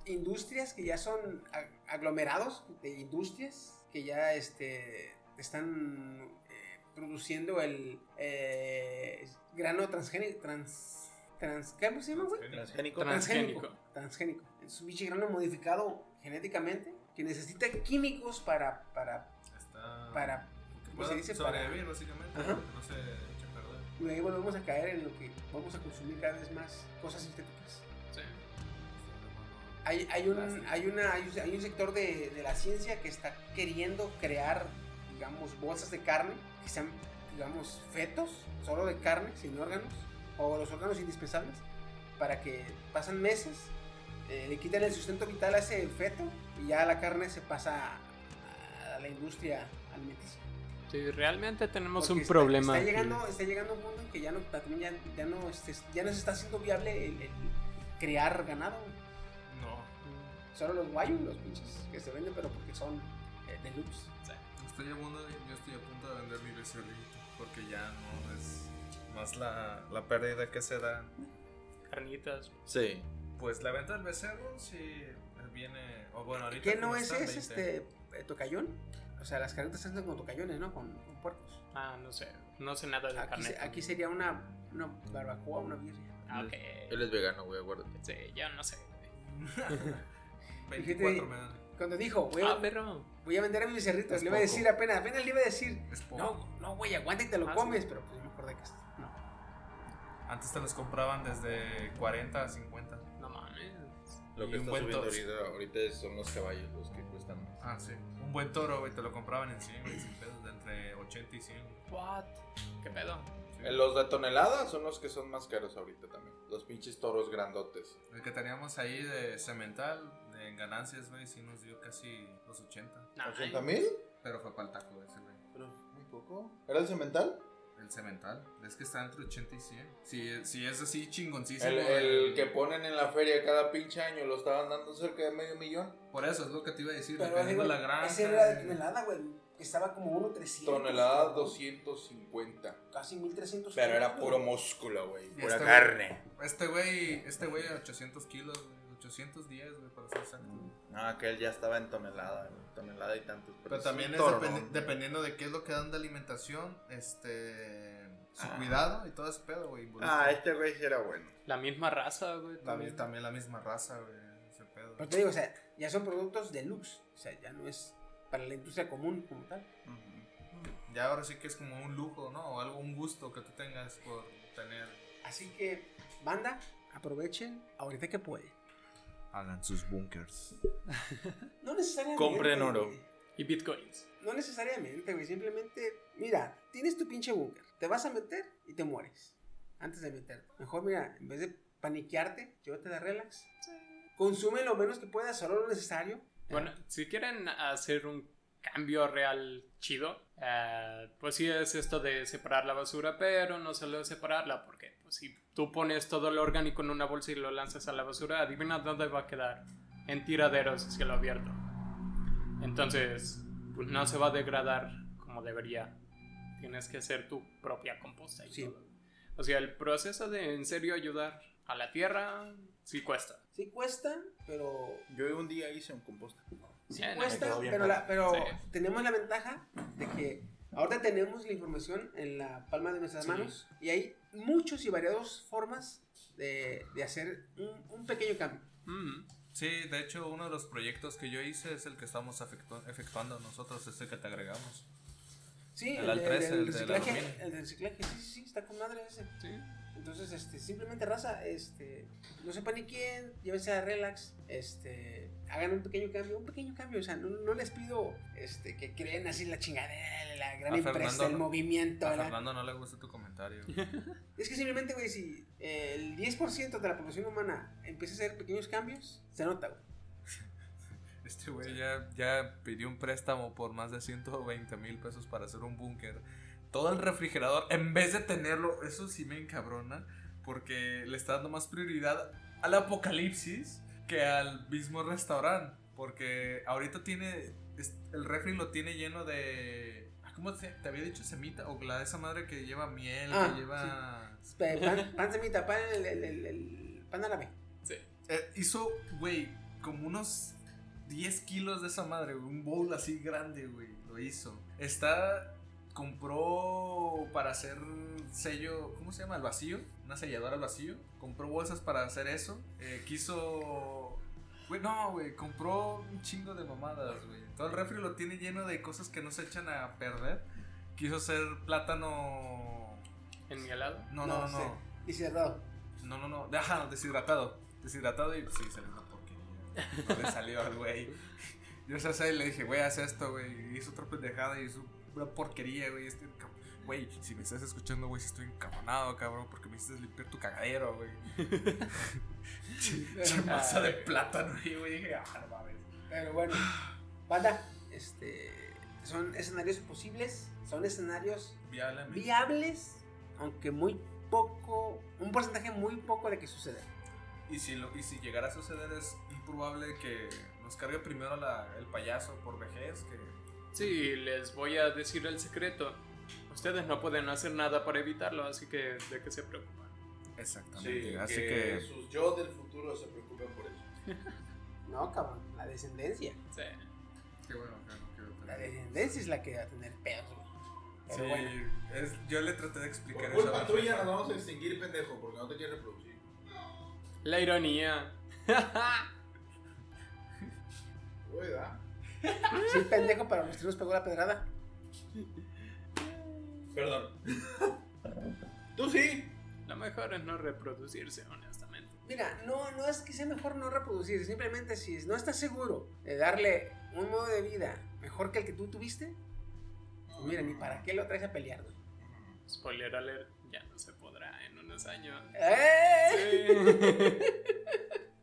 industrias que ya son aglomerados de industrias que ya este, están eh, produciendo el eh, grano transgénico. Trans, trans, ¿Cómo se llama, güey? Transgénico. Transgénico. Transgénico. Es un bicho grano modificado genéticamente que necesita químicos para, para, Está... para que ¿cómo pueda se dice? Para- sobrevivir, básicamente. Ajá. para que no se eche a perder. y ahí volvemos a caer en lo que vamos a consumir cada vez más cosas sintéticas. Hay, hay, un, hay, una, hay, un- sector de, de la ciencia que está queriendo crear, digamos, bolsas de carne que sean, digamos, fetos, solo de carne, sin órganos, o los órganos indispensables, para que pasan meses, eh, le quitan el sustento vital a ese feto y ya la carne se pasa a, a la industria alimenticia. Sí, realmente tenemos Porque un está- problema. Está, llegando, está llegando un mundo en que ya no, ya, ya no, ya no se está haciendo viable el, el crear ganado. Solo los guayos, los pinches que se venden, pero porque son eh, deluxe. Estoy a punto de- yo estoy a punto de vender mi becerrito. Porque ya no es más la, la pérdida que se da. Carnitas. Sí. Pues la venta del becerro, sí, viene. O bueno, ahorita. ¿Qué no es, es 20. este eh, tocayón? O sea, las carretas están con tocayones, ¿no? Con, con puercos. Ah, no sé. No sé nada de Aquí, carne. se- aquí sería una, una barbacoa, una birria. Ah, ok. Él es vegano, güey, acuérdate. Sí, yo no sé. güey. 24 Fíjate, me dan. Cuando dijo, voy a, Ah, pero. voy a vender a mis cerritos, le iba a decir apenas, apenas le iba a decir, Es poco. no, no, güey, aguanta y te lo Ah, sí. comes, pero pues me acordé que no. Antes te los compraban desde 40 a 50. No mames. Lo que un está buen subiendo ahorita, ahorita son los caballos los que cuestan más. Ah, sí. Un buen toro, güey, te lo compraban en 100, güey, sin pedos, de entre 80 y 100. What? ¿Qué pedo? Eh, Los de tonelada son los que son más caros ahorita también. Los pinches toros grandotes. El que teníamos ahí de cemental, en ganancias, güey, sí nos dio casi los 80. Nice. ¿80 mil? Pero fue para el taco ese, güey. Pero muy poco. ¿Era el cemental? El cemental. Es que está entre 80 y 100. Si, si es así chingoncísimo. El, el que ponen en la feria cada pinche año lo estaban dando cerca de medio millón. Por eso es lo que te iba a decir. Pero dependiendo digo, la granja. ese era de tonelada, güey, que estaba como 1.300. Tonelada cabrón. 250. Casi 1.300. Pero era puro güey. músculo, güey. Pura este carne. Este güey, este güey a 800 kilos, güey. 810, güey, para ser exacto. No, aquel ya estaba en tonelada, güey. Tonelada y tantos. Pero es también es dependiendo de qué es lo que dan de alimentación, este. Su Ah. cuidado y todo ese pedo, güey. Ah, este güey sí era bueno. La misma raza, güey. La- también. también la misma raza, güey. Ese pedo. Pero te digo, o sea, ya son productos deluxe. O sea, ya no es para la industria común como tal. Ya ahora sí que es como un lujo, ¿no? O algo, un gusto que tú tengas por tener. Así que, banda, aprovechen ahorita que pueden. Hagan sus bunkers. No necesariamente. Compren oro. Y bitcoins. No necesariamente, güey. Simplemente, mira, tienes tu pinche búnker. Te vas a meter y te mueres. Antes de meterte. Mejor, mira, en vez de paniquearte, llévate de relax. Consume lo menos que puedas, solo lo necesario. Bueno, si quieren hacer un cambio real chido, eh, pues sí es esto de separar la basura, pero no solo separarla, porque pues, si tú pones todo lo orgánico en una bolsa y lo lanzas a la basura, adivina dónde va a quedar. En tiraderos a cielo abierto. Entonces, pues no se va a degradar como debería. Tienes que hacer tu propia composta y Sí. todo. O sea, el proceso de en serio ayudar a la tierra sí cuesta. Sí cuesta, pero Yo un día hice un compost. Sí no, cuesta, pero, la- pero Sí. tenemos la ventaja de que ahorita tenemos la información en la palma de nuestras Sí. manos y hay muchos y variados formas de, de hacer un, un pequeño cambio. Mm. Sí, de hecho, uno de los proyectos que yo hice es el que estamos efectu- efectuando nosotros, este que te agregamos. Sí, El el, el- 13, el reciclaje, el reciclaje, sí, sí, está con madre ese. Sí. Entonces, este, simplemente raza, este, no se paniquen, llévense a relax, este, hagan un pequeño cambio, un pequeño cambio, o sea, no, no les pido, este, que creen así la chingadera, la gran A empresa, Fernando el movimiento, A la- Fernando no le gusta tu comentario. Es que simplemente, güey, si eh, el 10% de la población humana empieza a hacer pequeños cambios, se nota, güey. Este güey ya, ya pidió un préstamo por más de 120 mil pesos para hacer un búnker. Todo el refrigerador, en vez de tenerlo, eso sí me encabrona, porque le está dando más prioridad al apocalipsis que al mismo restaurante. Porque ahorita tiene, el refri lo tiene lleno de... ah, ¿Cómo te había dicho semita? O la de esa madre que lleva miel, Ah, que lleva... Pe- Pan, pan semita, pan, el, el, el, el pan árabe. Sí. Eh, hizo, güey, como unos 10 kilos de esa madre, güey. Un bowl así grande, güey. Lo hizo. Está. Compró para hacer sello. ¿Cómo se llama? Al vacío. Una selladora al vacío. Compró bolsas para hacer eso. Eh, quiso. Güey, no, güey. Compró un chingo de mamadas, güey. Todo el refri lo tiene lleno de cosas que no se echan a perder. Quiso hacer plátano. ¿En mi helado? No, no, no. no. Y cerrado. No, no, no. Ajá, deshidratado. Deshidratado y pues, sí, salió una porquería. No le salió al güey. Yo o sea, le dije, güey, haz esto, güey. Y hizo otra pendejada y hizo una porquería, güey. Este, Güey, si me estás escuchando, güey, si estoy encabronado, cabrón, porque me hiciste limpiar tu cagadero, güey. Masa de plátano, y, güey. Dije, ah, no mames. Pero bueno, banda, este, son escenarios posibles, son escenarios viables, aunque muy poco, un porcentaje muy poco de que suceda. Y si, lo, y si llegara a suceder, es improbable que nos cargue primero la- el payaso por vejez que. Sí, les voy a decir el secreto. Ustedes no pueden hacer nada para evitarlo, así que de qué se preocupan. Exactamente. Sí, Así que, que. sus yo del futuro se preocupen por eso. No, cabrón, la descendencia. Sí. Qué bueno, no quiero La descendencia es la que va a tener pedos, Sí, bueno. es- yo le traté de explicar Por culpa tuya nos vamos a extinguir, pendejo, porque no te quieres reproducir. La ironía. Güey, ¿verdad? Sí, pendejo, pero nuestro nos pegó la pedrada. Perdón. Tú sí. Lo mejor es no reproducirse, honestamente. Mira, no, no es que sea mejor no reproducirse, simplemente si no estás seguro de darle un modo de vida mejor que el que tú tuviste, pues mira, ni para qué lo traes a pelear, güey. Spoiler alert, ya no se podrá en unos años. ¡Eh!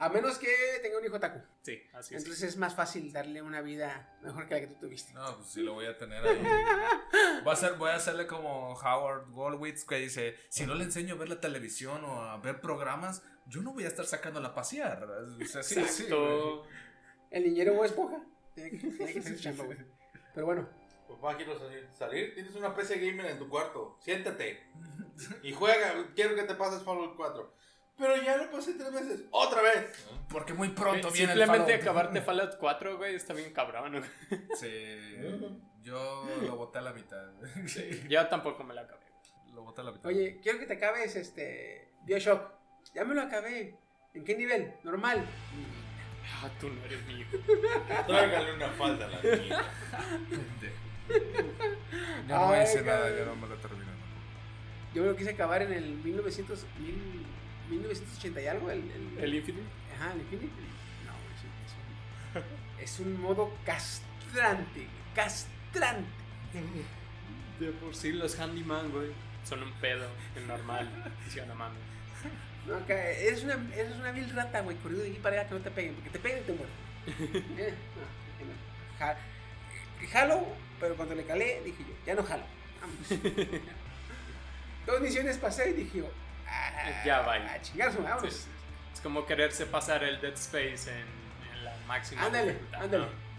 A menos que tenga un hijo taco. Sí, así es. Entonces es más fácil darle una vida mejor que la que tú tuviste. No, pues sí lo voy a tener ahí. Voy a, hacer, voy a hacerle como Howard Wolowitz que dice, si no le enseño a ver la televisión o a ver programas, yo no voy a estar sacándola a pasear. O sea, sí, sí. El niñero o esponja. Tiene que, tiene güey. Pero bueno, Papá, quiero salir. Salir, tienes una PC gamer en tu cuarto. Siéntate. Y juega. Quiero que te pases Fallout 4. Pero ya lo pasé tres veces. ¡Otra vez! Porque muy pronto viene el Simplemente Fallout. acabarte Fallout 4, güey, está bien cabrón. güey. Sí, yo lo boté a la mitad. Sí, Yo tampoco me la acabé. lo boté a la mitad. oye, quiero que te acabes este Bioshock. Ya me lo acabé. ¿En qué nivel? Normal. Ah, tú no eres mi hijo. Tráigale una falda a la niña. Ya no voy a Ay, decir nada, cabrón. ya no me lo termino. Yo me lo quise acabar en el 1900, mil- 1980 y algo. El, el, ¿El Infinite? Ajá, el Infinity. No, es un, es un- es un modo castrante. Castrante. De por sí los handyman, güey, son un pedo, es normal. Sí, no mames. No, que eres una, eres una vil rata, güey, corrido de aquí para allá que no te peguen, porque te peguen y te mueren. Eh, no, no. Ja- jalo, pero cuando le calé, dije yo, ya no jalo. Vamos. Dos misiones pasé y dije yo, ah, Ya vaya. A chingar su vámonos. Sí. Es como quererse pasar el Dead Space en, en la máxima. Ándale, dificultad, ándale. ¿no?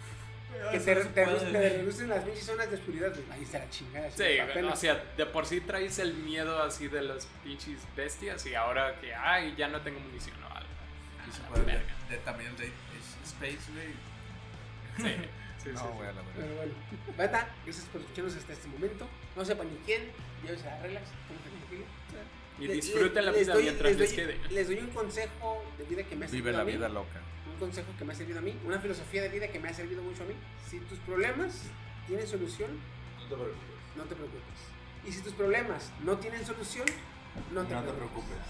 Que te, te, te reducen las pinches zonas de oscuridad, pues ahí está la chingada. Sí, apenas. o sea, de por sí traes el miedo así de las pinches bestias y ahora que, ay, ya no tengo munición o algo. Y se puede de, también de Space, güey. Sí, sí, No, sí, güey, a la Pero verdad. bueno, bata, gracias por escucharnos hasta este momento. No sepan ni quién, llévense las reglas, como te dije. Y disfruten la vida doy- mientras les doy- quede. Les doy un consejo de vida que me ha servido Vive la a mí. vida loca. Un consejo que me ha servido a mí. Una filosofía de vida que me ha servido mucho a mí. Si tus problemas tienen solución, No te preocupes. no te preocupes. Y si tus problemas no tienen solución, no te, No te preocupes. preocupes.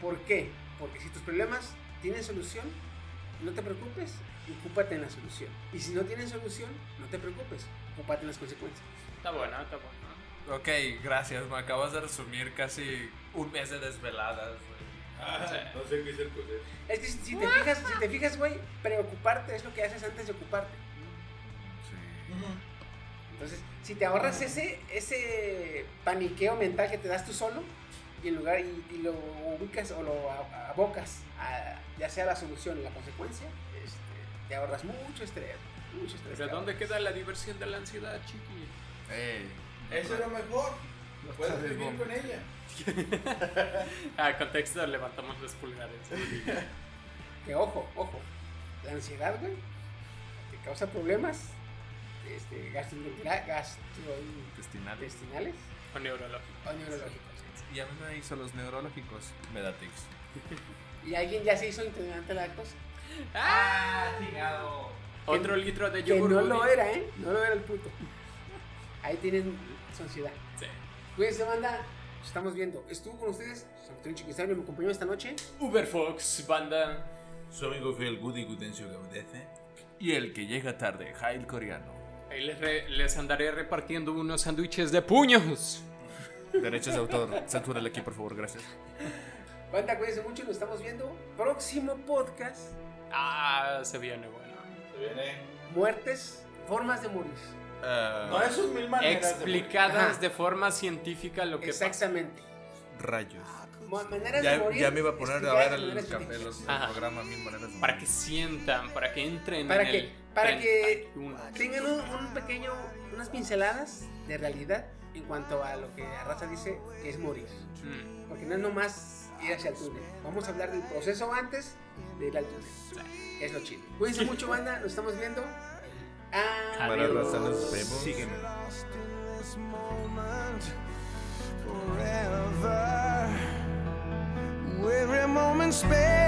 ¿Por qué? Porque si tus problemas tienen solución, no te preocupes y ocúpate en la solución. Y si no tienen solución, no te preocupes, ocúpate en las consecuencias. Está bueno, está bueno. Ok, gracias. Me acabas de resumir casi un mes de desveladas, güey. Ah, Sí. No sé qué es el. Es que si si te fijas, si te fijas, güey, preocuparte es lo que haces antes de ocuparte. Sí. Entonces, si te ahorras ese, ese paniqueo mental que te das tú solo, y en lugar, y, y lo ubicas o lo abocas a ya sea la solución y la consecuencia, este, te ahorras mucho estrés. Mucho estrés. ¿De te dónde queda la diversión de la ansiedad, chiqui? Ey. Eso es lo mejor. Puedes Sabes, vivir bomba. con ella. Ah, contexto, levantamos los pulgares. Que ojo, ojo, la ansiedad, güey, te causa problemas este, gastrointestinales Intestinales. intestinales O neurológico. o neurológicos. Y a mí me hizo los neurológicos. Me da tics. Y alguien ya se hizo intolerante a la lactosa. ¡Ah, chingado! Otro litro de Que yogur. no Woody. lo era, ¿eh? No lo era el puto. Ahí tienen su ansiedad. Sí. Cuídense, banda. Nos estamos viendo. Estuvo con ustedes, San Antonio Chiquisabio, me acompañó esta noche. Uberfox, banda. Su amigo fiel Goody Gudencio Gaudece. Y el que llega tarde, Jail Coreano. Ahí les, re- les andaré repartiendo unos sándwiches de puños. Derechos de autor. Censúrale aquí, por favor, gracias. Banda, cuídense mucho, nos estamos viendo. Próximo podcast: Ah, se viene bueno. Se viene. Muertes, formas de morir. No, eso es mil maneras. de Explicadas Ajá. de forma científica lo que pasa. Exactamente. Rayos. Mo- Maneras de Ya, morir. ya me iba a poner a ver de el, café, los, el programa Mil Maneras de Para Morir. que sientan, para que entren Para en que, el para que 31. tengan un, un pequeño, unas pinceladas de realidad en cuanto a lo que la raza dice, es morir. Mm. Porque no es nomás ir hacia el túnel. Vamos a hablar del proceso antes de ir al túnel. Es lo chido. Cuídense mucho, banda. Nos estamos viendo. Para raza, nos vemos. Sígueme. Every moment spent